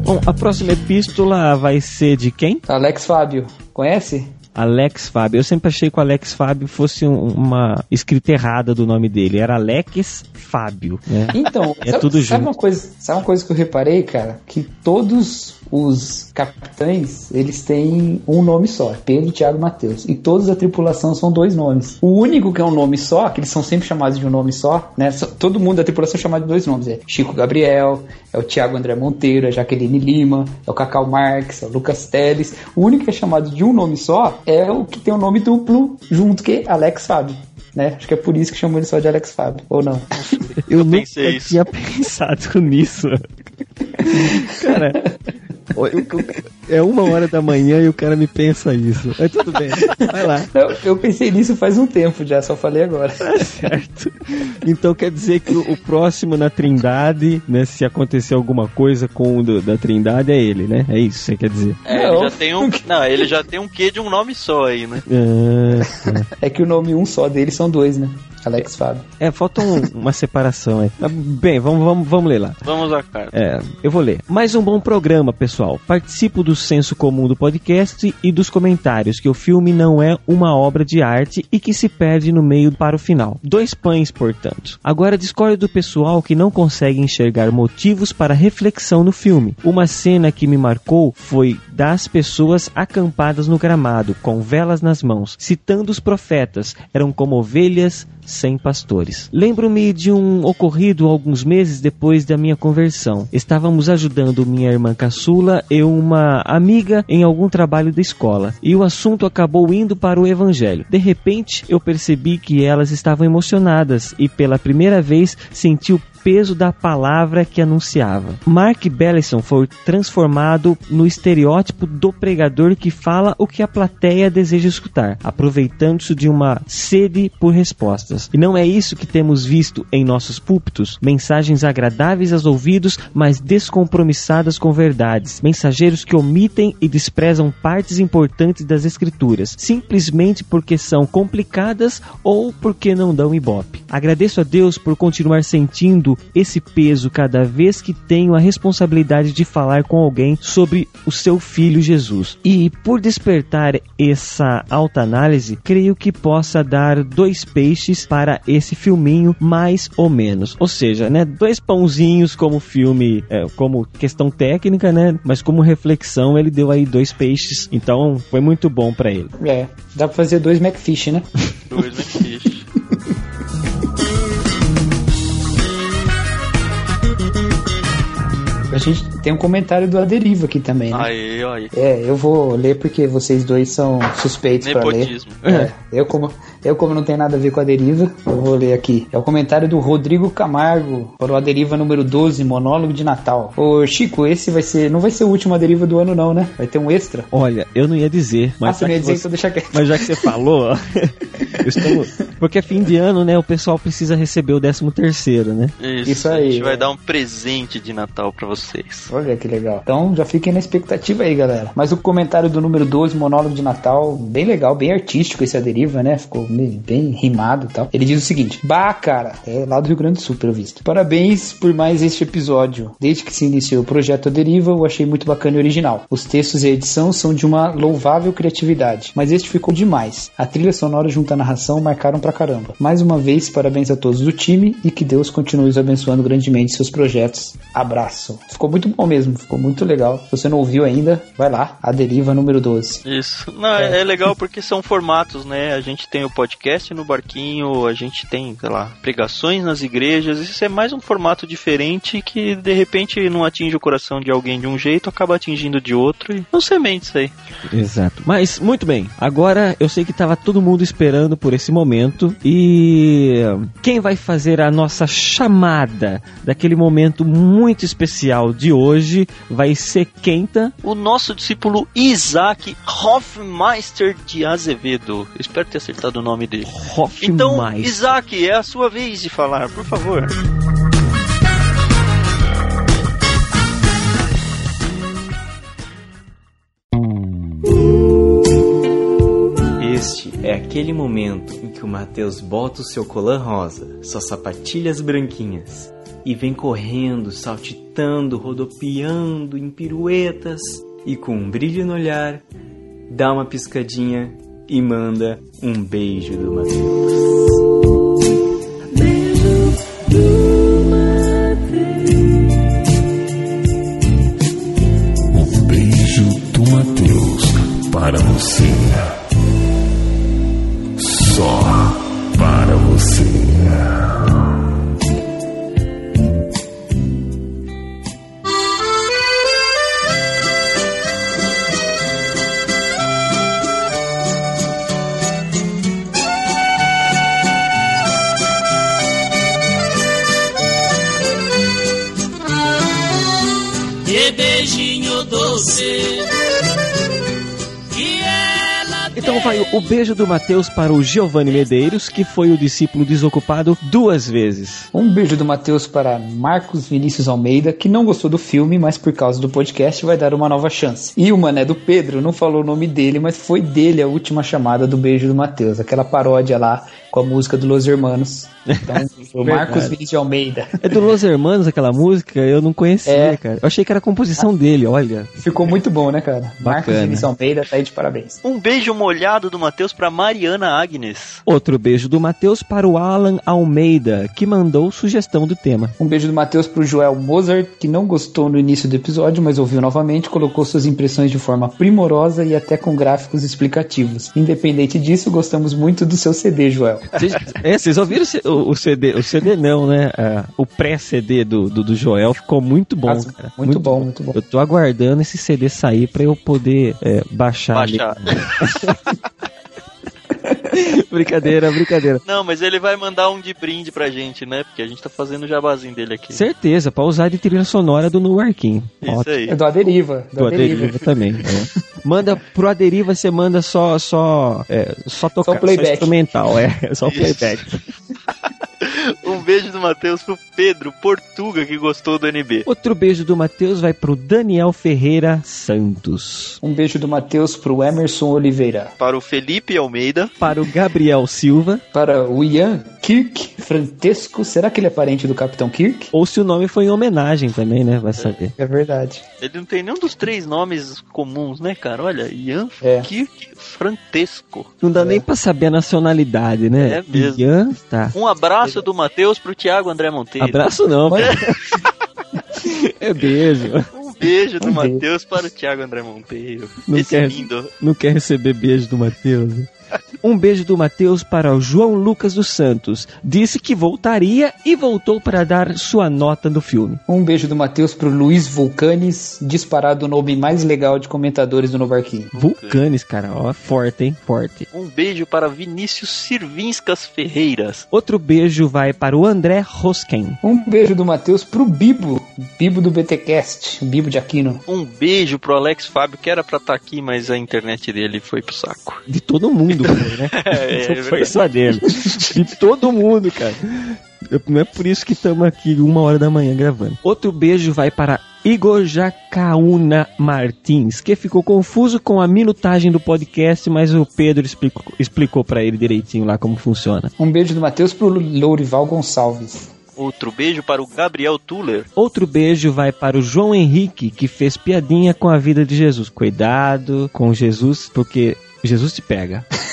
S4: Bom, a próxima epístola vai ser de quem?
S5: Alex Fábio, conhece?
S4: Alex Fábio. Eu sempre achei que o Alex Fábio fosse um- uma escrita errada do nome dele. Era Alex Fábio. Né?
S5: Então,
S4: é
S5: sabe,
S4: tudo
S5: sabe
S4: junto.
S5: uma coisa, sabe uma coisa que eu reparei, cara? Que todos os capitães, eles têm um nome só, Pedro, Tiago e Mateus. E todos da tripulação são dois nomes. O único que é um nome só, que eles são sempre chamados de um nome só, né? Todo mundo da tripulação é chamado de dois nomes. É Chico Gabriel, é o Tiago André Monteiro, é Jaqueline Lima, é o Cacau Marques, é o Lucas Teles. O único que é chamado de um nome só é o que tem o nome duplo junto, que é Alex Fábio. Né? Acho que é por isso que chamam ele só de Alex Fábio, ou não?
S4: Eu, nunca
S9: pensei isso.
S4: tinha pensado nisso. Cara, eu- eu- é uma hora da manhã e o cara me pensa isso. Mas tudo bem, vai lá.
S5: Eu, eu pensei nisso faz um tempo já, só falei agora.
S4: Certo. Então quer dizer que o, o próximo na Trindade, né? Se acontecer alguma coisa com o do- da Trindade, é ele, né? É isso que você quer dizer.
S9: É, ele já tem um. Não, ele já tem um quê de um nome só aí, né?
S4: Ah, tá.
S5: É que o nome um só dele são dois, né? Alex Fábio.
S4: É, falta um- uma separação aí. Mas, Bem, vamos, vamos, vamos ler lá.
S9: Vamos à carta.
S4: É, eu vou ler. Mais um bom programa, pessoal. Participo do senso comum do podcast e dos comentários que o filme não é uma obra de arte e que se perde no meio para o final. Dois pães, portanto. Agora discordo do pessoal que não consegue enxergar motivos para reflexão no filme. Uma cena que me marcou foi das pessoas acampadas no gramado, com velas nas mãos, citando os profetas. Eram como ovelhas sem pastores. Lembro-me de um ocorrido alguns meses depois da minha conversão. Estávamos ajudando minha irmã caçula e uma amiga em algum trabalho da escola, e o assunto acabou indo para o evangelho. De repente, eu percebi que elas estavam emocionadas e pela primeira vez senti o peso da palavra que anunciava. Mark Bellison foi transformado no estereótipo do pregador que fala o que a plateia deseja escutar, aproveitando-se de uma sede por respostas. E não é isso que temos visto em nossos púlpitos? Mensagens agradáveis aos ouvidos, mas descompromissadas com verdades. Mensageiros que omitem e desprezam partes importantes das escrituras, simplesmente porque são complicadas ou porque não dão ibope. Agradeço a Deus por continuar sentindo esse peso cada vez que tenho a responsabilidade de falar com alguém sobre o seu filho Jesus. E por despertar essa alta análise, creio que possa dar dois peixes para esse filminho mais ou menos. Ou seja, né, dois pãozinhos como filme, é, como questão técnica, né, mas como reflexão ele deu aí dois peixes. Então foi muito bom para ele.
S5: É, dá pra fazer dois McFish, né?
S9: Dois McFish.
S5: Gente tem um comentário do Aderiva aqui também, né?
S9: Aí, aí.
S5: É, eu vou ler porque vocês dois são suspeitos pra ler. É, eu como, eu como não tem nada a ver com a deriva, eu vou ler aqui. É o comentário do Rodrigo Camargo para o Aderiva número 12, monólogo de Natal. Ô Chico, esse vai ser, não vai ser o último Aderiva do ano não, né? Vai ter um extra.
S4: Olha, eu não ia dizer, mas
S5: ah, você
S4: já
S5: não ia
S4: que
S5: dizer,
S4: você-
S5: então deixa quieto.
S4: Mas já que você falou, ó, estamos- porque é fim de ano, né? O pessoal precisa receber o 13 terceiro, né?
S9: Isso,
S5: Isso
S9: A
S5: aí,
S9: gente vai
S5: é.
S9: dar um presente de Natal pra vocês.
S5: Olha que legal. Então já fiquem na expectativa aí, galera. Mas o comentário do número 12, monólogo de Natal, bem legal, bem artístico esse Aderiva, né? Ficou bem rimado e tal. Ele diz o seguinte: Bah, cara, é lá do Rio Grande do Sul, pelo visto. Parabéns por mais este episódio. Desde que se iniciou o projeto Aderiva, eu achei muito bacana e original. Os textos e a edição são de uma louvável criatividade, mas este ficou demais. A trilha sonora junto à narração marcaram pra caramba. Mais uma vez, parabéns a todos do time e que Deus continue os abençoando grandemente seus projetos. Abraço. Ficou muito bom mesmo, ficou muito legal. Se você não ouviu ainda, vai lá, a Deriva número 12.
S9: Isso. Não, é. é legal porque são formatos, né? A gente tem o podcast no barquinho, a gente tem, sei lá, pregações nas igrejas. Isso é mais um formato diferente que de repente não atinge o coração de alguém de um jeito, acaba atingindo de outro e não semente isso aí.
S4: Exato. Mas, muito bem. Agora eu sei que tava todo mundo esperando por esse momento. E quem vai fazer a nossa chamada daquele momento muito especial de hoje vai ser Kenta.
S9: O nosso discípulo Isaac Hofmeister de Azevedo. Eu espero ter acertado o nome dele. Então,
S4: Hofmeister.
S9: Isaac, é a sua vez de falar, por favor.
S10: Este é aquele momento em que o Mateus bota o seu colã rosa, suas sapatilhas branquinhas, e vem correndo, saltitando, rodopiando em piruetas, e com um brilho no olhar, dá uma piscadinha
S7: e manda um beijo do Matheus.
S11: Beijo do Matheus para
S4: o Giovanni Medeiros, que foi o discípulo desocupado duas vezes.
S5: Um beijo do Matheus para Marcos Vinícius Almeida, que não gostou do filme, mas por causa do podcast vai dar uma nova chance. E o mané do Pedro não falou o nome dele, mas foi dele a última chamada do beijo do Matheus, aquela paródia lá com a música do Los Hermanos. Então, o Marcos. Vinícius Almeida.
S4: É do Los Hermanos aquela música? Eu não conhecia,
S5: É.
S4: cara. Eu achei que era a composição dele, olha.
S5: Ficou muito bom, né, cara? Marcos. Vinícius Almeida tá aí de parabéns.
S9: Um beijo molhado do Matheus pra Mariana Agnes.
S4: Outro beijo do Matheus para o Alan Almeida, que mandou sugestão do tema.
S5: Um beijo do Matheus pro Joel Mozart, que não gostou no início do episódio, mas ouviu novamente, colocou suas impressões de forma primorosa e até com gráficos explicativos. Independente disso, gostamos muito do seu CD, Joel.
S4: Vocês, é, vocês ouviram o o, CD? O CD não, né? Ah, o pré-CD do, do, do Joel ficou muito bom,
S5: Nossa,
S4: cara.
S5: muito bom, muito bom.
S4: Eu tô aguardando esse CD sair pra eu poder é, baixar.
S9: Baixar.
S4: brincadeira, brincadeira.
S9: Não, mas ele vai mandar um de brinde pra gente, né? Porque a gente tá fazendo o jabazinho dele aqui.
S4: Certeza, pra usar de trilha sonora do No Arquinho.
S9: Isso aí.
S5: É do Aderiva. Do,
S4: Do
S5: Aderiva.
S4: Aderiva também. é. Manda pro Aderiva, você manda só só é, só tocar,
S5: Só playback.
S4: instrumental, é, só playback.
S9: Um beijo do Matheus pro Pedro Portuga, que gostou do NB.
S4: Outro beijo do Matheus vai pro Daniel Ferreira Santos.
S5: Um beijo do Matheus pro Emerson Oliveira.
S9: Para o Felipe Almeida.
S4: Para o Gabriel Silva.
S5: Para o Ian Kirk Frantesco. Será que ele é parente do Capitão Kirk?
S4: Ou se o nome foi em homenagem também, né? Vai saber.
S5: É verdade.
S9: Ele não tem nenhum dos três nomes comuns, né, cara? Olha, Ian
S5: É.
S9: Kirk Frantesco.
S4: Não dá nem pra saber a nacionalidade, né?
S9: É mesmo.
S4: Ian, tá.
S9: Um abraço do Matheus pro Thiago André Monteiro.
S4: Abraço não, cara. É beijo.
S9: Um beijo do
S5: Um.
S9: Matheus para o Thiago André Monteiro.
S4: Não
S9: Esse
S4: quer,
S9: lindo.
S4: não quer receber beijo do Matheus. Um beijo do Matheus para o João Lucas dos Santos. Disse que voltaria e voltou para dar sua nota do filme.
S5: Um beijo do Matheus pro Luiz Vulcanes, disparado o nome mais legal de comentadores do Novarquinho.
S4: Vulcanes, cara, ó, forte, hein? Forte.
S9: Um beijo para Vinícius Sirvinskas Ferreiras.
S4: Outro beijo vai para o André Rosken.
S5: Um beijo do Matheus pro Bibo, Bibo do BTcast, o Bibo de Aquino.
S9: Um beijo pro Alex Fábio, que era pra estar aqui, mas a internet dele foi pro saco.
S4: De todo mundo, foi, né?
S9: É, é
S4: Não foi só dele. De todo mundo, cara. Eu- Não é por isso que estamos aqui uma hora da manhã gravando. Outro beijo vai para Igor Jacaúna Martins, que ficou confuso com a minutagem do podcast, mas o Pedro explicou, explicou para ele direitinho lá como funciona.
S5: Um beijo do Matheus pro Lourival Gonçalves.
S9: Outro beijo para o Gabriel Tuller.
S4: Outro beijo vai para o João Henrique, que fez piadinha com a vida de Jesus. Cuidado com Jesus, porque Jesus te pega.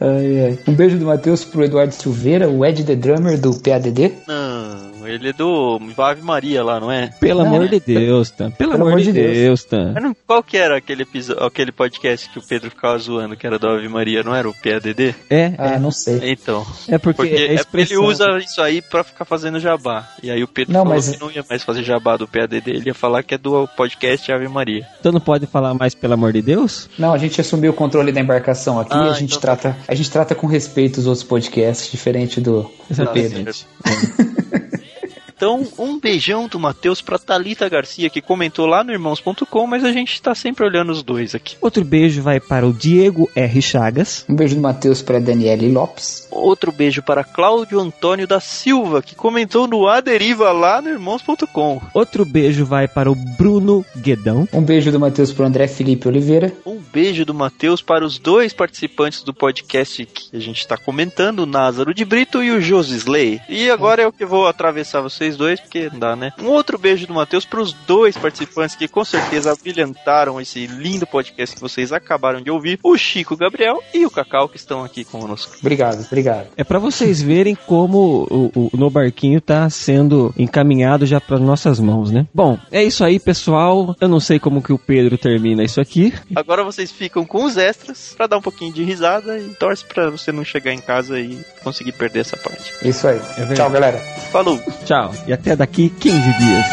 S5: Ai, ai. Um beijo do Matheus pro Eduardo Silveira, o Ed The Drummer do PADD.
S9: Não, ele é do Ave Maria lá, não é?
S4: Pelo
S5: Não,
S4: amor
S5: é.
S4: de Deus, Tan. Pelo, amor de Deus, Tan.
S9: Mas não- qual que era aquele, episódio, aquele podcast que o Pedro ficava zoando, que era do Ave Maria, não era o PADD?
S4: É,
S5: Ah,
S4: é.
S5: não sei.
S9: Então.
S4: É porque,
S9: Porque
S4: é
S9: é ele usa isso aí pra ficar fazendo jabá. E aí o Pedro
S5: Não,
S9: falou
S5: mas-
S9: que não ia mais fazer jabá do PADD, ele ia falar que é do podcast Ave Maria.
S4: Então não pode falar mais, pelo amor de Deus?
S5: Não, a gente assumiu o controle da embarcação aqui
S9: Ah,
S5: e a gente,
S9: então
S5: trata, a gente trata com respeito os outros podcasts, diferente do, do Pedro.
S9: Então, um beijão do Matheus pra Thalita Garcia, que comentou lá no irmãos.com, mas a gente tá sempre olhando os dois aqui.
S4: Outro beijo vai para o Diego R. Chagas.
S5: Um beijo do Matheus para Daniele Lopes.
S9: Outro beijo para Cláudio Antônio da Silva, que comentou no A Deriva lá no irmãos.com.
S4: Outro beijo vai para o Bruno Guedão.
S5: Um beijo do Matheus pro André Felipe Oliveira.
S9: Um beijo do Matheus para os dois participantes do podcast que a gente está comentando, o Názaro de Brito e o Josisley. E agora eu que vou atravessar vocês vocês dois, porque não dá, né? Um outro beijo do Matheus pros dois participantes que com certeza brilhantaram esse lindo podcast que vocês acabaram de ouvir, o Chico o Gabriel e o Cacau que estão aqui conosco.
S12: Obrigado, obrigado.
S4: É pra vocês verem como o, o No Barquinho tá sendo encaminhado já para nossas mãos, né? Bom, é isso aí, pessoal. Eu não sei como que o Pedro termina isso aqui.
S9: Agora vocês ficam com os extras pra dar um pouquinho de risada e torce pra você não chegar em casa e conseguir perder essa parte.
S12: Isso aí.
S4: verdade.
S12: Tchau, galera.
S9: Falou.
S4: Tchau. E até daqui 15 dias.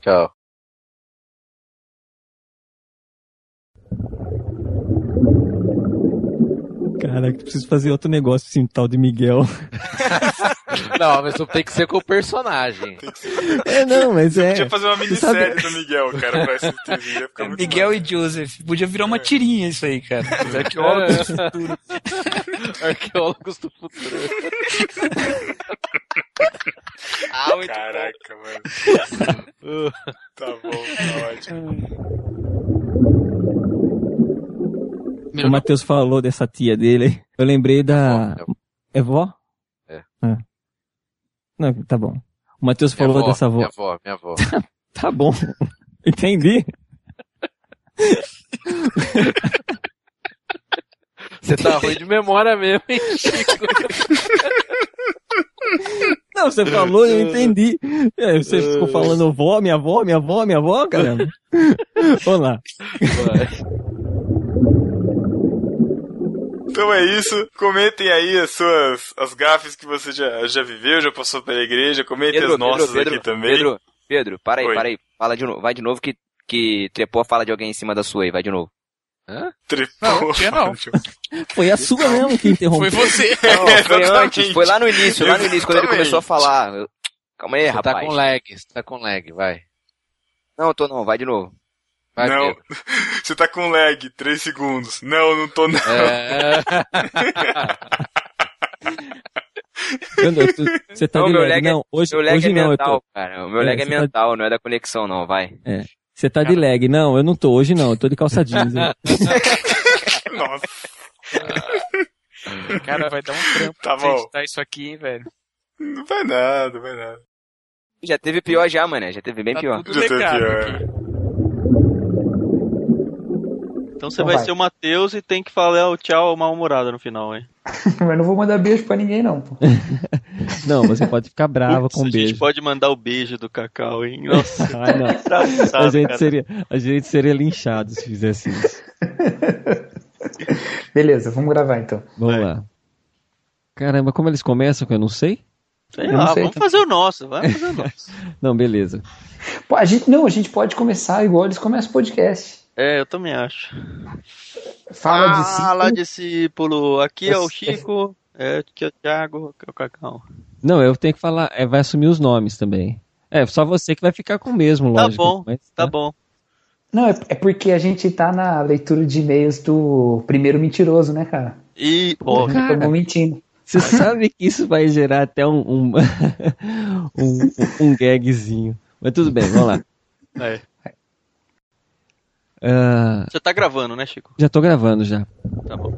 S3: Tchau.
S4: Caraca, preciso fazer outro negócio assim, tal de Miguel.
S3: Não, mas não tem que ser com o personagem.
S4: É, não, mas é.
S1: Podia fazer uma
S4: Você sabe-
S1: minissérie do Miguel, cara, pra esse TV, ia ficar muito
S5: Miguel e Joseph. Podia virar uma tirinha isso aí, cara. Os arqueólogos do futuro.
S3: Arqueólogos do futuro.
S9: Ah, muito
S1: Caraca, mano. tá bom, tá ótimo.
S4: O Matheus falou dessa tia dele. Eu lembrei da. É vó?
S3: É.
S4: Ah. Não, tá bom. O Matheus falou
S3: avó,
S4: dessa avó.
S3: Minha avó, minha avó.
S4: Tá bom. Entendi.
S3: Você tá ruim de memória mesmo, hein, Chico?
S4: Não, você falou, eu entendi. É, Você ficou falando vó, minha avó, minha avó, minha avó, caramba. Vamos lá.
S1: Então é isso. Comentem aí as suas as gafes que você já, já viveu, já passou pela igreja. Comentem as nossas aqui também.
S2: Pedro, Pedro, para aí,
S1: Oi.
S2: para aí. Fala de novo, vai de novo que, que trepou a fala de alguém em cima da sua aí, vai de novo.
S3: Hã?
S1: Trepou.
S5: Não, tinha não.
S4: Foi a sua mesmo que interrompeu.
S5: Foi você.
S2: Não, foi antes, foi lá no início, lá no início, quando ele começou a falar. Eu- Calma aí,
S3: Você
S2: rapaz.
S3: tá com lag, você tá com lag, vai.
S2: Não, eu tô não, vai de novo.
S3: Vai,
S1: não, você tá com lag, 3 segundos. Não, não tô não.
S3: É...
S4: Tu- Você tá
S2: Não,
S4: de
S2: meu
S4: lag.
S2: é-
S4: Não, hoje,
S2: meu lag
S4: hoje
S2: é
S4: não, eu
S2: mental,
S4: tô.
S2: cara. O meu
S4: É,
S2: lag é
S4: você tá-
S2: mental, não é da conexão, não, vai.
S4: É. Você tá de lag. Não, eu não tô. Hoje não, eu tô de calça jeans.
S1: Nossa,
S5: Cara, vai dar um trampo
S1: Tá
S5: pra editar isso aqui, hein, velho.
S1: não vai nada, não vai nada.
S2: Já teve pior já, mano. Já teve bem
S5: Tá
S2: pior.
S5: tudo
S1: Já teve pior.
S5: aqui.
S9: Então você
S12: Então
S9: vai,
S12: vai.
S9: ser o Matheus e tem que falar o tchau mal-humorado no final, hein?
S12: Mas não vou mandar beijo pra ninguém, não. Pô.
S4: Não, você pode ficar brava
S9: Putz,
S4: com
S9: a gente
S4: beijo.
S9: pode mandar o beijo do Cacau, hein? Nossa,
S4: Ah, não. A gente,
S9: cara.
S4: seria, a gente seria linchado se fizesse isso.
S12: Beleza, vamos gravar então.
S4: Vamos
S9: Vai.
S4: lá. Caramba, como eles começam que eu não sei?
S9: Sei
S12: Eu não
S9: lá,
S12: sei,
S9: vamos
S12: tá?
S9: fazer o nosso, vai fazer o nosso.
S4: Não, beleza.
S12: Pô, a gente, não, a gente pode começar igual eles começam o podcast.
S9: É, eu também acho.
S12: Fala de
S9: Fala, discípulo. Aqui é o Chico, é, aqui é o Thiago, aqui é o Cacau.
S4: Não, eu tenho que falar, é, vai assumir os nomes também. É, só você que vai ficar com o mesmo,
S9: Tá
S4: lógico.
S9: bom,
S4: mas,
S9: tá
S4: né?
S9: bom.
S12: Não, é, é porque a gente tá na leitura de e-mails do primeiro mentiroso, né, cara?
S9: E, ó,
S12: Ele Acabou mentindo.
S4: Você sabe que isso vai gerar até um, um, um, um gagzinho. Mas tudo bem, vamos lá.
S9: é.
S4: Uh...
S9: Você tá gravando, né, Chico?
S4: Já tô gravando já. Tá bom.